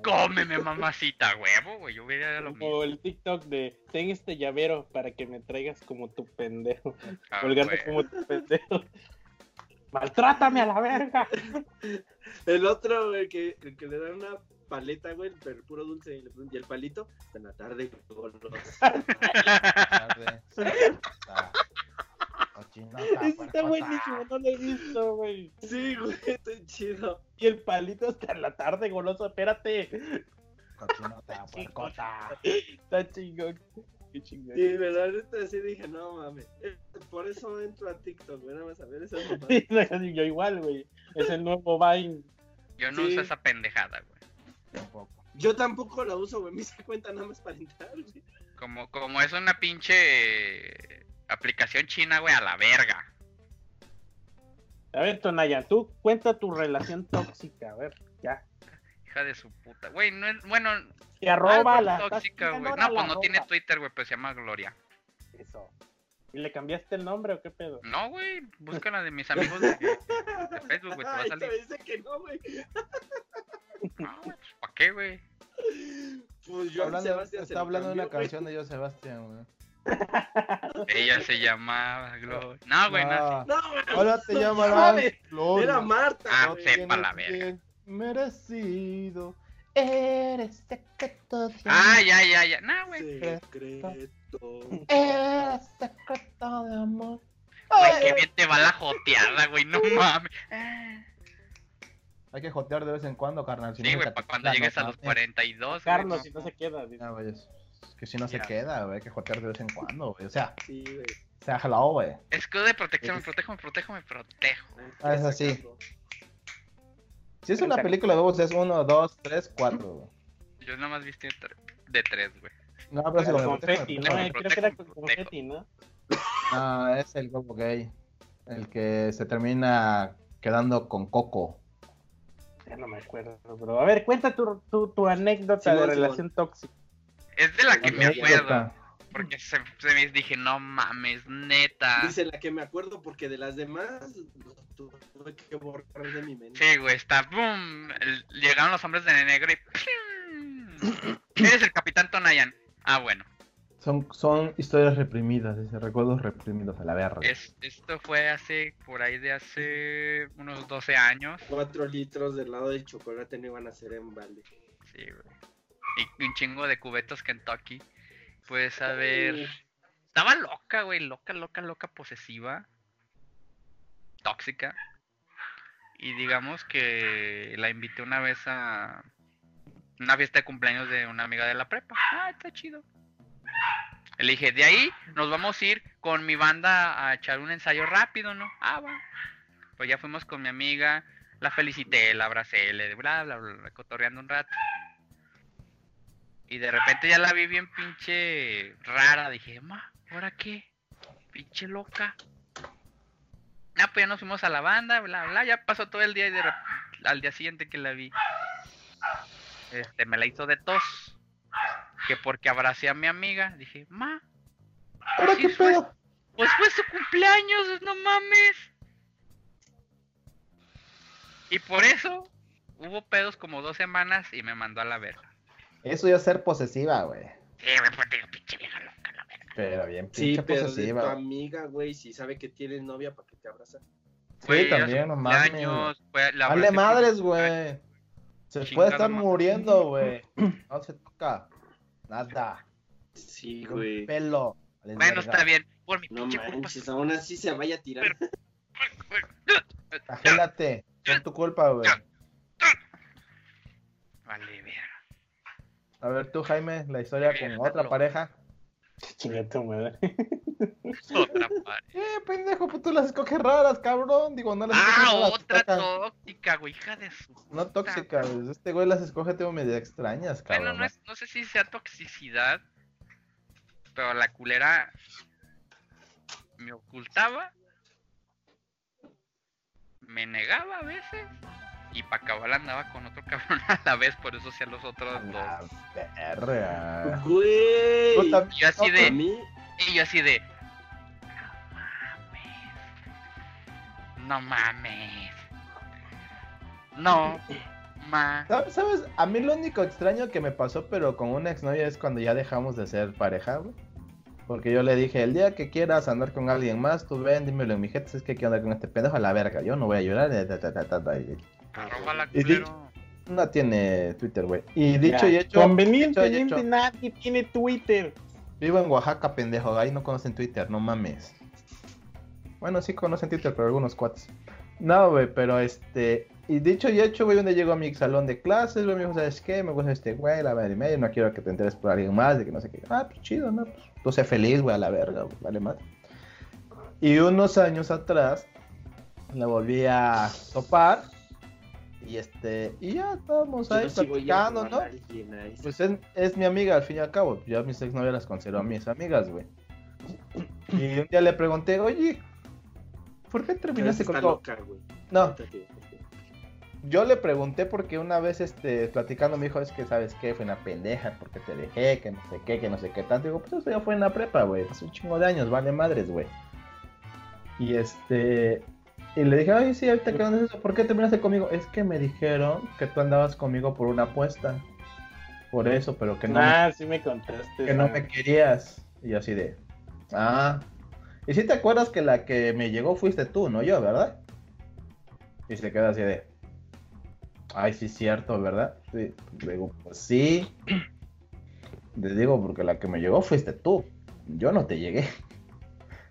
Speaker 3: Cómeme, mamacita, huevo, güey. Yo hubiera lo mismo.
Speaker 4: Como el TikTok de ten este llavero para que me traigas como tu pendejo.
Speaker 3: Ah,
Speaker 4: Colgando
Speaker 3: güey.
Speaker 4: como tu pendejo. Maltrátame a la verga.
Speaker 1: El otro, el que, el que le dan una paleta, güey, pero puro dulce. Y, le ponen- y el palito, en la tarde, con los-
Speaker 2: Tarde. Ah, cochinota,
Speaker 4: Ese está buenísimo, no lo he visto, güey.
Speaker 1: Sí, güey, está chido.
Speaker 4: Y el palito hasta en la tarde, goloso, espérate.
Speaker 2: Cochinota, puercota.
Speaker 4: Está chingón. Qué chingón.
Speaker 1: Y me la neta sí dije, no mames. Eh, Por eso entro a TikTok, güey, nada más a ver mamadas.
Speaker 4: Sí, yo igual, güey. Es el nuevo Vine.
Speaker 3: Yo no
Speaker 1: Sí.
Speaker 3: uso esa pendejada, güey.
Speaker 2: Tampoco.
Speaker 1: Yo tampoco la uso, güey. Me hice cuenta nada más para entrar, güey.
Speaker 3: Como, como es una pinche aplicación china, güey, a la verga.
Speaker 4: A ver, Tonaya, tú cuenta tu relación tóxica. A ver, ya.
Speaker 3: Hija de su puta. Güey, no es. Bueno,
Speaker 4: Te arroba la.
Speaker 3: tóxica, güey. No, pues no tiene. Twitter, güey, pues se llama Gloria.
Speaker 4: Eso. ¿Y le cambiaste el nombre o qué pedo?
Speaker 3: No, güey, búscala de mis amigos de, de Facebook, güey, te va a
Speaker 1: Ay,
Speaker 3: salir.
Speaker 1: te dice que no, güey.
Speaker 3: No, pues, ¿para qué, güey?
Speaker 1: Pues yo
Speaker 2: Hablando-
Speaker 1: Sebastián
Speaker 2: está hablando de una canción de yo Sebastián, güey.
Speaker 3: Ella se llamaba Gloria. No, güey, no.
Speaker 2: No.
Speaker 1: No, güey.
Speaker 2: Ahora te
Speaker 1: no
Speaker 2: llamarás. Gloria.
Speaker 1: Era Marta,
Speaker 3: Ah, sepa la verga.
Speaker 2: Merecido. Eres secreto de
Speaker 3: Ah,
Speaker 2: amor.
Speaker 3: ya, ya, ya. No, güey.
Speaker 1: Secreto.
Speaker 2: Eres secreto de amor.
Speaker 3: Güey, qué bien te va la joteada, güey, no mames. Ah.
Speaker 2: Hay que jotear de vez en cuando, carnal. si no
Speaker 3: Sí, güey, para cuando llegues a los 42, güey.
Speaker 4: Carlos,
Speaker 3: no.
Speaker 4: si no se queda. dice.
Speaker 2: Ah, es que si no se queda, güey, hay que jotear de vez en cuando, güey. O sea,
Speaker 1: Sí, güey.
Speaker 2: se ha jalado, güey.
Speaker 3: Escudo de protección, me protejo, me protejo, me protejo.
Speaker 2: Ah, es así. Si es una
Speaker 4: Exacto.
Speaker 2: película de voz, es uno, dos, tres, cuatro, güey.
Speaker 3: Yo nada más viste de tres, güey.
Speaker 2: No, pero si lo
Speaker 4: confeti, ¿no?
Speaker 3: protejo,
Speaker 4: Creo que era con confeti, ¿no?
Speaker 2: No, es el globo gay. El que se termina quedando con Coco.
Speaker 4: Ya no me acuerdo, bro. A ver, cuenta tu, tu, tu anécdota de relación tóxica.
Speaker 3: Es de la que me acuerdo. Porque se, se me dije, no mames, neta.
Speaker 1: Dice la que me acuerdo porque de las demás tuve que borrar de mi mente.
Speaker 3: Sí, güey, está boom. llegaron los hombres de negro y. Eres el capitán Tonayan. Ah, bueno.
Speaker 2: Son, son historias reprimidas, ese recuerdos reprimidos a la verga.
Speaker 3: Es, esto fue hace, por ahí de hace unos 12 años.
Speaker 1: Cuatro litros de helado de chocolate no iban a ser en balde.
Speaker 3: Sí, güey. Y un chingo de cubetos Kentucky. Pues a ver. Estaba loca, güey. Loca, loca, loca, posesiva. Tóxica. Y digamos que la invité una vez a una fiesta de cumpleaños de una amiga de la prepa. Ah, está chido. Le dije, de ahí nos vamos a ir con mi banda a echar un ensayo rápido, ¿no? Ah, va. Pues ya fuimos con mi amiga, la felicité, la abracé, le bla, bla, bla, bla, cotorreando un rato. Y de repente ya la vi bien pinche rara. Dije, ma, ¿ahora qué? Pinche loca. Ah, pues ya nos fuimos a la banda, bla, bla. Ya pasó todo el día y de al día siguiente que la vi, este, me la hizo de tos. Que porque abracé a mi amiga. Dije, ma,
Speaker 2: ¿Ahora
Speaker 3: sí,
Speaker 2: qué
Speaker 3: fue-
Speaker 2: pedo?
Speaker 3: pues fue su cumpleaños, no mames. Y por eso hubo pedos como dos semanas y me mandó a la verga.
Speaker 2: Eso ya es ser posesiva, güey.
Speaker 3: Sí, me fue digo, pinche vieja loca, la verga.
Speaker 2: Pero bien
Speaker 1: Sí,
Speaker 2: pinche
Speaker 1: pero de tu
Speaker 2: posesiva.
Speaker 1: amiga, güey, si sabe que tienes novia, ¿para qué te abraza?
Speaker 2: Sí, también, no mames.
Speaker 3: la abracé
Speaker 2: madres, güey. Se
Speaker 3: Chingada
Speaker 2: puede estar
Speaker 3: madre.
Speaker 2: muriendo, güey. No se toca. Nada.
Speaker 1: Sí, güey.
Speaker 2: pelo.
Speaker 3: Bueno,
Speaker 2: verga.
Speaker 3: está bien. Por mi
Speaker 1: No
Speaker 3: pinche culpa.
Speaker 1: manches, aún así se vaya a tirar.
Speaker 2: Agélate. Es tu culpa, güey.
Speaker 3: Vale.
Speaker 2: A ver, tú, Jaime, la historia con otra pareja.
Speaker 4: Chinga tu madre.
Speaker 3: Otra padre.
Speaker 2: Eh, pendejo, pues tú las escoges raras, cabrón. Digo, no las
Speaker 3: Ah,
Speaker 2: escoges raras,
Speaker 3: otra tóxica, güey, hija de su.
Speaker 2: No
Speaker 3: puta
Speaker 2: tóxicas. Este güey las escoge, tengo medio extrañas, cabrón.
Speaker 3: Bueno, no, es, no sé si sea toxicidad, pero la culera me ocultaba, me negaba a veces, y para acabar andaba con otro cabrón a la vez, por eso hacía los otros
Speaker 2: La
Speaker 3: dos.
Speaker 2: verga.
Speaker 1: Güey.
Speaker 2: Tú también-
Speaker 3: Y yo así de,
Speaker 1: mí,
Speaker 3: y yo así de, no mames, no mames, no ma.
Speaker 2: ¿Sabes-. A mí lo único extraño que me pasó, pero con una exnovia, es cuando ya dejamos de ser pareja, güey. Porque yo le dije, el día que quieras andar con alguien más, tú ven, dímelo en mi gente, es que quiero andar con este pendejo a la verga. Yo no voy a llorar. eh, y-
Speaker 3: Arroba la
Speaker 2: Y
Speaker 3: culero.
Speaker 2: No tiene Twitter, güey. Y dicho
Speaker 4: Ya,
Speaker 2: y hecho,
Speaker 4: Convenientemente
Speaker 2: hecho.
Speaker 4: nadie tiene Twitter.
Speaker 2: vivo en Oaxaca, pendejo. Ahí no conocen Twitter, no mames. Bueno, sí conocen Twitter, pero algunos cuates. No, güey, pero este. Y dicho y hecho, güey, donde llego a mi salón de clases, güey, me dijo, ¿sabes qué? Me gusta este güey, la madre y media, no quiero que te enteres por alguien más, de que no sé qué. Ah, pues chido, ¿no? Pues tú sé feliz, güey, a la verga, güey, vale más. Y unos años atrás, la volví a topar. Y este, y ya estábamos ahí
Speaker 1: a
Speaker 2: platicando, ¿no?
Speaker 1: a.
Speaker 2: Pues es, es mi amiga al fin y al cabo. Yo a mis exnovias las considero mis amigas, güey. Y un día le pregunté, oye, ¿por qué terminaste con todo?
Speaker 1: loca.
Speaker 2: No, yo le pregunté porque una vez este, platicando me dijo, es que sabes qué, fue una pendeja, porque te dejé, que no sé qué, que no sé qué tanto. Digo, pues eso ya fue en la prepa, güey, hace un chingo de años, vale madres, güey. Y este, y le dije, ay, sí, ahorita que es eso, ¿por qué terminaste conmigo? Es que me dijeron que tú andabas conmigo por una apuesta. Por eso, pero que no, me-
Speaker 4: Ah, sí me contaste.
Speaker 2: que no me querías. Y así de, ah. Y si te acuerdas que la que me llegó fuiste tú, no yo, ¿verdad? Y se queda así de, ay, sí, cierto, ¿verdad? Sí. Le digo, pues sí. Le digo, porque la que me llegó fuiste tú. Yo no te llegué.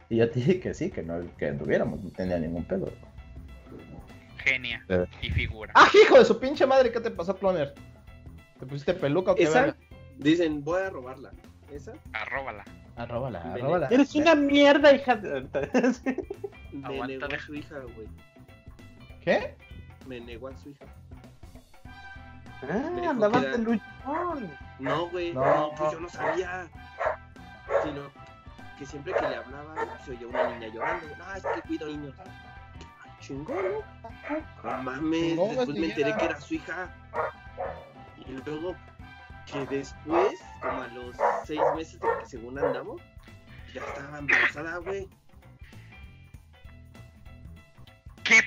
Speaker 2: Y yo te dije que sí, que no, que anduviéramos, no tenía ningún pedo.
Speaker 3: Genia
Speaker 2: Eh.
Speaker 3: y figura.
Speaker 2: ¡Ah, hijo de su pinche madre! ¿Qué te pasó, Cloner? ¿Te pusiste peluca o qué
Speaker 1: Esa, dicen, voy a robarla. ¿Esa?
Speaker 3: Arróbala.
Speaker 2: Arróbala, arróbala.
Speaker 4: Eres una mierda, hija de...
Speaker 1: Me negó a su hija, güey.
Speaker 2: ¿Qué?
Speaker 1: Me negó a su hija.
Speaker 4: Ah, andabas de luchón.
Speaker 1: No, güey.
Speaker 2: No.
Speaker 1: No. pues yo no sabía. Sino que siempre que le hablaba, se oía una niña llorando. No, es que cuido niños. Ay, chingón, ¿no? No mames. Después
Speaker 2: así
Speaker 1: me enteré que era su hija. Y luego que después, como a los seis meses de que según andamos, ya estaba embarazada, güey.
Speaker 3: ¿Qué,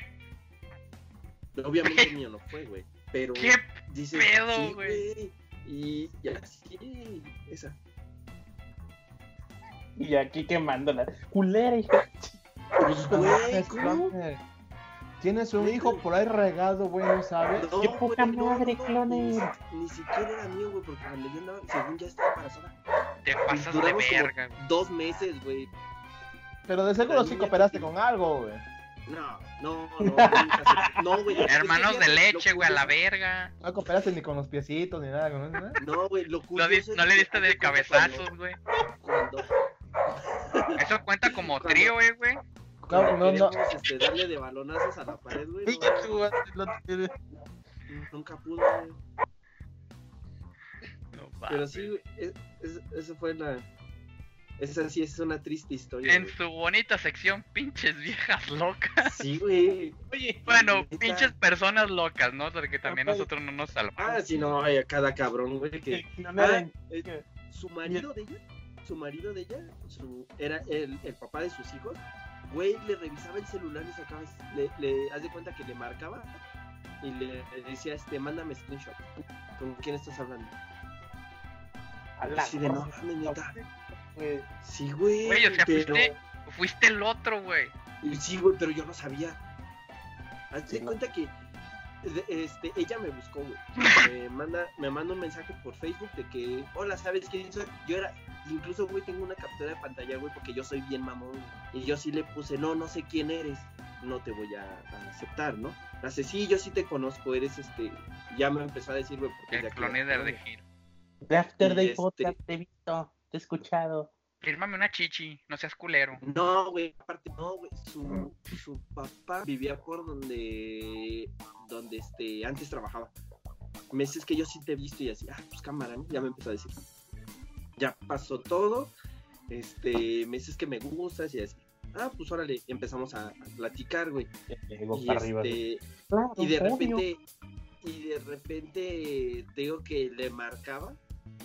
Speaker 1: Obviamente el niño no fue, güey. Pero
Speaker 3: qué
Speaker 1: dice,
Speaker 3: pedo,
Speaker 1: sí,
Speaker 3: güey?
Speaker 1: güey. Y ya sí, esa.
Speaker 4: Y aquí quemándola. Culera, hija.
Speaker 1: Pues, güey.
Speaker 2: Tienes un hijo por ahí regado, güey, ¿no sabes?
Speaker 1: No,
Speaker 4: ¡Qué poca
Speaker 1: güey, no,
Speaker 4: madre,
Speaker 1: no, no,
Speaker 4: cloner!
Speaker 1: Ni, si- ni siquiera era mío, güey, porque cuando yo andaba, según ya estaba embarazada.
Speaker 3: Te pasas de verga, güey.
Speaker 1: Dos meses, güey.
Speaker 2: Pero de seguro sí cooperaste
Speaker 1: que-
Speaker 2: con algo, güey.
Speaker 1: No, no, no. nunca se- No, güey.
Speaker 3: Hermanos de leche, güey, a la verga.
Speaker 2: No cooperaste ni con los piecitos ni nada. Nada.
Speaker 1: No, güey, lo
Speaker 3: No,
Speaker 1: curioso es
Speaker 3: no le diste de cabezazos, güey.
Speaker 1: Cuando, cuando,
Speaker 3: Eso cuenta como trío, eh, güey.
Speaker 2: no, no.
Speaker 1: queremos, este, darle de balonazos a la pared, güey. No,
Speaker 2: tú, güey, no te-
Speaker 1: nunca pudo, güey.
Speaker 3: No
Speaker 1: Pero sí, güey, es- es- eso fue la... Esa sí es una triste historia.
Speaker 3: En
Speaker 1: güey.
Speaker 3: su bonita sección, pinches viejas locas.
Speaker 1: Sí, güey.
Speaker 4: Oye,
Speaker 3: Bueno,
Speaker 1: Neta.
Speaker 3: pinches personas locas, ¿no? Porque también
Speaker 4: Oye.
Speaker 3: nosotros no nos salvamos.
Speaker 1: Ah, sí, no, ay, a cada cabrón, güey, que...
Speaker 4: el cloner
Speaker 1: Ah, eh, su marido de ella, su marido de ella, su, era el, el papá de sus hijos, güey, le revisaba el celular y sacaba, le, le haz de cuenta que le marcaba y le, le decía, este, mándame screenshot. ¿Con quién estás hablando? Así de no neta.
Speaker 4: güey.
Speaker 1: Sí, güey.
Speaker 3: Güey, o sea,
Speaker 1: pero...
Speaker 3: fuiste, fuiste el otro, güey.
Speaker 1: Y Sí, güey, pero yo no sabía. Haz de
Speaker 4: Sí, no.
Speaker 1: cuenta que este, ella me buscó, güey. Me manda, me manda un mensaje por Facebook de que, hola, ¿sabes quién soy? Yo era, incluso, güey, tengo una captura de pantalla, güey, porque yo soy bien mamón. güey. Y yo sí le puse, no, no sé quién eres. No te voy a, a aceptar, ¿no? Hace, sí, yo sí te conozco, eres este. Ya me empezó a decir, güey, porque
Speaker 3: El cloneder
Speaker 1: la
Speaker 3: de. Gil.
Speaker 4: De After Day
Speaker 1: este-
Speaker 4: Podcast te he visto, te he escuchado.
Speaker 3: Fírmame una chichi, no seas culero.
Speaker 1: No, güey, aparte, no, güey, su, su papá vivía por donde, donde este, antes trabajaba. Meses que yo sí te he visto y así, ah, pues cámara, ¿no? ya me empezó a decir. Ya pasó todo, este, meses que me gustas y así. Ah, pues órale, empezamos a, a platicar, güey. Y, este,
Speaker 4: Claro,
Speaker 1: y de
Speaker 4: obvio.
Speaker 1: repente, y de repente, te digo que le marcaba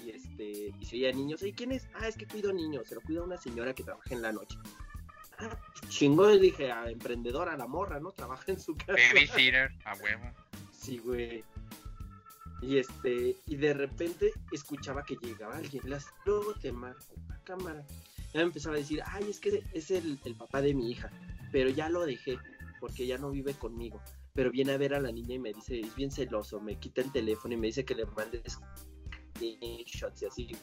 Speaker 1: y este, y se veía niños. ¿Y quién es? Ah, es que cuido niños, se lo cuida una señora que trabaja en la noche. Ah, chingón, y dije, a emprendedora, la morra, ¿no? Trabaja en su casa.
Speaker 3: Babysitter, a huevo.
Speaker 1: Sí, güey. Y este, y de repente escuchaba que llegaba alguien. Las, luego te marco la cámara. Ya me empezaba a decir, ay, es que es el, el papá de mi hija. Pero ya lo dejé, porque ya no vive conmigo. Pero viene a ver a la niña y me dice, es bien celoso, me quita el teléfono y me dice que le mande screenshots y así.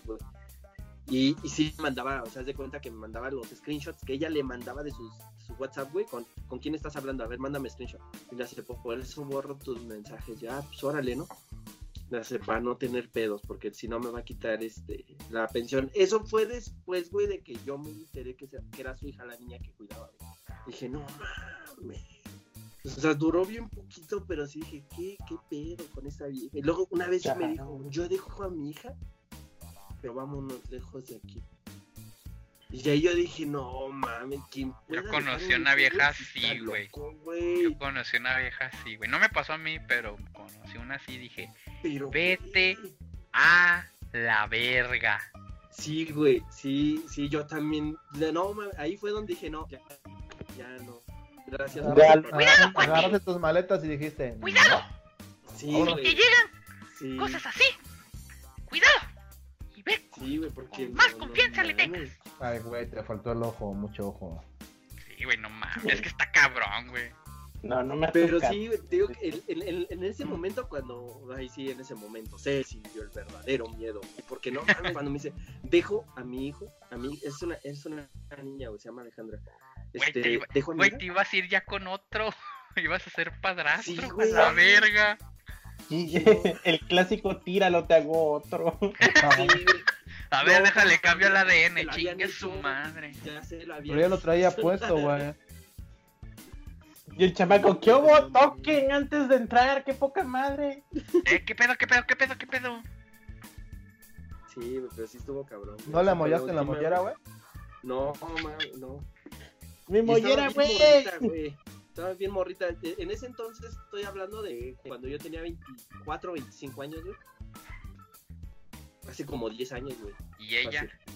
Speaker 1: Y, y sí mandaba, o sea, de cuenta que me mandaba los screenshots que ella le mandaba de sus, su WhatsApp, güey, con, con quién estás hablando, a ver, mándame screenshot. Y le hace, "Pues, por eso borro tus mensajes, ya, pues órale, ¿no? Para no tener pedos, porque si no me va a quitar este la pensión. Eso fue después, güey, de que yo me enteré que, que era su hija la niña que cuidaba. güey. Dije, no mames. O sea, duró bien poquito, pero sí dije, ¿qué, qué pedo con esta vieja? Y luego una vez me dijo, yo dejo a mi hija, pero vámonos lejos de aquí. Y ahí yo dije, no mames, ¿quién pueda dejar
Speaker 3: conocí
Speaker 1: un
Speaker 3: una vieja así, güey. Yo conocí una vieja así, güey. No me pasó a mí, pero conocí una así y dije,
Speaker 1: Pero,
Speaker 3: Vete. a la verga.
Speaker 1: Sí, güey, sí, sí, yo también. de- No, ma- ahí fue donde dije, no, ya, ya no. Gracias. Programa.
Speaker 3: Cuidado, cuate.
Speaker 2: Agarraste tus maletas y dijiste.
Speaker 3: ¡Cuidado!
Speaker 1: Sí, güey.
Speaker 3: llegan
Speaker 1: Sí,
Speaker 3: cosas así, cuidado.
Speaker 1: Sí, güey, porque.
Speaker 3: Más
Speaker 1: no,
Speaker 3: confianza
Speaker 1: no
Speaker 3: le
Speaker 1: mames.
Speaker 2: Ay, güey, te faltó el ojo, mucho ojo.
Speaker 3: sí, güey, no mames, es que está cabrón, güey.
Speaker 4: No, no me
Speaker 1: Pero sí, güey, te digo que en, en- en- ese momento, cuando. Ahí sí, en ese momento, se sintió el verdadero miedo. Y porque no, cuando me dice, dejo a mi hijo, a mí, es una, es una niña, güey, se llama Alejandra.
Speaker 3: Güey, te
Speaker 1: Este,
Speaker 3: iba-
Speaker 1: dejo a mi
Speaker 3: Güey, te ibas a ir ya con otro. Ibas a ser padrastro,
Speaker 1: Sí,
Speaker 3: a
Speaker 1: güey.
Speaker 3: la verga.
Speaker 4: Sí, el clásico tíralo, te hago otro.
Speaker 3: A ver,
Speaker 1: No,
Speaker 3: déjale, cambio el ADN, chingue su madre.
Speaker 1: ya se lo había
Speaker 2: Pero ya lo traía puesto, güey.
Speaker 4: Y el chamaco, ¿qué hubo? Toquen antes de entrar, qué poca madre.
Speaker 3: Eh, ¿qué pedo, qué pedo, qué pedo, qué pedo?
Speaker 1: Sí, pero sí estuvo cabrón. güey.
Speaker 2: ¿No la mollaste en la mollera, güey?
Speaker 1: No, ma, no.
Speaker 4: Mi mollera, güey.
Speaker 1: Estaba bien morrita. E- En ese entonces estoy hablando de cuando yo tenía 24, 25 años, güey. Hace como 10 años, güey.
Speaker 3: Y ella,
Speaker 1: Fácil.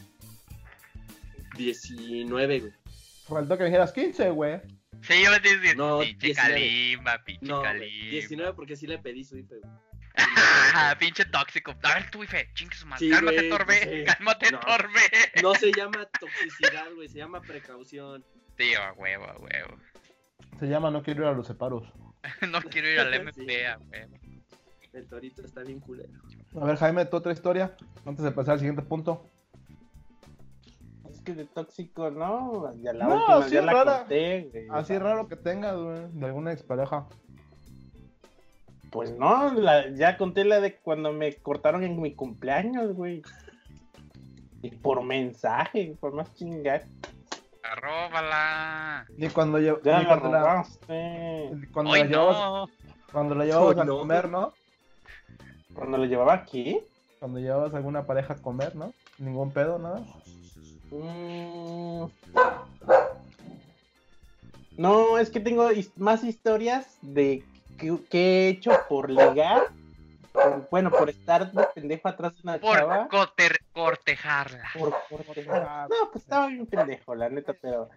Speaker 1: 19, güey.
Speaker 2: Faltó que me dijeras 15, güey.
Speaker 3: sí, yo le dije,
Speaker 1: No,
Speaker 3: pinche
Speaker 1: 19.
Speaker 3: calimba, pinche
Speaker 1: No, güey,
Speaker 3: calimba.
Speaker 1: 19 porque sí le pedí su IFE, güey.
Speaker 3: Ah, pinche tóxico. A ver, tú, Ife, chingue su madre.
Speaker 1: Sí,
Speaker 3: Cálmate,
Speaker 1: güey,
Speaker 3: Torbe.
Speaker 1: sí.
Speaker 3: Cálmate,
Speaker 1: No.
Speaker 3: Torbe.
Speaker 1: No se llama toxicidad, güey, se llama precaución.
Speaker 3: Tío, a huevo, a huevo.
Speaker 2: Se llama No quiero ir a los separos.
Speaker 3: No quiero ir al
Speaker 1: Sí.
Speaker 3: MP, a huevo.
Speaker 1: El torito está bien culero.
Speaker 2: A ver, Jaime, tu otra historia. Antes de pasar al siguiente punto.
Speaker 4: Es que de tóxico, ¿no? Ya la
Speaker 2: No,
Speaker 4: última
Speaker 2: sí,
Speaker 4: ya la
Speaker 2: rara.
Speaker 4: conté, güey.
Speaker 2: Así raro que tengas, güey, de alguna expareja.
Speaker 4: Pues no, la- ya conté la de cuando me cortaron en mi cumpleaños, güey. Y por mensaje, por más chingar.
Speaker 3: Arróbala.
Speaker 2: Ni cuando,
Speaker 4: Ya
Speaker 2: ni
Speaker 4: la
Speaker 2: cuando, la,
Speaker 4: robaste.
Speaker 2: cuando
Speaker 3: Hoy
Speaker 2: la llevabas,
Speaker 3: no.
Speaker 2: cuando la llevabas
Speaker 1: Hoy
Speaker 2: a
Speaker 1: no.
Speaker 2: comer, ¿no?
Speaker 4: Cuando lo llevaba aquí.
Speaker 2: Cuando llevabas a alguna pareja a comer, ¿no? Ningún pedo, nada.
Speaker 4: Mm. No, es que tengo más historias de que, que he hecho por ligar. Por- bueno, por estar de pendejo atrás de una
Speaker 3: Por
Speaker 4: chava.
Speaker 3: coter- cortejarla.
Speaker 4: Por, dejar- No, pues estaba bien pendejo, la neta, pero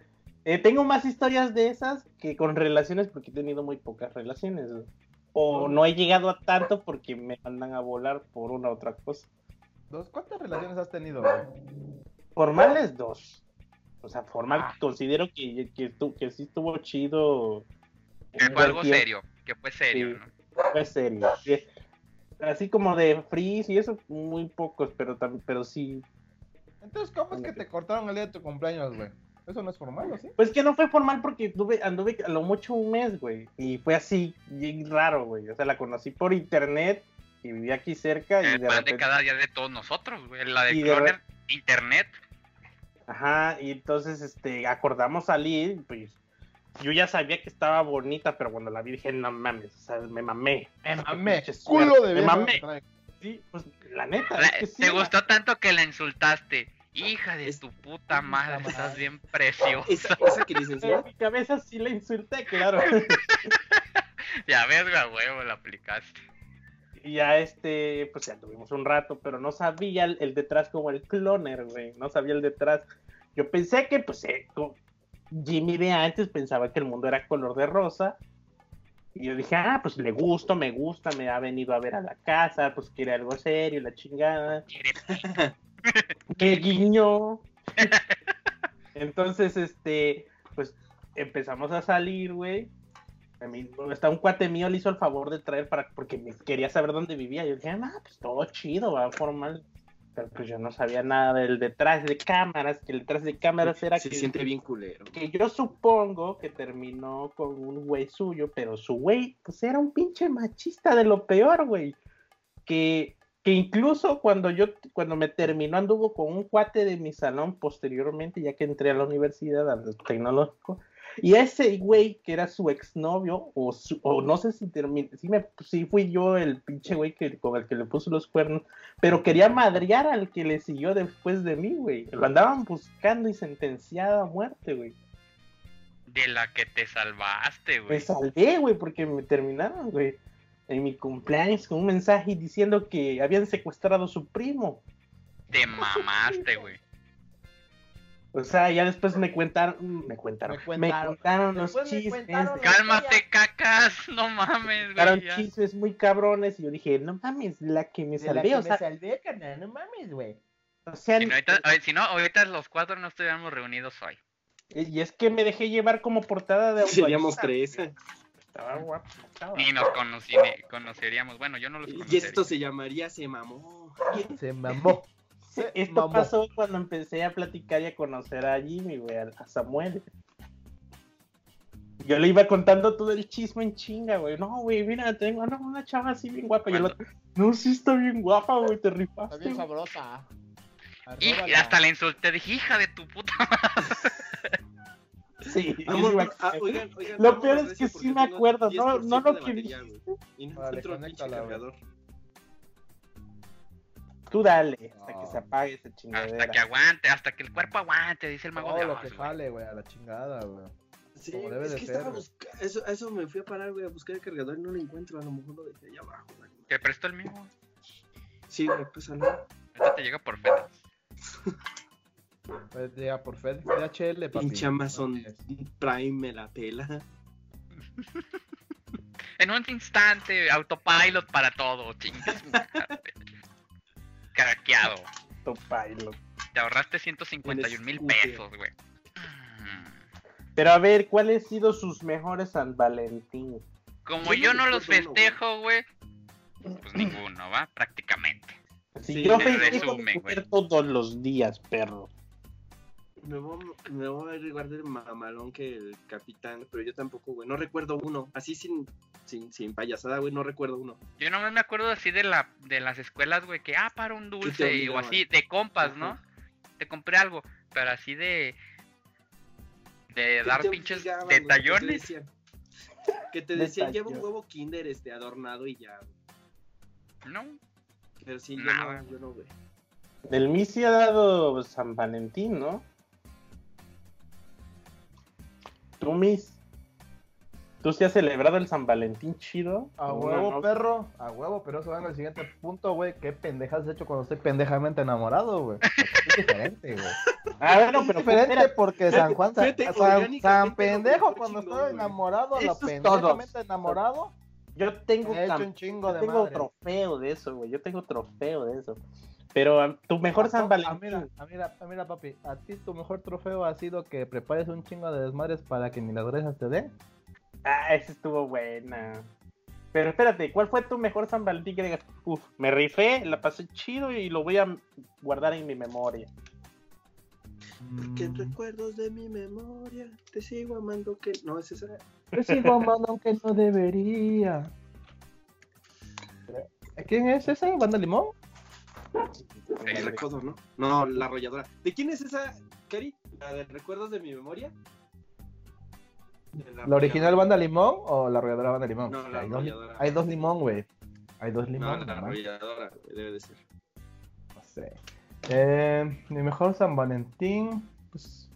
Speaker 4: eh, tengo más historias de esas que con relaciones porque he tenido muy pocas relaciones. O no he llegado a tanto porque me mandan a volar por una u otra cosa.
Speaker 2: Dos, ¿Cuántas relaciones has tenido, güey?
Speaker 4: Formales, dos. O sea, formal,
Speaker 2: Ah.
Speaker 4: considero que, que, que sí estuvo chido.
Speaker 3: Que fue algo
Speaker 4: tiempo.
Speaker 3: serio. Que fue serio,
Speaker 4: Sí.
Speaker 3: ¿no?
Speaker 4: Fue serio. Sí. Así como de freeze y eso, muy pocos, pero, pero sí.
Speaker 2: Entonces, ¿cómo es que te cortaron el día de tu cumpleaños, güey? Eso no es formal, ¿o sí?
Speaker 4: Pues que no fue formal porque anduve, anduve a lo mucho un mes, güey. Y fue así, bien raro, güey. O sea, la conocí por internet y vivía aquí cerca y
Speaker 3: El
Speaker 4: de
Speaker 3: pan de cada día de todos nosotros, güey. La de
Speaker 4: Y de
Speaker 3: Cloner, internet.
Speaker 4: Ajá, y entonces, este, acordamos salir, pues... Yo ya sabía que estaba bonita, pero cuando la vi dije, no mames, o sea, me mamé.
Speaker 2: Me mamé. Culo de
Speaker 4: Me mamé. Sí, pues la neta.
Speaker 3: La-
Speaker 4: es que sí,
Speaker 3: te
Speaker 4: la-
Speaker 3: gustó tanto que la insultaste. Hija de
Speaker 1: Es-
Speaker 3: tu puta madre,
Speaker 2: madre.
Speaker 3: estás bien preciosa.
Speaker 1: Esa, esa que dices,
Speaker 4: En
Speaker 1: ¿no?
Speaker 4: mi cabeza sí la insulté, claro.
Speaker 3: Ya ves, güey, a huevo, la aplicaste.
Speaker 4: y ya este, pues ya tuvimos un rato, pero no sabía el, el detrás como el cloner, güey. No sabía el detrás. Yo pensé que, pues, eh, Jimmy de antes pensaba que el mundo era color de rosa. Y yo dije, ah, pues le gusto, me gusta, me ha venido a ver a la casa, pues quiere algo serio, la chingada.
Speaker 3: Quiere
Speaker 4: que guiño. Entonces, este, pues empezamos a salir, güey. A mí, hasta un cuate mío le hizo el favor de traer para, porque me quería saber dónde vivía. Yo dije, ah, pues todo chido, va formal. Pero pues yo no sabía nada del detrás de cámaras, que el detrás de cámaras era
Speaker 1: Se
Speaker 4: que,
Speaker 1: siente bien culero.
Speaker 4: que yo supongo que terminó con un güey suyo, pero su güey, pues era un pinche machista de lo peor, güey. Que, que incluso cuando yo, cuando me terminó, anduvo con un cuate de mi salón posteriormente, ya que entré a la universidad, al tecnológico. Y ese güey, que era su exnovio, o, su- o no sé si terminé, si, me, si fui yo el pinche güey que, con el que le puso los cuernos, pero quería madrear al que le siguió después de mí, güey. Lo andaban buscando y sentenciado a muerte, güey.
Speaker 3: De la que te salvaste,
Speaker 4: Me
Speaker 3: güey.
Speaker 4: salvé, güey, porque me terminaron, güey. En mi cumpleaños con un mensaje diciendo que habían secuestrado a su primo.
Speaker 3: Te mamaste, güey.
Speaker 4: O sea, ya después me cuentaron, me cuentaron,
Speaker 2: Me
Speaker 4: me
Speaker 2: cuentaron.
Speaker 4: contaron los
Speaker 2: Después me
Speaker 4: chismes,
Speaker 2: cuentaron
Speaker 4: de-
Speaker 3: Cálmate, cacas. No mames,
Speaker 4: contaron
Speaker 3: güey.
Speaker 4: chismes muy cabrones y yo dije, no mames, la que me
Speaker 2: De la
Speaker 4: salvé,
Speaker 2: que
Speaker 4: o
Speaker 2: me
Speaker 4: sea,
Speaker 2: salvé, carnal, no mames, güey.
Speaker 4: o sea,
Speaker 3: Si no, ahorita, si no, ahorita los cuatro no estuviéramos reunidos hoy.
Speaker 4: y es que me dejé llevar como portada de
Speaker 1: Seríamos tres.
Speaker 4: Estaba guapo, estaba.
Speaker 3: Ni nos conoceríamos. Bueno, yo no los
Speaker 1: Y
Speaker 3: conocería.
Speaker 1: esto se llamaría Se mamó.
Speaker 2: Se mamó. Se
Speaker 4: Esto
Speaker 2: mamó.
Speaker 4: pasó cuando empecé a platicar y a conocer a Jimmy, güey, a Samuel. Yo le iba contando todo el chisme en chinga, güey. No, güey, mira, tengo no, una chava así bien guapa. Y el otro, no, sí está bien guapa, güey, te rifaste.
Speaker 2: Está bien
Speaker 4: güey".
Speaker 2: sabrosa.
Speaker 3: Y hasta le insulté. Dije, hija de tu puta
Speaker 4: Sí,
Speaker 1: Vamos,
Speaker 4: sí, güey.
Speaker 1: ah, oigan, oigan,
Speaker 4: Lo
Speaker 1: vamos
Speaker 4: peor es que sí me acuerdo, no- no
Speaker 1: 10%
Speaker 4: lo que
Speaker 1: güey. Y no
Speaker 2: Vale,
Speaker 1: el.
Speaker 4: Tú dale, hasta que se apague esa chingadera.
Speaker 3: Hasta que aguante, hasta que el cuerpo aguante, dice el mago
Speaker 2: Todo
Speaker 3: de
Speaker 2: lo
Speaker 3: Oz,
Speaker 2: que
Speaker 3: güey.
Speaker 2: jale, güey, a la chingada, güey.
Speaker 1: Sí,
Speaker 2: Como debe
Speaker 1: es
Speaker 2: de
Speaker 1: que
Speaker 2: ser,
Speaker 1: estaba buscando. Eso, eso me fui a parar, güey, a buscar el cargador y no lo encuentro. A lo mejor lo dejé allá abajo, güey.
Speaker 3: Te presto el mío.
Speaker 1: Sí, güey, pues no.
Speaker 3: Ahorita te llega por FedEx.
Speaker 2: Pues llega por FedEx, DHL, papi.
Speaker 1: Pinche Amazon
Speaker 2: No,
Speaker 1: Prime me la pela.
Speaker 3: En un instante, autopilot para todo, chingas. Craqueado.
Speaker 4: Autopilot.
Speaker 3: Te ahorraste 151 mil pesos, güey. Mm.
Speaker 4: Pero a ver, ¿cuáles han sido sus mejores San Valentín?
Speaker 3: Como
Speaker 1: Yo
Speaker 3: yo
Speaker 1: no
Speaker 3: los festejo, güey, pues ninguno, ¿va? Prácticamente.
Speaker 4: Si
Speaker 1: Sí,
Speaker 4: yo festejo
Speaker 3: resumen,
Speaker 4: todos los días, perro.
Speaker 1: Me voy, me voy a recordar el mamalón que el capitán, pero yo tampoco, güey. No recuerdo uno. Así sin, sin, sin payasada, güey, no recuerdo uno.
Speaker 3: Yo nomás me acuerdo así de la de las escuelas, güey, que ah, para un dulce y- o así, de compas, ¿no?
Speaker 1: Ajá.
Speaker 3: Te compré algo, pero así de de dar pinches
Speaker 1: obligaban, güey, que te
Speaker 3: detallones.
Speaker 1: decían- lleva un huevo kinder este adornado y ya.
Speaker 3: No,
Speaker 1: Pero sí, yo
Speaker 3: Nada.
Speaker 1: no, yo no, güey.
Speaker 4: El Missy ha dado San Valentín, ¿no? Tú, Miss. ¿Tú sí has celebrado el San Valentín chido?
Speaker 2: A
Speaker 4: ¿O
Speaker 2: huevo,
Speaker 4: no?
Speaker 2: perro, a huevo, pero eso va en el siguiente punto, güey. ¿Qué pendejas has hecho cuando estoy pendejamente enamorado, güey? Es diferente, güey.
Speaker 4: Ah, bueno, pero
Speaker 2: Es diferente porque San Juan, San, pendejo cuando
Speaker 1: güey.
Speaker 2: enamorado, lo pendejamente enamorado,
Speaker 4: yo tengo,
Speaker 2: he hecho
Speaker 4: cam-
Speaker 2: un chingo
Speaker 4: yo
Speaker 2: de
Speaker 4: tengo
Speaker 2: madre.
Speaker 4: trofeo de eso, güey. Yo tengo trofeo de eso. Pero tu mejor San
Speaker 2: Ah,
Speaker 4: Valentín.
Speaker 2: mira, ah, mira, ah, mira, papi, a ti tu mejor trofeo ha sido que prepares un chingo de desmadres para que ni las orejas te den.
Speaker 4: Ah, esa estuvo buena. Pero espérate, ¿cuál fue tu mejor San Valentín que digas, uff, me rifé, la pasé chido y lo voy a guardar en mi memoria?
Speaker 1: Que
Speaker 2: Mm.
Speaker 1: recuerdos de mi memoria, te sigo amando que... No, es esa.
Speaker 2: Te sigo amando aunque no debería. ¿Quién es ese? ¿Banda Limón?
Speaker 1: El recodo, ¿no? No, la arrolladora. ¿De quién es esa, Cari? ¿La de recuerdos de mi memoria?
Speaker 2: ¿La original Banda Limón o la arrolladora Banda Limón?
Speaker 1: No, la
Speaker 2: hay, dos,
Speaker 1: arrolladora.
Speaker 2: hay dos limón, güey. Hay dos
Speaker 1: No,
Speaker 2: limón.
Speaker 1: la
Speaker 2: nomás.
Speaker 1: arrolladora, güey, debe de ser.
Speaker 2: No sé. Eh, mi mejor San Valentín, pues.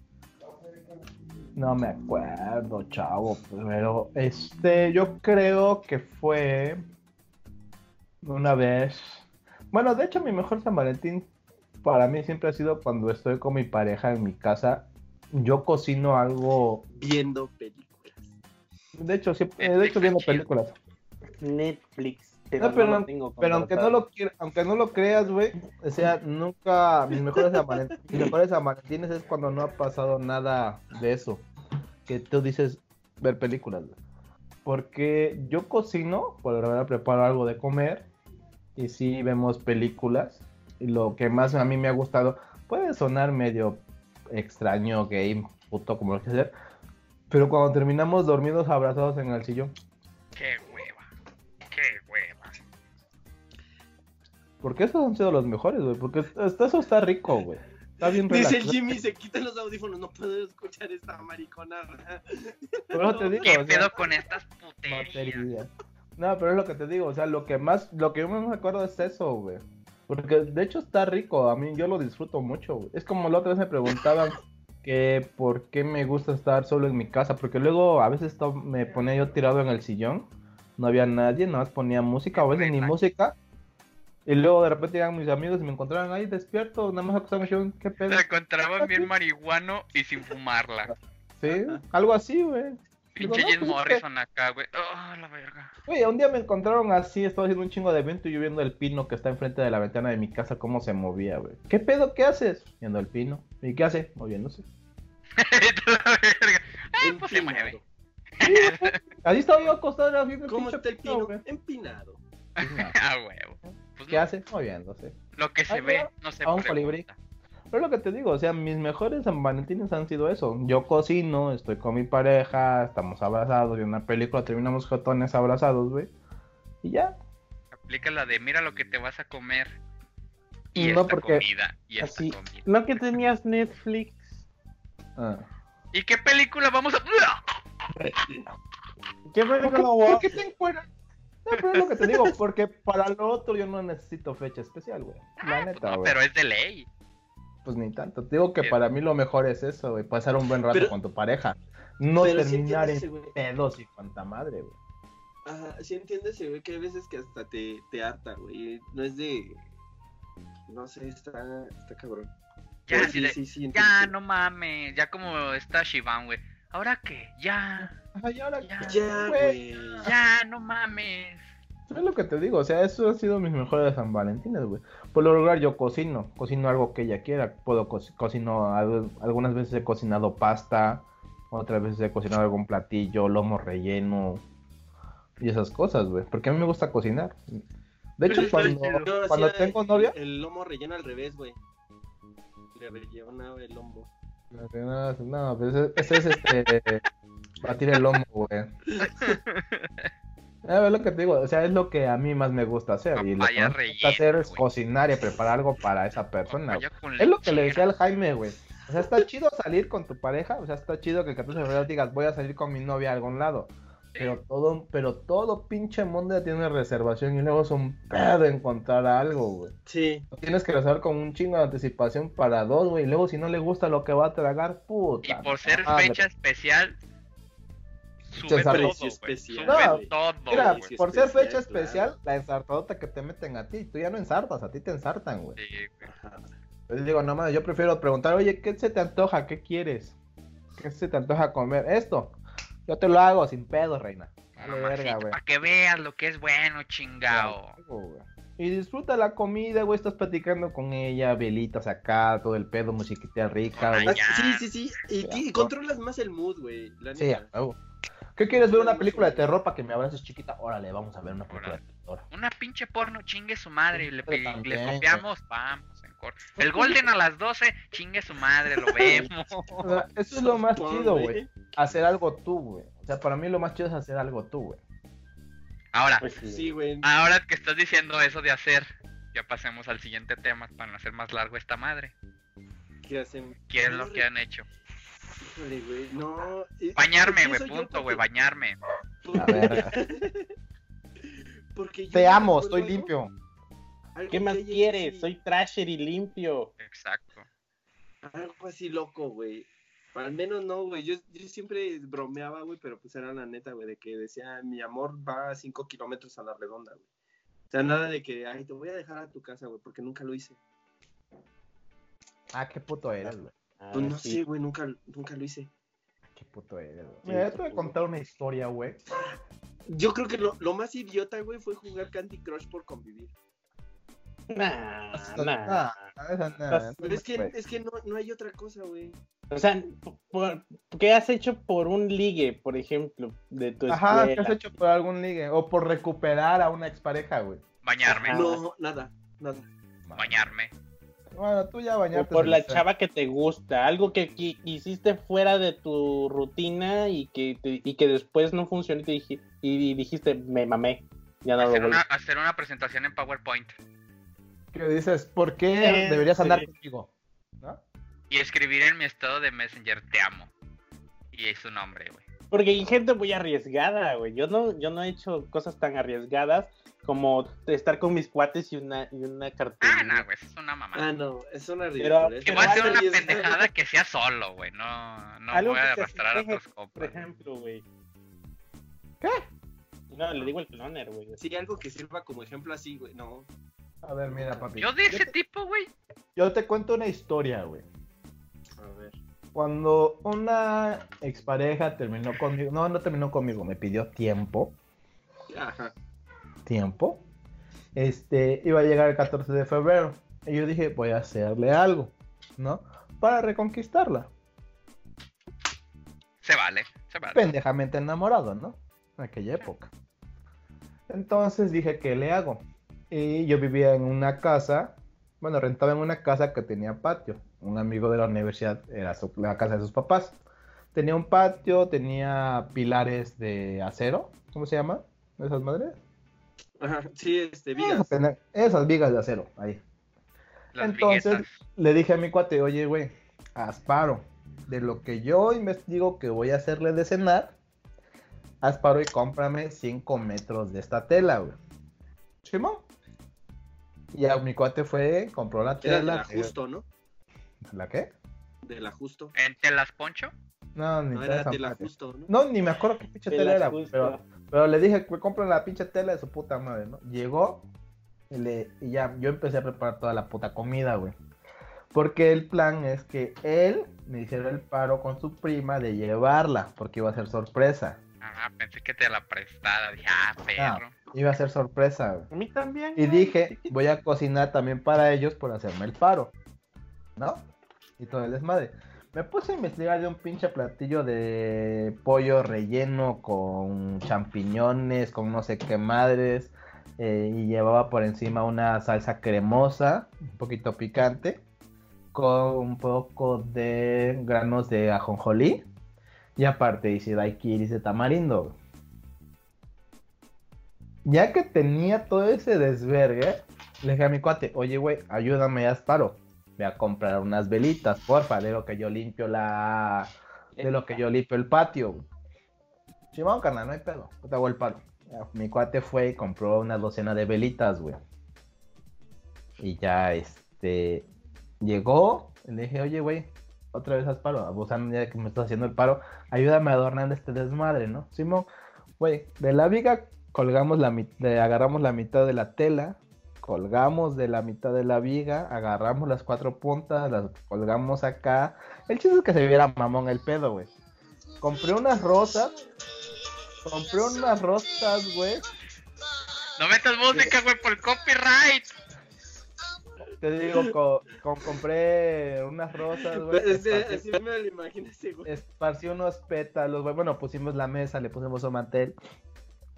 Speaker 2: No me acuerdo, chavo. Pero este, yo creo que fue una vez. Bueno, de hecho, mi mejor San Valentín para mí siempre ha sido cuando estoy con mi pareja en mi casa. Yo cocino algo.
Speaker 1: Viendo películas.
Speaker 2: De hecho, siempre,
Speaker 3: Netflix
Speaker 2: de hecho viendo películas.
Speaker 4: Netflix. Pero,
Speaker 2: No, pero
Speaker 4: no tengo
Speaker 2: Pero aunque no lo quiera- aunque no lo creas, güey, o sea, nunca mis mejores San Valentín- mis mejores es cuando no ha pasado nada de eso. Que tú dices ver películas, güey. Porque yo cocino, por lo general preparo algo de comer y sí vemos películas. Y lo que más a mí me ha gustado puede sonar medio extraño, gay, puto, como lo que sea. Pero cuando terminamos dormidos abrazados en el sillón,
Speaker 3: qué hueva. Qué hueva.
Speaker 2: Porque esos han sido los mejores, güey. Porque hasta eso está rico, güey. Está bien
Speaker 1: Dice el. Jimmy, se quitan los audífonos, no puedo escuchar esta mariconada.
Speaker 2: Por eso te digo,
Speaker 3: ¿Qué
Speaker 2: o sea,
Speaker 3: pedo con estas puterías?
Speaker 2: No, pero es lo que te digo, o sea, lo que más, lo que yo más me acuerdo es eso, güey. Porque de hecho está rico, a mí yo lo disfruto mucho, güey. Es como la otra vez me preguntaban que por qué me gusta estar solo en mi casa, porque luego a veces me ponía yo tirado en el sillón, no había nadie, nada más ponía música, o a veces ni música. Y luego de repente llegan mis amigos y me encontraban ahí despierto, nada más acostado sillón, qué pedo.
Speaker 3: Se encontraban bien marihuano y sin fumarla.
Speaker 2: Sí, algo así, güey.
Speaker 3: Pinche
Speaker 2: no,
Speaker 3: Jim
Speaker 2: pues
Speaker 3: Morrison acá, güey. Oh, la verga.
Speaker 2: Güey, un día me encontraron así, estaba haciendo un chingo de evento y yo viendo el pino que está enfrente de la ventana de mi casa, cómo se movía, güey. ¿Qué pedo? ¿Qué haces? Viendo el pino. ¿Y qué hace? Moviéndose.
Speaker 3: la verga. Ay, pues se mueve.
Speaker 2: Sí. Así estaba yo acostado era viendo el
Speaker 1: ¿Cómo
Speaker 2: pinche
Speaker 1: está el
Speaker 2: pino, güey.
Speaker 1: Empinado.
Speaker 3: Ah, huevo. Pues
Speaker 2: ¿Qué
Speaker 3: no,
Speaker 2: hace? Moviéndose.
Speaker 3: Lo que se
Speaker 2: Ay,
Speaker 3: ve, no se
Speaker 2: a un
Speaker 3: pregunta.
Speaker 2: colibrí. Pero es lo que te digo, o sea, mis mejores San Valentines han sido eso. Yo cocino, estoy con mi pareja, estamos abrazados, y una película terminamos jotones abrazados, güey. Y ya.
Speaker 3: Aplica la de mira lo que te vas a comer. Y
Speaker 2: No,
Speaker 3: esta
Speaker 2: porque-
Speaker 3: comida. Y esta
Speaker 4: Así.
Speaker 3: comida.
Speaker 4: ¿No que tenías Netflix?
Speaker 2: Ah.
Speaker 3: ¿Y qué película vamos a.?
Speaker 4: ¿Qué
Speaker 2: ¿Por qué,
Speaker 4: película
Speaker 2: por qué te encuentras? No, pero es lo que te digo, porque para lo otro yo no necesito fecha especial, güey. La neta,
Speaker 3: No,
Speaker 2: güey.
Speaker 3: pero es de ley.
Speaker 2: Pues ni tanto. Te digo que
Speaker 3: Bien.
Speaker 2: para mí lo mejor es eso, güey. Pasar un buen rato
Speaker 1: Pero-
Speaker 2: con tu pareja. No
Speaker 1: sí
Speaker 2: terminar en pedos y cuanta madre, güey.
Speaker 1: Ajá, sí entiendes, güey, que hay veces que hasta te, te harta, güey. No es de... No sé, está, está cabrón.
Speaker 3: Ya,
Speaker 1: sí, sí, sí,
Speaker 3: ya, no mames. Ya como está Shivan, güey. ¿ahora qué? Ya,
Speaker 2: Ay, ahora
Speaker 3: ya,
Speaker 1: Ya,
Speaker 2: güey.
Speaker 1: güey.
Speaker 3: ya, no mames.
Speaker 2: Es lo que te digo, o sea, eso ha sido mis mejores San Valentines, güey. Por lo regular yo cocino, cocino algo que ella quiera. Puedo co cocino, al- algunas veces he cocinado pasta, otras veces he cocinado algún platillo, lomo relleno y esas cosas, güey. Porque a mí me gusta cocinar. De hecho,
Speaker 3: Pero
Speaker 2: cuando,
Speaker 1: Yo
Speaker 2: tengo novia,
Speaker 1: El lomo relleno al revés, güey. Le rellenaba el lomo.
Speaker 2: no, pues ese, ese es este batir el lomo, güey. A ver lo que te digo, o sea, es lo que a mí más me gusta hacer. Y lo que
Speaker 3: Papaya
Speaker 2: más me gusta hacer es
Speaker 3: güey.
Speaker 2: cocinar y preparar algo para esa persona. Es lo que le decía al Jaime, güey. O sea, está chido salir con tu pareja, o sea, está chido que el 14 de febrero digas, voy a salir con mi novia a algún lado. Pero todo, pero todo pinche mundo ya tiene reservación y luego es un pedo encontrar algo, güey.
Speaker 1: Sí.
Speaker 2: Tienes que reservar con un chingo de anticipación para dos, güey. Y luego si no le gusta lo que va a tragar,
Speaker 3: Y
Speaker 2: puta.
Speaker 3: por ser
Speaker 2: madre.
Speaker 3: fecha especial, sube todo,
Speaker 1: especial,
Speaker 3: Sube
Speaker 2: güey.
Speaker 3: todo,
Speaker 2: Mira, por ser
Speaker 1: especial,
Speaker 2: fecha
Speaker 1: claro.
Speaker 2: especial, la ensartadota que te meten a ti, tú ya no ensartas, a ti te ensartan, güey.
Speaker 3: Sí.
Speaker 1: Ajá.
Speaker 2: Pues digo, no mames, yo prefiero preguntar, oye, ¿qué se te antoja? ¿Qué quieres? ¿Qué se te antoja comer? Esto. Yo te lo hago sin pedo, reina. Vale, verga, güey.
Speaker 3: Para que veas lo que es bueno, chingao.
Speaker 2: Güey. Y disfruta la comida, güey, estás platicando con ella, velitas acá, todo el pedo, musiquita rica,
Speaker 3: Ay.
Speaker 1: Ah, Sí, sí, sí. Y, y controlas más el mood, güey.
Speaker 2: Sí, a huevo. ¿Qué quieres ver una película de terror para que me abraces chiquita? Órale, vamos a ver una película de terror.
Speaker 3: Una pinche porno, chingue su madre. Y le,
Speaker 2: también,
Speaker 3: copiamos, vamos, en corto. El Golden a las 12, chingue su madre, lo vemos.
Speaker 2: O sea, eso es lo más chido, güey. Hacer algo tú, güey. O sea, para mí lo más chido es hacer algo tú, güey.
Speaker 3: Ahora,
Speaker 4: Pues sí.
Speaker 1: Sí, güey.
Speaker 3: ahora que estás diciendo eso de hacer, ya pasemos al siguiente tema para no hacer más largo esta madre.
Speaker 1: ¿Qué hacen?
Speaker 3: ¿Qué es lo que han hecho?
Speaker 1: Híjole, güey. No. eh,
Speaker 3: Bañarme,
Speaker 1: ¿por qué
Speaker 3: güey, punto, güey,
Speaker 1: Porque-
Speaker 3: bañarme.
Speaker 1: porque-
Speaker 2: A ver.
Speaker 1: Porque yo
Speaker 2: Te amo,
Speaker 1: acuerdo
Speaker 2: estoy
Speaker 1: algo-
Speaker 2: limpio.
Speaker 1: algo
Speaker 4: ¿Qué
Speaker 1: que
Speaker 4: más quieres?
Speaker 1: así-
Speaker 4: Soy trasher y limpio.
Speaker 3: Exacto.
Speaker 1: Algo así loco, güey. Al menos no, güey. Yo, yo siempre bromeaba, güey, pero pues era la neta, güey, de que decía, mi amor va a 5 kilómetros a la redonda, güey. O sea, nada de que, ay, te voy a dejar a tu casa, güey, porque nunca lo hice.
Speaker 2: Ah, qué puto eres, güey.
Speaker 4: Ah,
Speaker 1: Pues no
Speaker 4: sí.
Speaker 1: sé, güey, nunca, nunca lo hice.
Speaker 2: Qué puto eres, güey. Mira, yo te voy a contar una historia, güey.
Speaker 1: Yo creo que lo, lo más idiota, güey, fue jugar Candy Crush por convivir.
Speaker 4: Nah,
Speaker 2: No,
Speaker 4: nah.
Speaker 1: Pero es que,
Speaker 2: güey.
Speaker 1: es que no, no hay otra cosa, güey.
Speaker 4: O sea, por- ¿qué has hecho por un ligue, por ejemplo, de tu
Speaker 2: Ajá, ¿qué has hecho por algún ligue? O por recuperar a una expareja, güey.
Speaker 3: Bañarme.
Speaker 1: No, nada, nada.
Speaker 3: bañarme.
Speaker 2: Bueno, tú ya
Speaker 4: O
Speaker 2: bañarte.
Speaker 4: por la chava que te gusta, algo que, que hiciste fuera de tu rutina y que, te- y que después no funcionó y, te dije- y dijiste, me mamé, ya no lo
Speaker 3: Hacer
Speaker 4: vuelvo.
Speaker 3: una, hacer una presentación en PowerPoint.
Speaker 2: Que dices, ¿por qué
Speaker 4: Eh,
Speaker 2: deberías andar
Speaker 4: sí.
Speaker 2: conmigo? ¿No?
Speaker 3: Y escribir en mi estado de Messenger, te amo. Y es su nombre, güey.
Speaker 4: Porque hay gente muy arriesgada, güey. Yo no, yo no he hecho cosas tan arriesgadas como estar con mis cuates y una, y una
Speaker 3: Ah,
Speaker 4: cartulina.
Speaker 3: no, güey, eso es una mamá.
Speaker 1: Ah, no, es una ridícula.
Speaker 3: Que voy a hacer
Speaker 1: una
Speaker 3: pendejada que sea solo, güey. No, no
Speaker 4: Algo
Speaker 3: voy a arrastrar a otros
Speaker 4: Por
Speaker 3: copas.
Speaker 4: ejemplo, güey. No, le digo el cloner, güey.
Speaker 1: Sí, algo que sirva como ejemplo así, güey. No.
Speaker 2: A ver, mira, papi.
Speaker 3: Yo de ese
Speaker 2: te,
Speaker 3: tipo, güey.
Speaker 2: yo te cuento una historia, güey.
Speaker 1: A ver.
Speaker 2: Cuando una expareja terminó conmigo, no, no terminó conmigo, me pidió tiempo,
Speaker 1: Ajá.
Speaker 2: Tiempo. Este, iba a llegar el 14 de febrero. Y yo dije, voy a hacerle algo, ¿no? Para reconquistarla.
Speaker 3: Se vale, se vale.
Speaker 2: pendejamente enamorado, ¿no? En aquella época. Entonces dije, ¿qué le hago? Y yo vivía en una casa, bueno, rentaba en una casa que tenía patio. Un amigo de la universidad era su- la casa de sus papás. Tenía un patio, tenía pilares de acero, ¿cómo se llama? ¿Esas madres?
Speaker 1: Ajá. Sí, este,
Speaker 2: Esas,
Speaker 1: vigas.
Speaker 2: esas vigas de acero, ahí.
Speaker 3: Las
Speaker 2: Entonces
Speaker 3: viguetas.
Speaker 2: le dije a mi cuate, oye, güey, asparo. De lo que yo investigo que voy a hacerle de cenar, asparo y cómprame 5 metros de esta tela, güey. Simón. Y ya mi cuate fue, compró la
Speaker 1: Era
Speaker 2: tela.
Speaker 1: del ajusto, ¿no?
Speaker 2: ¿La qué?
Speaker 1: Del ajusto.
Speaker 3: ¿En telas poncho?
Speaker 2: No, ni
Speaker 1: No era ¿no?
Speaker 2: No, ni me acuerdo qué pinche
Speaker 4: Te
Speaker 2: tela
Speaker 4: la
Speaker 2: era, güey,
Speaker 4: justo.
Speaker 2: pero, pero le dije que compren la pinche tela de su puta madre, ¿no? Llegó y, le, y ya yo empecé a preparar toda la puta comida, güey. Porque el plan es que él me hiciera el paro con su prima de llevarla, porque iba a ser sorpresa.
Speaker 3: Ah, pensé que te la prestara. Dije, ah, perro.
Speaker 2: Iba a ser sorpresa. güey.
Speaker 4: A mí también.
Speaker 2: Y
Speaker 4: güey,
Speaker 2: dije, voy a cocinar también para ellos por hacerme el paro. ¿No? Y todo el desmadre. Me puse a investigar de un pinche platillo de pollo relleno con champiñones, con no sé qué madres. eh, y llevaba por encima una salsa cremosa, un poquito picante, con un poco de granos de ajonjolí. Y aparte hice daiquiris de tamarindo. Ya que tenía todo ese desvergue, le dije a mi cuate, oye, güey, ayúdame, haz paro. Voy a comprar unas velitas, porfa, de lo que yo limpio la... De lo que yo limpio el patio. Simón, carnal, no hay pedo. Te hago el. Ya, Mi cuate fue y compró una docena de velitas, güey. Y ya, este... Llegó, le dije, oye, güey, otra vez haz paro. Abusando ya que me estás haciendo el paro, ayúdame a adornar este desmadre, ¿no? Simón, güey, de la viga colgamos la mitad, agarramos la mitad de la tela, colgamos de la mitad de la viga, agarramos las cuatro puntas, las colgamos acá. El chiste es que se viera mamón el pedo, güey. Compré unas rosas, compré unas rosas, güey.
Speaker 3: No metas música, güey, por el copyright.
Speaker 2: Te digo, co- co- compré unas rosas, güey.
Speaker 1: Así,
Speaker 2: esparcí-
Speaker 1: así me lo imagino ese güey.
Speaker 2: esparcí unos pétalos, güey. Bueno, pusimos la mesa, le pusimos un mantel.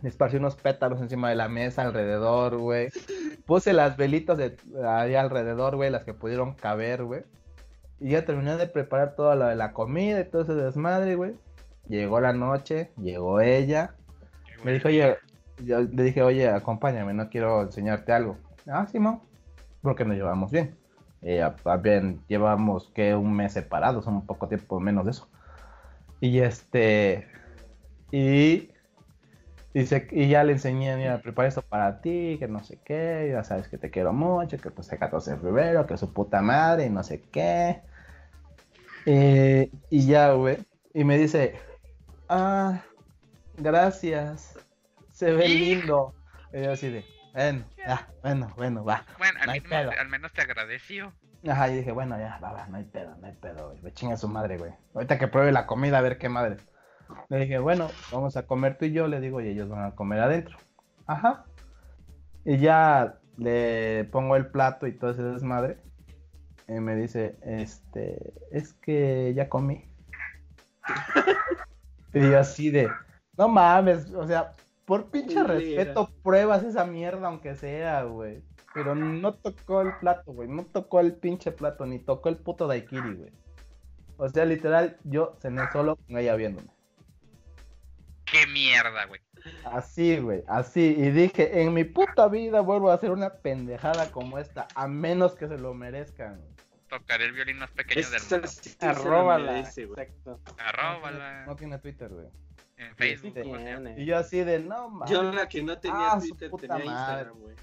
Speaker 2: Esparcí unos pétalos encima de la mesa, alrededor, güey. Puse las velitas de ahí alrededor, güey, las que pudieron caber, güey. Y ya terminé de preparar toda la de la comida y todo ese desmadre, güey. Llegó la noche, llegó ella. Me dijo, oye, yo le dije, oye, acompáñame, no quiero enseñarte algo. Ah, Simón, porque nos llevamos bien. Eh, bien, llevamos que un mes separados, un poco tiempo menos de eso. Y este, y, y, se- y ya le enseñé, mira, prepara esto para ti, que no sé qué, ya sabes que te quiero mucho, que pues el 14 de febrero, que su puta madre, y no sé qué. Eh, y ya, güey, y me dice, ah, gracias, se ve lindo. Y yo así de, bueno, ya, bueno, bueno, va.
Speaker 3: Bueno, al,
Speaker 2: No hay
Speaker 3: menos,
Speaker 2: pedo.
Speaker 3: al menos te agradeció.
Speaker 2: Ajá, y dije, bueno, ya, va, va, no hay pedo, no hay pedo, güey. Me chinga su madre, güey. Ahorita que pruebe la comida, a ver qué madre. Le dije, bueno, vamos a comer tú y yo, le digo, y ellos van a comer adentro. Ajá. Y ya le pongo el plato y todo ese desmadre. Y me dice, este, es que ya comí. y yo así de, no mames, o sea, por pinche respeto pruebas esa mierda aunque sea, güey. Pero no tocó el plato, güey. No tocó el pinche plato, ni tocó el puto daiquiri, güey. O sea, literal, yo cené solo con ella viéndome.
Speaker 3: Qué mierda, güey.
Speaker 2: Así, güey, así. Y dije, en mi puta vida vuelvo a hacer una pendejada como esta, a menos que se lo merezcan.
Speaker 3: Tocaré el violín más pequeño del mundo.
Speaker 1: sí
Speaker 4: Arróbala.
Speaker 1: merece, güey.
Speaker 4: Exacto.
Speaker 3: Arróbala
Speaker 2: No tiene Twitter, güey.
Speaker 3: en Facebook.
Speaker 2: Y yo así de, no mames.
Speaker 1: Yo la que no tenía
Speaker 2: Ah, su
Speaker 1: Twitter
Speaker 2: puta
Speaker 1: tenía
Speaker 2: madre.
Speaker 1: Instagram, güey.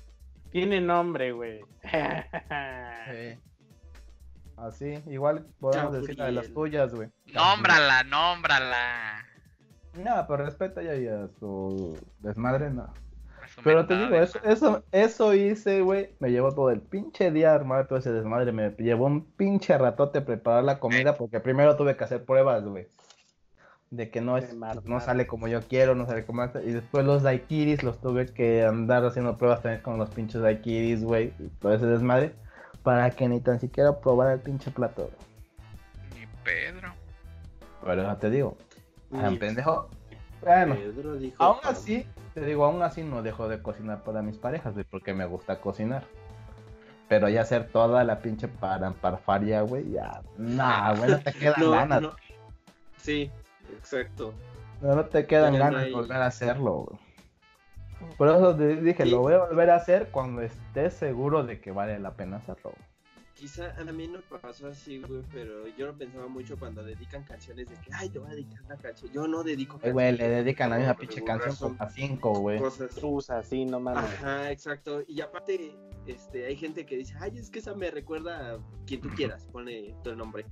Speaker 4: Tiene nombre, güey.
Speaker 2: Sí. Así, igual podemos decir la de las tuyas, güey.
Speaker 3: Nómbrala, nómbrala.
Speaker 2: No, pero respeta ya, ya su desmadre, no.
Speaker 3: A
Speaker 2: Pero te digo, eso, eso, eso hice, güey. Me llevó todo el pinche día a armar todo ese desmadre. Me llevó un pinche ratote preparar la comida porque primero tuve que hacer pruebas, güey. De que no, es, no sale como yo quiero, no sale como... Y después los daiquiris los tuve que andar haciendo pruebas también con los pinches daiquiris, güey. Y todo ese desmadre. Para que ni tan siquiera probara el pinche plato. güey.
Speaker 3: Ni Pedro.
Speaker 2: Pero ya te digo, pendejo. Bueno, Aún así, te digo, aún así no dejo de cocinar para mis parejas, güey, porque me gusta cocinar. Pero ya hacer toda la pinche para parfaria, güey, ya. Nah, güey, no te quedan
Speaker 1: No,
Speaker 2: ganas.
Speaker 1: no. Sí, exacto.
Speaker 2: No, no te quedan ganas de
Speaker 1: hay-
Speaker 2: volver a hacerlo, güey. Por eso te dije,
Speaker 1: Sí.
Speaker 2: lo voy a volver a hacer cuando esté seguro de que vale la pena hacerlo. güey.
Speaker 1: Quizá a mí no pasó así, güey, pero yo lo pensaba mucho cuando dedican canciones de que, ay, te voy a dedicar una canción. Yo no dedico
Speaker 2: Ay, güey, le
Speaker 1: canciones,
Speaker 2: dedican a la misma pinche canción
Speaker 1: son
Speaker 2: a cinco, güey.
Speaker 1: Cosas.
Speaker 4: Susa, sí, no mames.
Speaker 1: Ajá, exacto. Y aparte, este, hay gente que dice, ay, es que esa me recuerda a quien tú quieras, pone el nombre.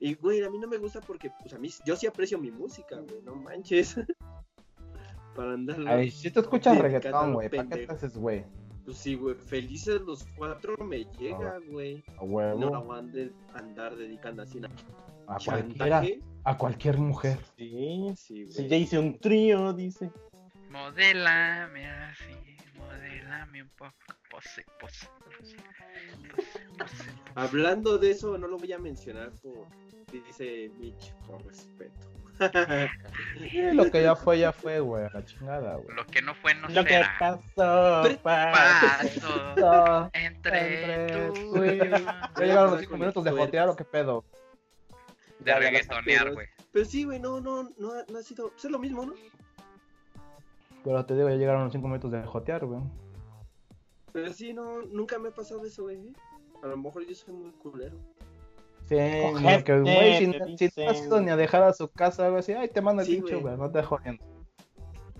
Speaker 1: Y, güey, a mí no me gusta porque, pues, a mí, yo sí aprecio mi música, güey, no manches. Para andar.
Speaker 2: Ay, si te escuchas reggaetón, güey, ¿para qué te haces, güey?
Speaker 1: Pues sí, güey, felices los cuatro me llega, güey.
Speaker 2: A
Speaker 1: No
Speaker 2: huevo.
Speaker 1: la voy a andar dedicando así a
Speaker 2: A cualquiera. A cualquier mujer.
Speaker 4: Sí.
Speaker 1: Sí, güey.
Speaker 4: Sí, ya hice un trío, dice.
Speaker 3: Modélame así, modélame un poco. Pose, pose, pose, pose, pose.
Speaker 1: Hablando de eso, no lo voy a mencionar por, dice Mitch, por respeto.
Speaker 2: Lo que ya fue, ya fue, güey. a La chingada, güey.
Speaker 3: Lo que no fue no
Speaker 4: Lo que
Speaker 3: será.
Speaker 4: pasó,
Speaker 1: Pero-
Speaker 3: Paso
Speaker 2: Ah,
Speaker 3: entre
Speaker 2: Entre
Speaker 3: tú.
Speaker 2: Ya llegaron los cinco minutos de jotear o qué pedo.
Speaker 3: De
Speaker 1: Ya,
Speaker 3: reggaetonear, güey.
Speaker 1: Pero sí, güey, no, no, no, ha- no ha sido. pues es lo mismo, ¿no?
Speaker 2: Pero te digo, ya llegaron los cinco minutos de jotear, güey.
Speaker 1: Pero sí, no, nunca me ha pasado eso, güey. ¿eh? A lo mejor yo soy muy culero.
Speaker 2: Sí, porque, güey, si, no- si no has ido ni a dejar a su casa, güey, así, ay, te mando el
Speaker 1: Sí, güey.
Speaker 2: no te jodiendo.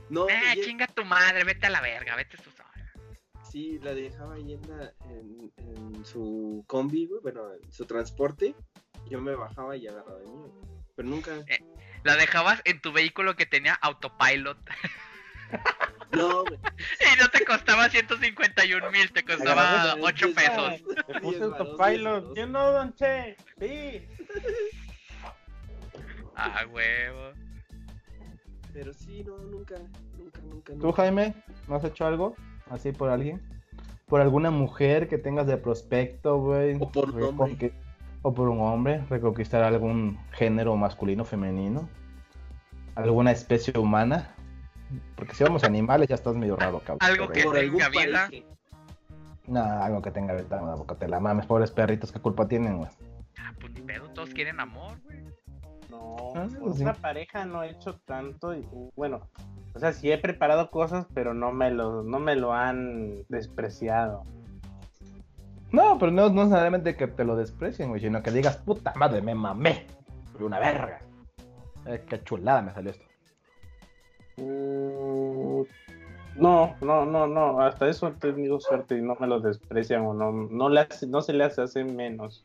Speaker 1: No,
Speaker 3: Ah,
Speaker 1: oye,
Speaker 3: chinga tu madre, vete a la verga, vete tú sola.
Speaker 1: sí, la dejaba ahí en, la- en, en su combi, güey, bueno, en su transporte. Yo me bajaba y agarraba de mí. Pero nunca.
Speaker 3: La dejabas en tu vehículo que tenía autopilot
Speaker 1: No, güey.
Speaker 3: y no te costaba 151 mil, te costaba
Speaker 1: Agarraba
Speaker 3: 8
Speaker 1: diez
Speaker 3: pesos.
Speaker 4: Te puse autopilot. ¿Quién no, don Che? Sí.
Speaker 3: Ah, huevo.
Speaker 1: Pero sí, no, nunca, nunca, nunca.
Speaker 2: ¿Tú. Jaime, no has hecho algo así por alguien? ¿Por alguna mujer que tengas de prospecto, güey?
Speaker 1: O por un hombre.
Speaker 2: O por un hombre, reconquistar algún género masculino, femenino. ¿Alguna especie humana? Porque si vamos a animales ya estás medio raro, cabrón.
Speaker 3: Algo que- tenga vida.
Speaker 1: país.
Speaker 2: Nah, algo que tenga verdad, una boca te la mames, pobres perritos, ¿qué culpa tienen, güey?
Speaker 3: Ah, pues ni pedo, todos quieren amor, güey.
Speaker 4: No,
Speaker 2: Ah, sí.
Speaker 4: una pareja no he hecho tanto. Y, bueno, o sea, sí he preparado cosas, pero no me lo, no me lo han despreciado.
Speaker 2: No, pero no, no necesariamente que te lo desprecien, güey, sino que digas, puta madre, me mamé. Soy una verga. Eh, qué chulada me salió esto.
Speaker 4: Mm, No, no, no, no. Hasta eso he tenido suerte y no me lo desprecian o no, no, le hace- no se les hace menos.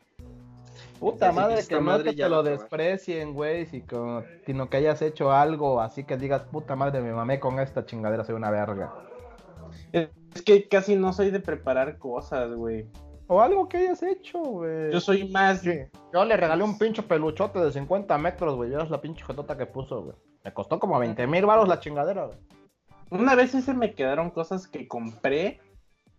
Speaker 2: Puta
Speaker 1: Así que
Speaker 2: madre, no
Speaker 1: madre
Speaker 2: que
Speaker 1: ya
Speaker 2: te lo desprecien, güey, si con- sino que hayas hecho algo así que digas, puta madre, me mamé con esta chingadera, soy una verga.
Speaker 4: Es que casi no soy de preparar cosas, güey.
Speaker 2: O algo que hayas hecho, güey.
Speaker 4: Yo soy más.
Speaker 2: Sí. Yo le regalé un pinche peluchote de 50 metros, güey. Ya es la pinche jetota que puso, güey. Me costó como 20 mil baros la chingadera, güey.
Speaker 4: Una vez sí se me quedaron cosas que compré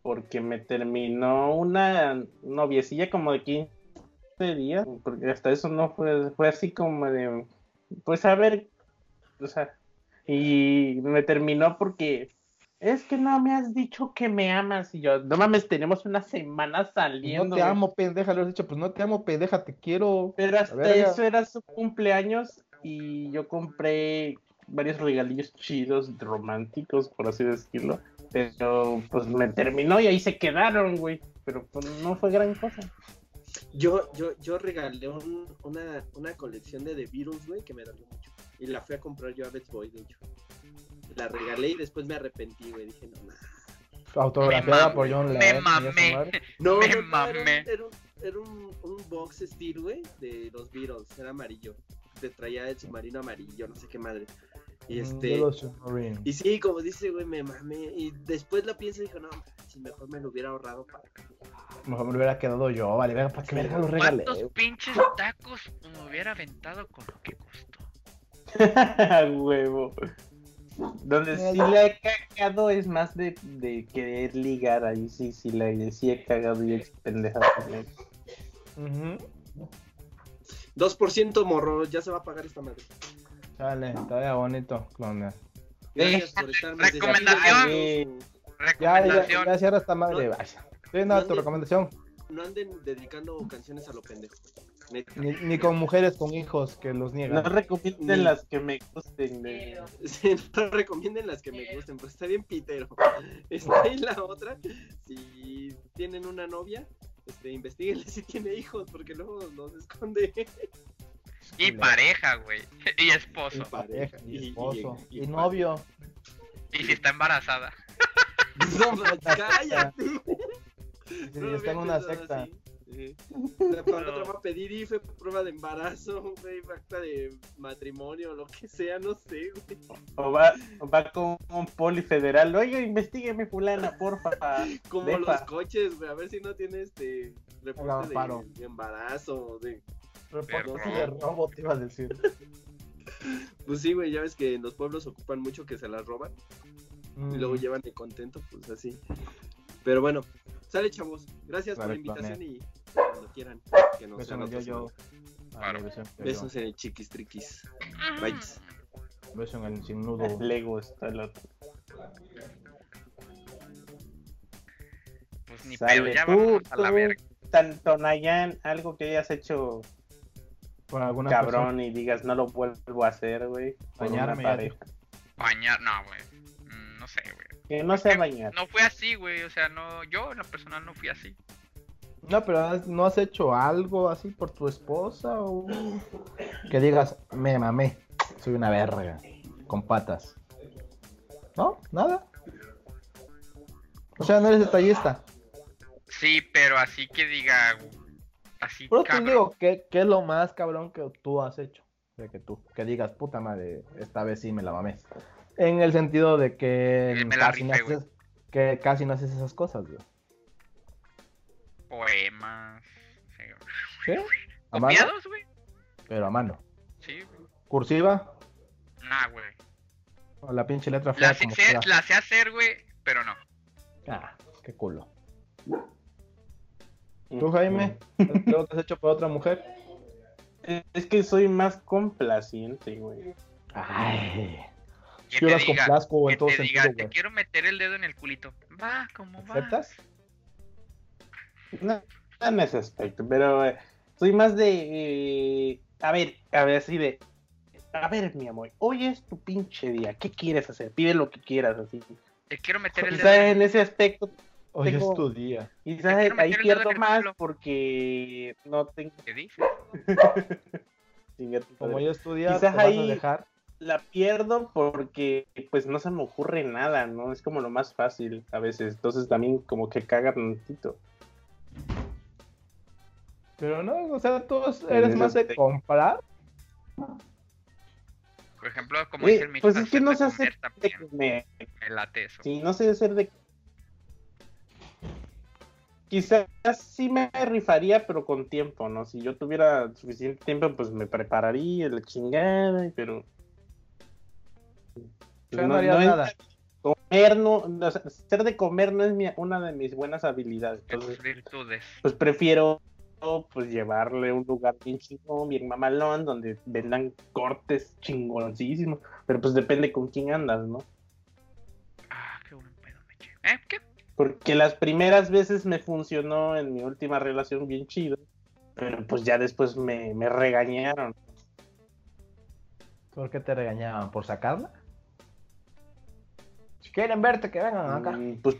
Speaker 4: porque me terminó una noviecilla como de 15 días. Porque hasta eso no fue, fue así como de. Pues a ver. O sea. Y me terminó porque. Es que no me has dicho que me amas. Y yo, no mames, tenemos una semana saliendo.
Speaker 2: No te
Speaker 4: güey".
Speaker 2: amo, pendeja. Le has dicho, pues no te amo, pendeja, te quiero.
Speaker 4: Pero hasta eso era su cumpleaños y yo compré varios regalillos chidos, románticos, por así decirlo. Pero pues me terminó y ahí se quedaron, güey. Pero pues no fue gran cosa.
Speaker 1: Yo, yo, yo regalé un- una, una colección de The Beatles, güey, que me dolió mucho. Y la fui a comprar yo a Best Boy, de hecho. La regalé y después me arrepentí, güey. Dije, no, nah.
Speaker 2: Autografiada
Speaker 3: Me
Speaker 2: por John
Speaker 3: me
Speaker 2: Lennon. esa
Speaker 3: mamé.
Speaker 1: No,
Speaker 3: Me
Speaker 1: no, era,
Speaker 3: mamé.
Speaker 1: un, era, un, era un, un box steel, güey, de los Beatles. Era amarillo. Te traía el submarino amarillo, no sé qué madre. Y
Speaker 2: Mm,
Speaker 1: este. Y sí, como dice, güey, me mamé. Y después la pienso y dijo, no, si mejor me lo hubiera ahorrado para.
Speaker 2: Mejor me lo hubiera quedado yo, vale, verga, ¿para qué verga lo regalé?
Speaker 3: ¿Cuántos pinches tacos me hubiera aventado con lo que costó?
Speaker 4: Huevo. Donde sí le he cagado es más de, de querer ligar. Ahí sí, sí, le, sí he cagado y he con él.
Speaker 2: Ujú.
Speaker 1: 2% morro, ya se va a pagar esta madre.
Speaker 2: Dale, todavía bonito, clone.
Speaker 1: Gracias por estarme
Speaker 3: Recomendación.
Speaker 2: Ya, ya, ya cierra esta madre,
Speaker 1: No.
Speaker 2: vaya. Sí, no, tu recomendación.
Speaker 1: No anden dedicando canciones a lo pendejo.
Speaker 2: Ni, ni con mujeres con hijos que los
Speaker 4: No
Speaker 2: niegan.
Speaker 4: recomienden
Speaker 1: Ni-
Speaker 4: las que me gusten. De...
Speaker 1: Sí, no recomienden las que me gusten, pues está bien pitero. Está ahí la otra. Si tienen una novia, este, investiguenle si tiene hijos, porque luego los esconde.
Speaker 3: Y pareja, güey. Y esposo.
Speaker 2: Pareja, y
Speaker 1: Y-
Speaker 2: esposo,
Speaker 1: y-
Speaker 2: y,
Speaker 1: y
Speaker 2: novio.
Speaker 3: Y si está embarazada.
Speaker 1: No, cállate.
Speaker 2: Si está en una
Speaker 1: No
Speaker 2: secta.
Speaker 1: así. La, otra va a pedir IFE, prueba de embarazo, güey, acta de matrimonio, lo que sea, no sé, güey.
Speaker 4: O va, o va con un poli federal. Oiga, investigueme, fulana, porfa.
Speaker 1: Como los coches, güey, a ver si no tiene este reporte de, de embarazo, de...
Speaker 2: Reporte de robo, te iba a decir.
Speaker 1: Pues sí, güey, ya ves que en los pueblos ocupan mucho que se las roban y luego
Speaker 2: Mm.
Speaker 1: llevan de contento, pues así. Pero bueno, sale chavos, gracias por la invitación y cuando quieran que nos.
Speaker 2: Ah,
Speaker 3: Claro.
Speaker 2: beso en el yo-yo.
Speaker 1: Besos en el chiquis triquis. Bye.
Speaker 2: Beso en el sin nudo.
Speaker 4: Le gusta el otro.
Speaker 3: Pues ni
Speaker 4: Sale.
Speaker 3: pedo, ya
Speaker 4: Tú,
Speaker 3: vamos a la
Speaker 4: tú,
Speaker 3: verga.
Speaker 4: Tanto Nayan, algo que hayas hecho
Speaker 2: Por alguna
Speaker 4: cabrón y digas no lo vuelvo a hacer, güey. una
Speaker 2: Bañarme, ya
Speaker 4: pareja.
Speaker 3: Bañar, no, güey. Mm, No sé, güey.
Speaker 4: Que no sea bañar.
Speaker 3: No fue así, güey. O sea, no, yo en lo personal no fui así.
Speaker 2: No, pero ¿no has hecho algo así por tu esposa o que digas, me mamé, soy una verga, con patas? ¿No? ¿Nada? O sea, no eres detallista.
Speaker 3: Sí, pero así que diga. Así,
Speaker 2: Pero te digo, ¿qué, ¿qué es lo más cabrón que tú has hecho? De que tú, que digas, puta madre, esta vez sí me la mamé. En el sentido de que
Speaker 3: me la
Speaker 2: casi, no
Speaker 3: rifé,
Speaker 2: haces, que casi no haces esas cosas, güey.
Speaker 3: Poemas. sí.
Speaker 2: ¿A mano?
Speaker 3: ¿Copiados, güey?
Speaker 2: Pero a mano.
Speaker 3: Sí, güey.
Speaker 2: ¿Cursiva?
Speaker 3: Nah, güey.
Speaker 2: O la pinche letra
Speaker 3: La,
Speaker 2: fea
Speaker 3: sé-
Speaker 2: como
Speaker 3: sé- la sé hacer, güey, pero no.
Speaker 2: Ah, qué culo. ¿Tú, Jaime? ¿Lo que has hecho por otra mujer?
Speaker 4: Es que soy más complaciente, güey.
Speaker 2: Ay. Yo
Speaker 3: te
Speaker 2: las complazco en todo
Speaker 3: te
Speaker 2: sentido,
Speaker 3: diga, te quiero meter el dedo en el culito. Va, ¿cómo va?
Speaker 2: ¿Aceptas?
Speaker 4: No, no en ese aspecto, pero eh, soy más de. eh, a ver, a ver, así de. A ver, mi amor, hoy es tu pinche día. ¿Qué quieres hacer? Pide lo que quieras, así.
Speaker 3: Te quiero meter el dedo
Speaker 4: Quizá
Speaker 3: en
Speaker 4: ese aspecto,
Speaker 2: Hoy
Speaker 4: Tengo-
Speaker 2: es tu día.
Speaker 4: quizá
Speaker 3: quiero
Speaker 4: ahí pierdo más
Speaker 3: culo.
Speaker 4: porque no tengo.
Speaker 3: ¿Qué dices?
Speaker 2: Como
Speaker 4: madre.
Speaker 2: hoy es tu día,
Speaker 4: Quizás
Speaker 2: te vas a
Speaker 4: ahí-
Speaker 2: dejar.
Speaker 4: La pierdo porque pues no se me ocurre nada, ¿no? Es como lo más fácil a veces. Entonces también como que caga tantito.
Speaker 2: Pero no, o sea, tú eres más de comprar.
Speaker 3: Por ejemplo, como dice el Mitch,
Speaker 4: pues es que no se
Speaker 3: hacerte
Speaker 4: hace
Speaker 3: comer
Speaker 4: de comer.
Speaker 3: Me late eso.
Speaker 4: Sí, no sé hacer de. Quizás sí me rifaría, pero con tiempo, ¿no? Si yo tuviera suficiente tiempo, pues me prepararía la chingada, pero.
Speaker 2: No harías
Speaker 4: es-
Speaker 2: nada.
Speaker 4: Comer, no. o sea, ser de comer no es mi- una de mis buenas habilidades. Entonces,
Speaker 3: virtudes.
Speaker 4: pues prefiero pues llevarle a un lugar bien chingón, bien mamalón, donde vendan cortes chingoncísimos. Pero pues depende con quién andas, ¿no?
Speaker 3: Ah, qué buen pedo me eché. ¿Eh? ¿Qué?
Speaker 4: Porque las primeras veces me funcionó en mi última relación bien chido. Pero pues ya después me, me regañaron.
Speaker 2: ¿Por qué te regañaban? ¿Por sacarla? Quieren verte, que vengan acá.
Speaker 4: Mm, Pues,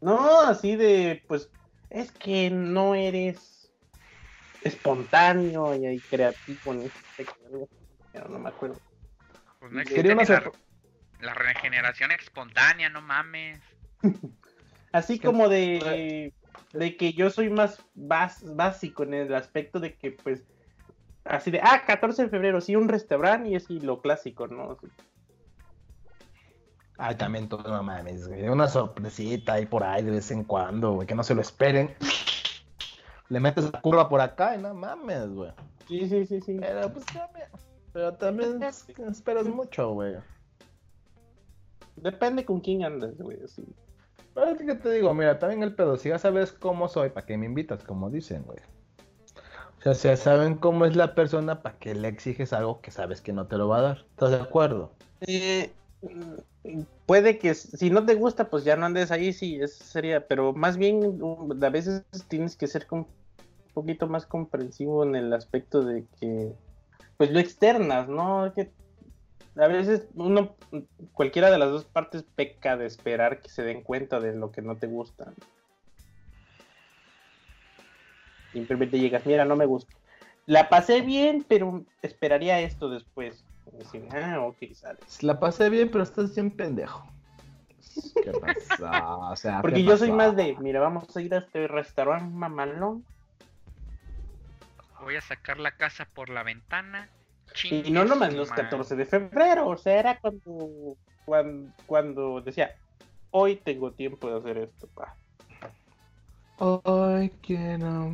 Speaker 4: no, así de, pues, es que no eres expontáneo y, y creativo en este aspecto. Pero no me acuerdo.
Speaker 3: Pues no
Speaker 2: Quería
Speaker 3: existe
Speaker 2: una
Speaker 3: la, regeneración espontánea, no mames.
Speaker 4: Así
Speaker 2: Que-
Speaker 4: como de, de que yo soy más bas- básico en el aspecto de que, pues, así de, ah, 14 de febrero, sí, un restaurante y así lo clásico, ¿no? Así.
Speaker 2: Ay, también todo, no mames, güey. Una sorpresita ahí por ahí de vez en cuando, güey. Que no se lo esperen. Le metes la curva por acá y no mames, güey.
Speaker 4: Sí, sí, sí, sí.
Speaker 2: Pero pues también. Pero también es- esperas mucho, güey.
Speaker 4: Depende con quién andas, güey, así.
Speaker 2: Pero es que te digo, mira, también el pedo, si ya sabes cómo soy, ¿para qué me invitas? Como dicen, güey. O sea, si ya saben cómo es la persona, ¿para qué le exiges algo que sabes que no te lo va a dar? ¿Estás de acuerdo?
Speaker 4: Eh, puede que si no te gusta, pues ya no andes ahí, sí, eso sería, pero más bien um, a veces tienes que ser un poquito más comprensivo en el aspecto de que, pues lo externas, ¿no? Que a veces uno, cualquiera de las dos partes peca de esperar que se den cuenta de lo que no te gusta. Simplemente llegas, mira, no me gusta. La pasé bien, pero esperaría esto después. Ah, ok, sale.
Speaker 2: La pasé bien, pero estás bien pendejo. ¿Qué pasó? O sea,
Speaker 4: Porque
Speaker 2: ¿qué
Speaker 4: yo soy más de, mira, vamos a ir a este restaurante mamalón.
Speaker 3: Voy a sacar la casa por la ventana.
Speaker 4: Y no nomás los
Speaker 3: madre.
Speaker 4: 14 de febrero, o sea, era cuando, cuando, cuando decía, hoy tengo tiempo de hacer esto, pa.
Speaker 2: Hoy quiero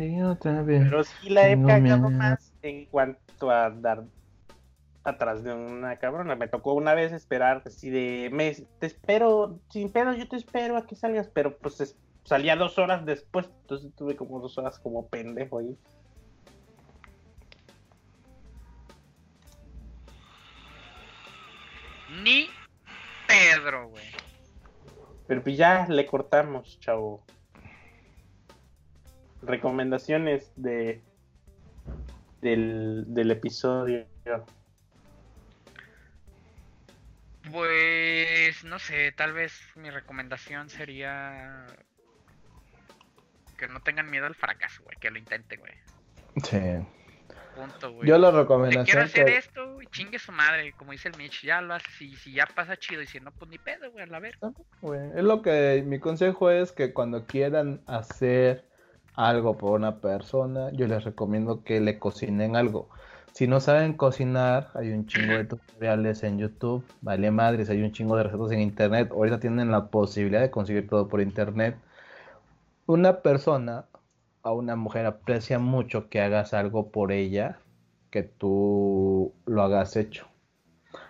Speaker 2: y otra vez.
Speaker 4: Pero sí la he
Speaker 2: No
Speaker 4: cagado
Speaker 2: me-
Speaker 4: más en cuanto a dar atrás de una cabrona. Me tocó una vez esperar así de mes, te espero, sin pedo yo te espero a que salgas, pero pues es- salía dos horas después, entonces tuve como dos horas como pendejo ahí.
Speaker 3: Ni Pedro, güey.
Speaker 4: Pero pues ya le cortamos, chavo. Recomendaciones de del, del episodio.
Speaker 3: Pues no sé, tal vez mi recomendación sería que no tengan miedo al fracaso, güey, que lo intenten, güey.
Speaker 2: Sí.
Speaker 3: Punto, güey.
Speaker 2: Yo la
Speaker 3: Si quiero
Speaker 2: recomendación
Speaker 3: hacer
Speaker 2: que...
Speaker 3: esto, chingue su madre, como dice el Mitch, ya lo hace, si, si ya pasa chido y si no, pues ni pedo, güey, a la verga.
Speaker 2: Es lo que mi consejo es que cuando quieran hacer algo por una persona, yo les recomiendo que le cocinen algo. Si no saben cocinar, hay un chingo de tutoriales en YouTube, vale madres, hay un chingo de recetas en internet. Ahorita tienen la posibilidad de conseguir todo por internet. Una persona a una mujer aprecia mucho que hagas algo por ella, que tú lo hagas hecho.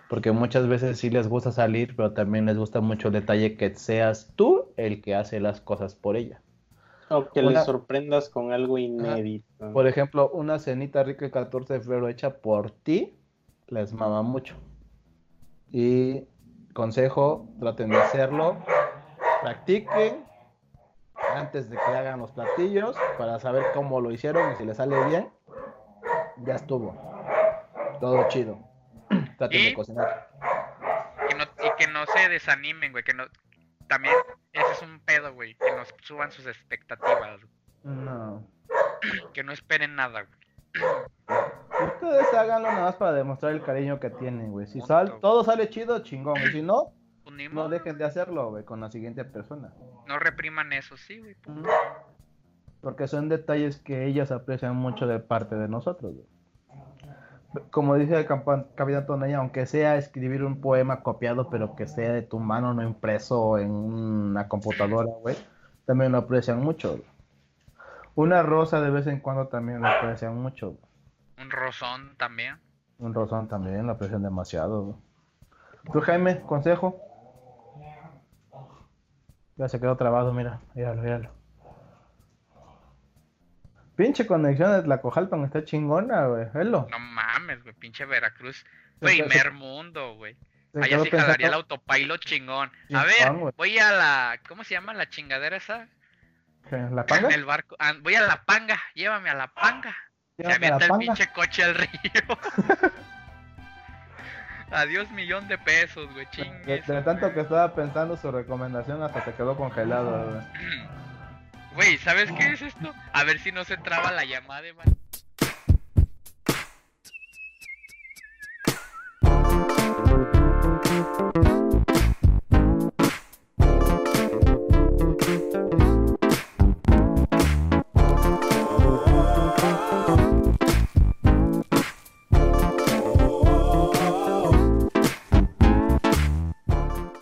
Speaker 2: Porque muchas veces sí les gusta salir, pero también les gusta mucho el detalle que seas tú el que hace las cosas por ella.
Speaker 4: O que
Speaker 2: Una-
Speaker 4: le sorprendas con algo inédito.
Speaker 2: Por ejemplo, una cenita rica el 14 de febrero hecha por ti, les mama mucho. Y consejo, traten de hacerlo, practiquen antes de que hagan los platillos para saber cómo lo hicieron y si les sale bien, ya estuvo. Todo chido. Traten
Speaker 3: Y-
Speaker 2: de cocinar.
Speaker 3: Que no, y que no se desanimen, güey, que no... También, ese es un pedo, güey, que no suban sus expectativas,
Speaker 2: No.
Speaker 3: que no esperen nada, güey.
Speaker 2: Ustedes háganlo nada más para demostrar el cariño que tienen, güey. Si sal, todo sale chido, chingón. Y si no,
Speaker 3: Pues
Speaker 2: no dejen de hacerlo, güey, con la siguiente persona.
Speaker 3: no repriman eso, sí, güey.
Speaker 2: Porque son detalles que ellas aprecian mucho de parte de nosotros, güey. Como dice el capitán Tonella, aunque sea escribir un poema copiado, pero que sea de tu mano, no impreso en una computadora, güey, también lo aprecian mucho. Una rosa de vez en cuando también lo aprecian mucho.
Speaker 3: Un rozón también.
Speaker 2: Un rosón también lo aprecian demasiado. güey. ¿Tú, Jaime, consejo? Ya se quedó trabado, mira, míralo, míralo. Pinche conexión de Tlacojalpan está chingona, güey. Velo.
Speaker 3: No mames, güey, pinche Veracruz. Primer mundo, güey. Allá sí jalaría el autopilot chingón. A ver, voy a la. ¿Cómo se llama la chingadera esa?
Speaker 2: ¿La panga?
Speaker 3: En el barco. Ah, voy a la panga, llévame a la panga. Se avienta el pinche coche al río. Adiós, millón de pesos, güey. Chingue.
Speaker 2: de tanto que estaba pensando su recomendación hasta se quedó congelado, güey.
Speaker 3: Güey, ¿sabes qué es esto? A ver si no se traba la llamada, man.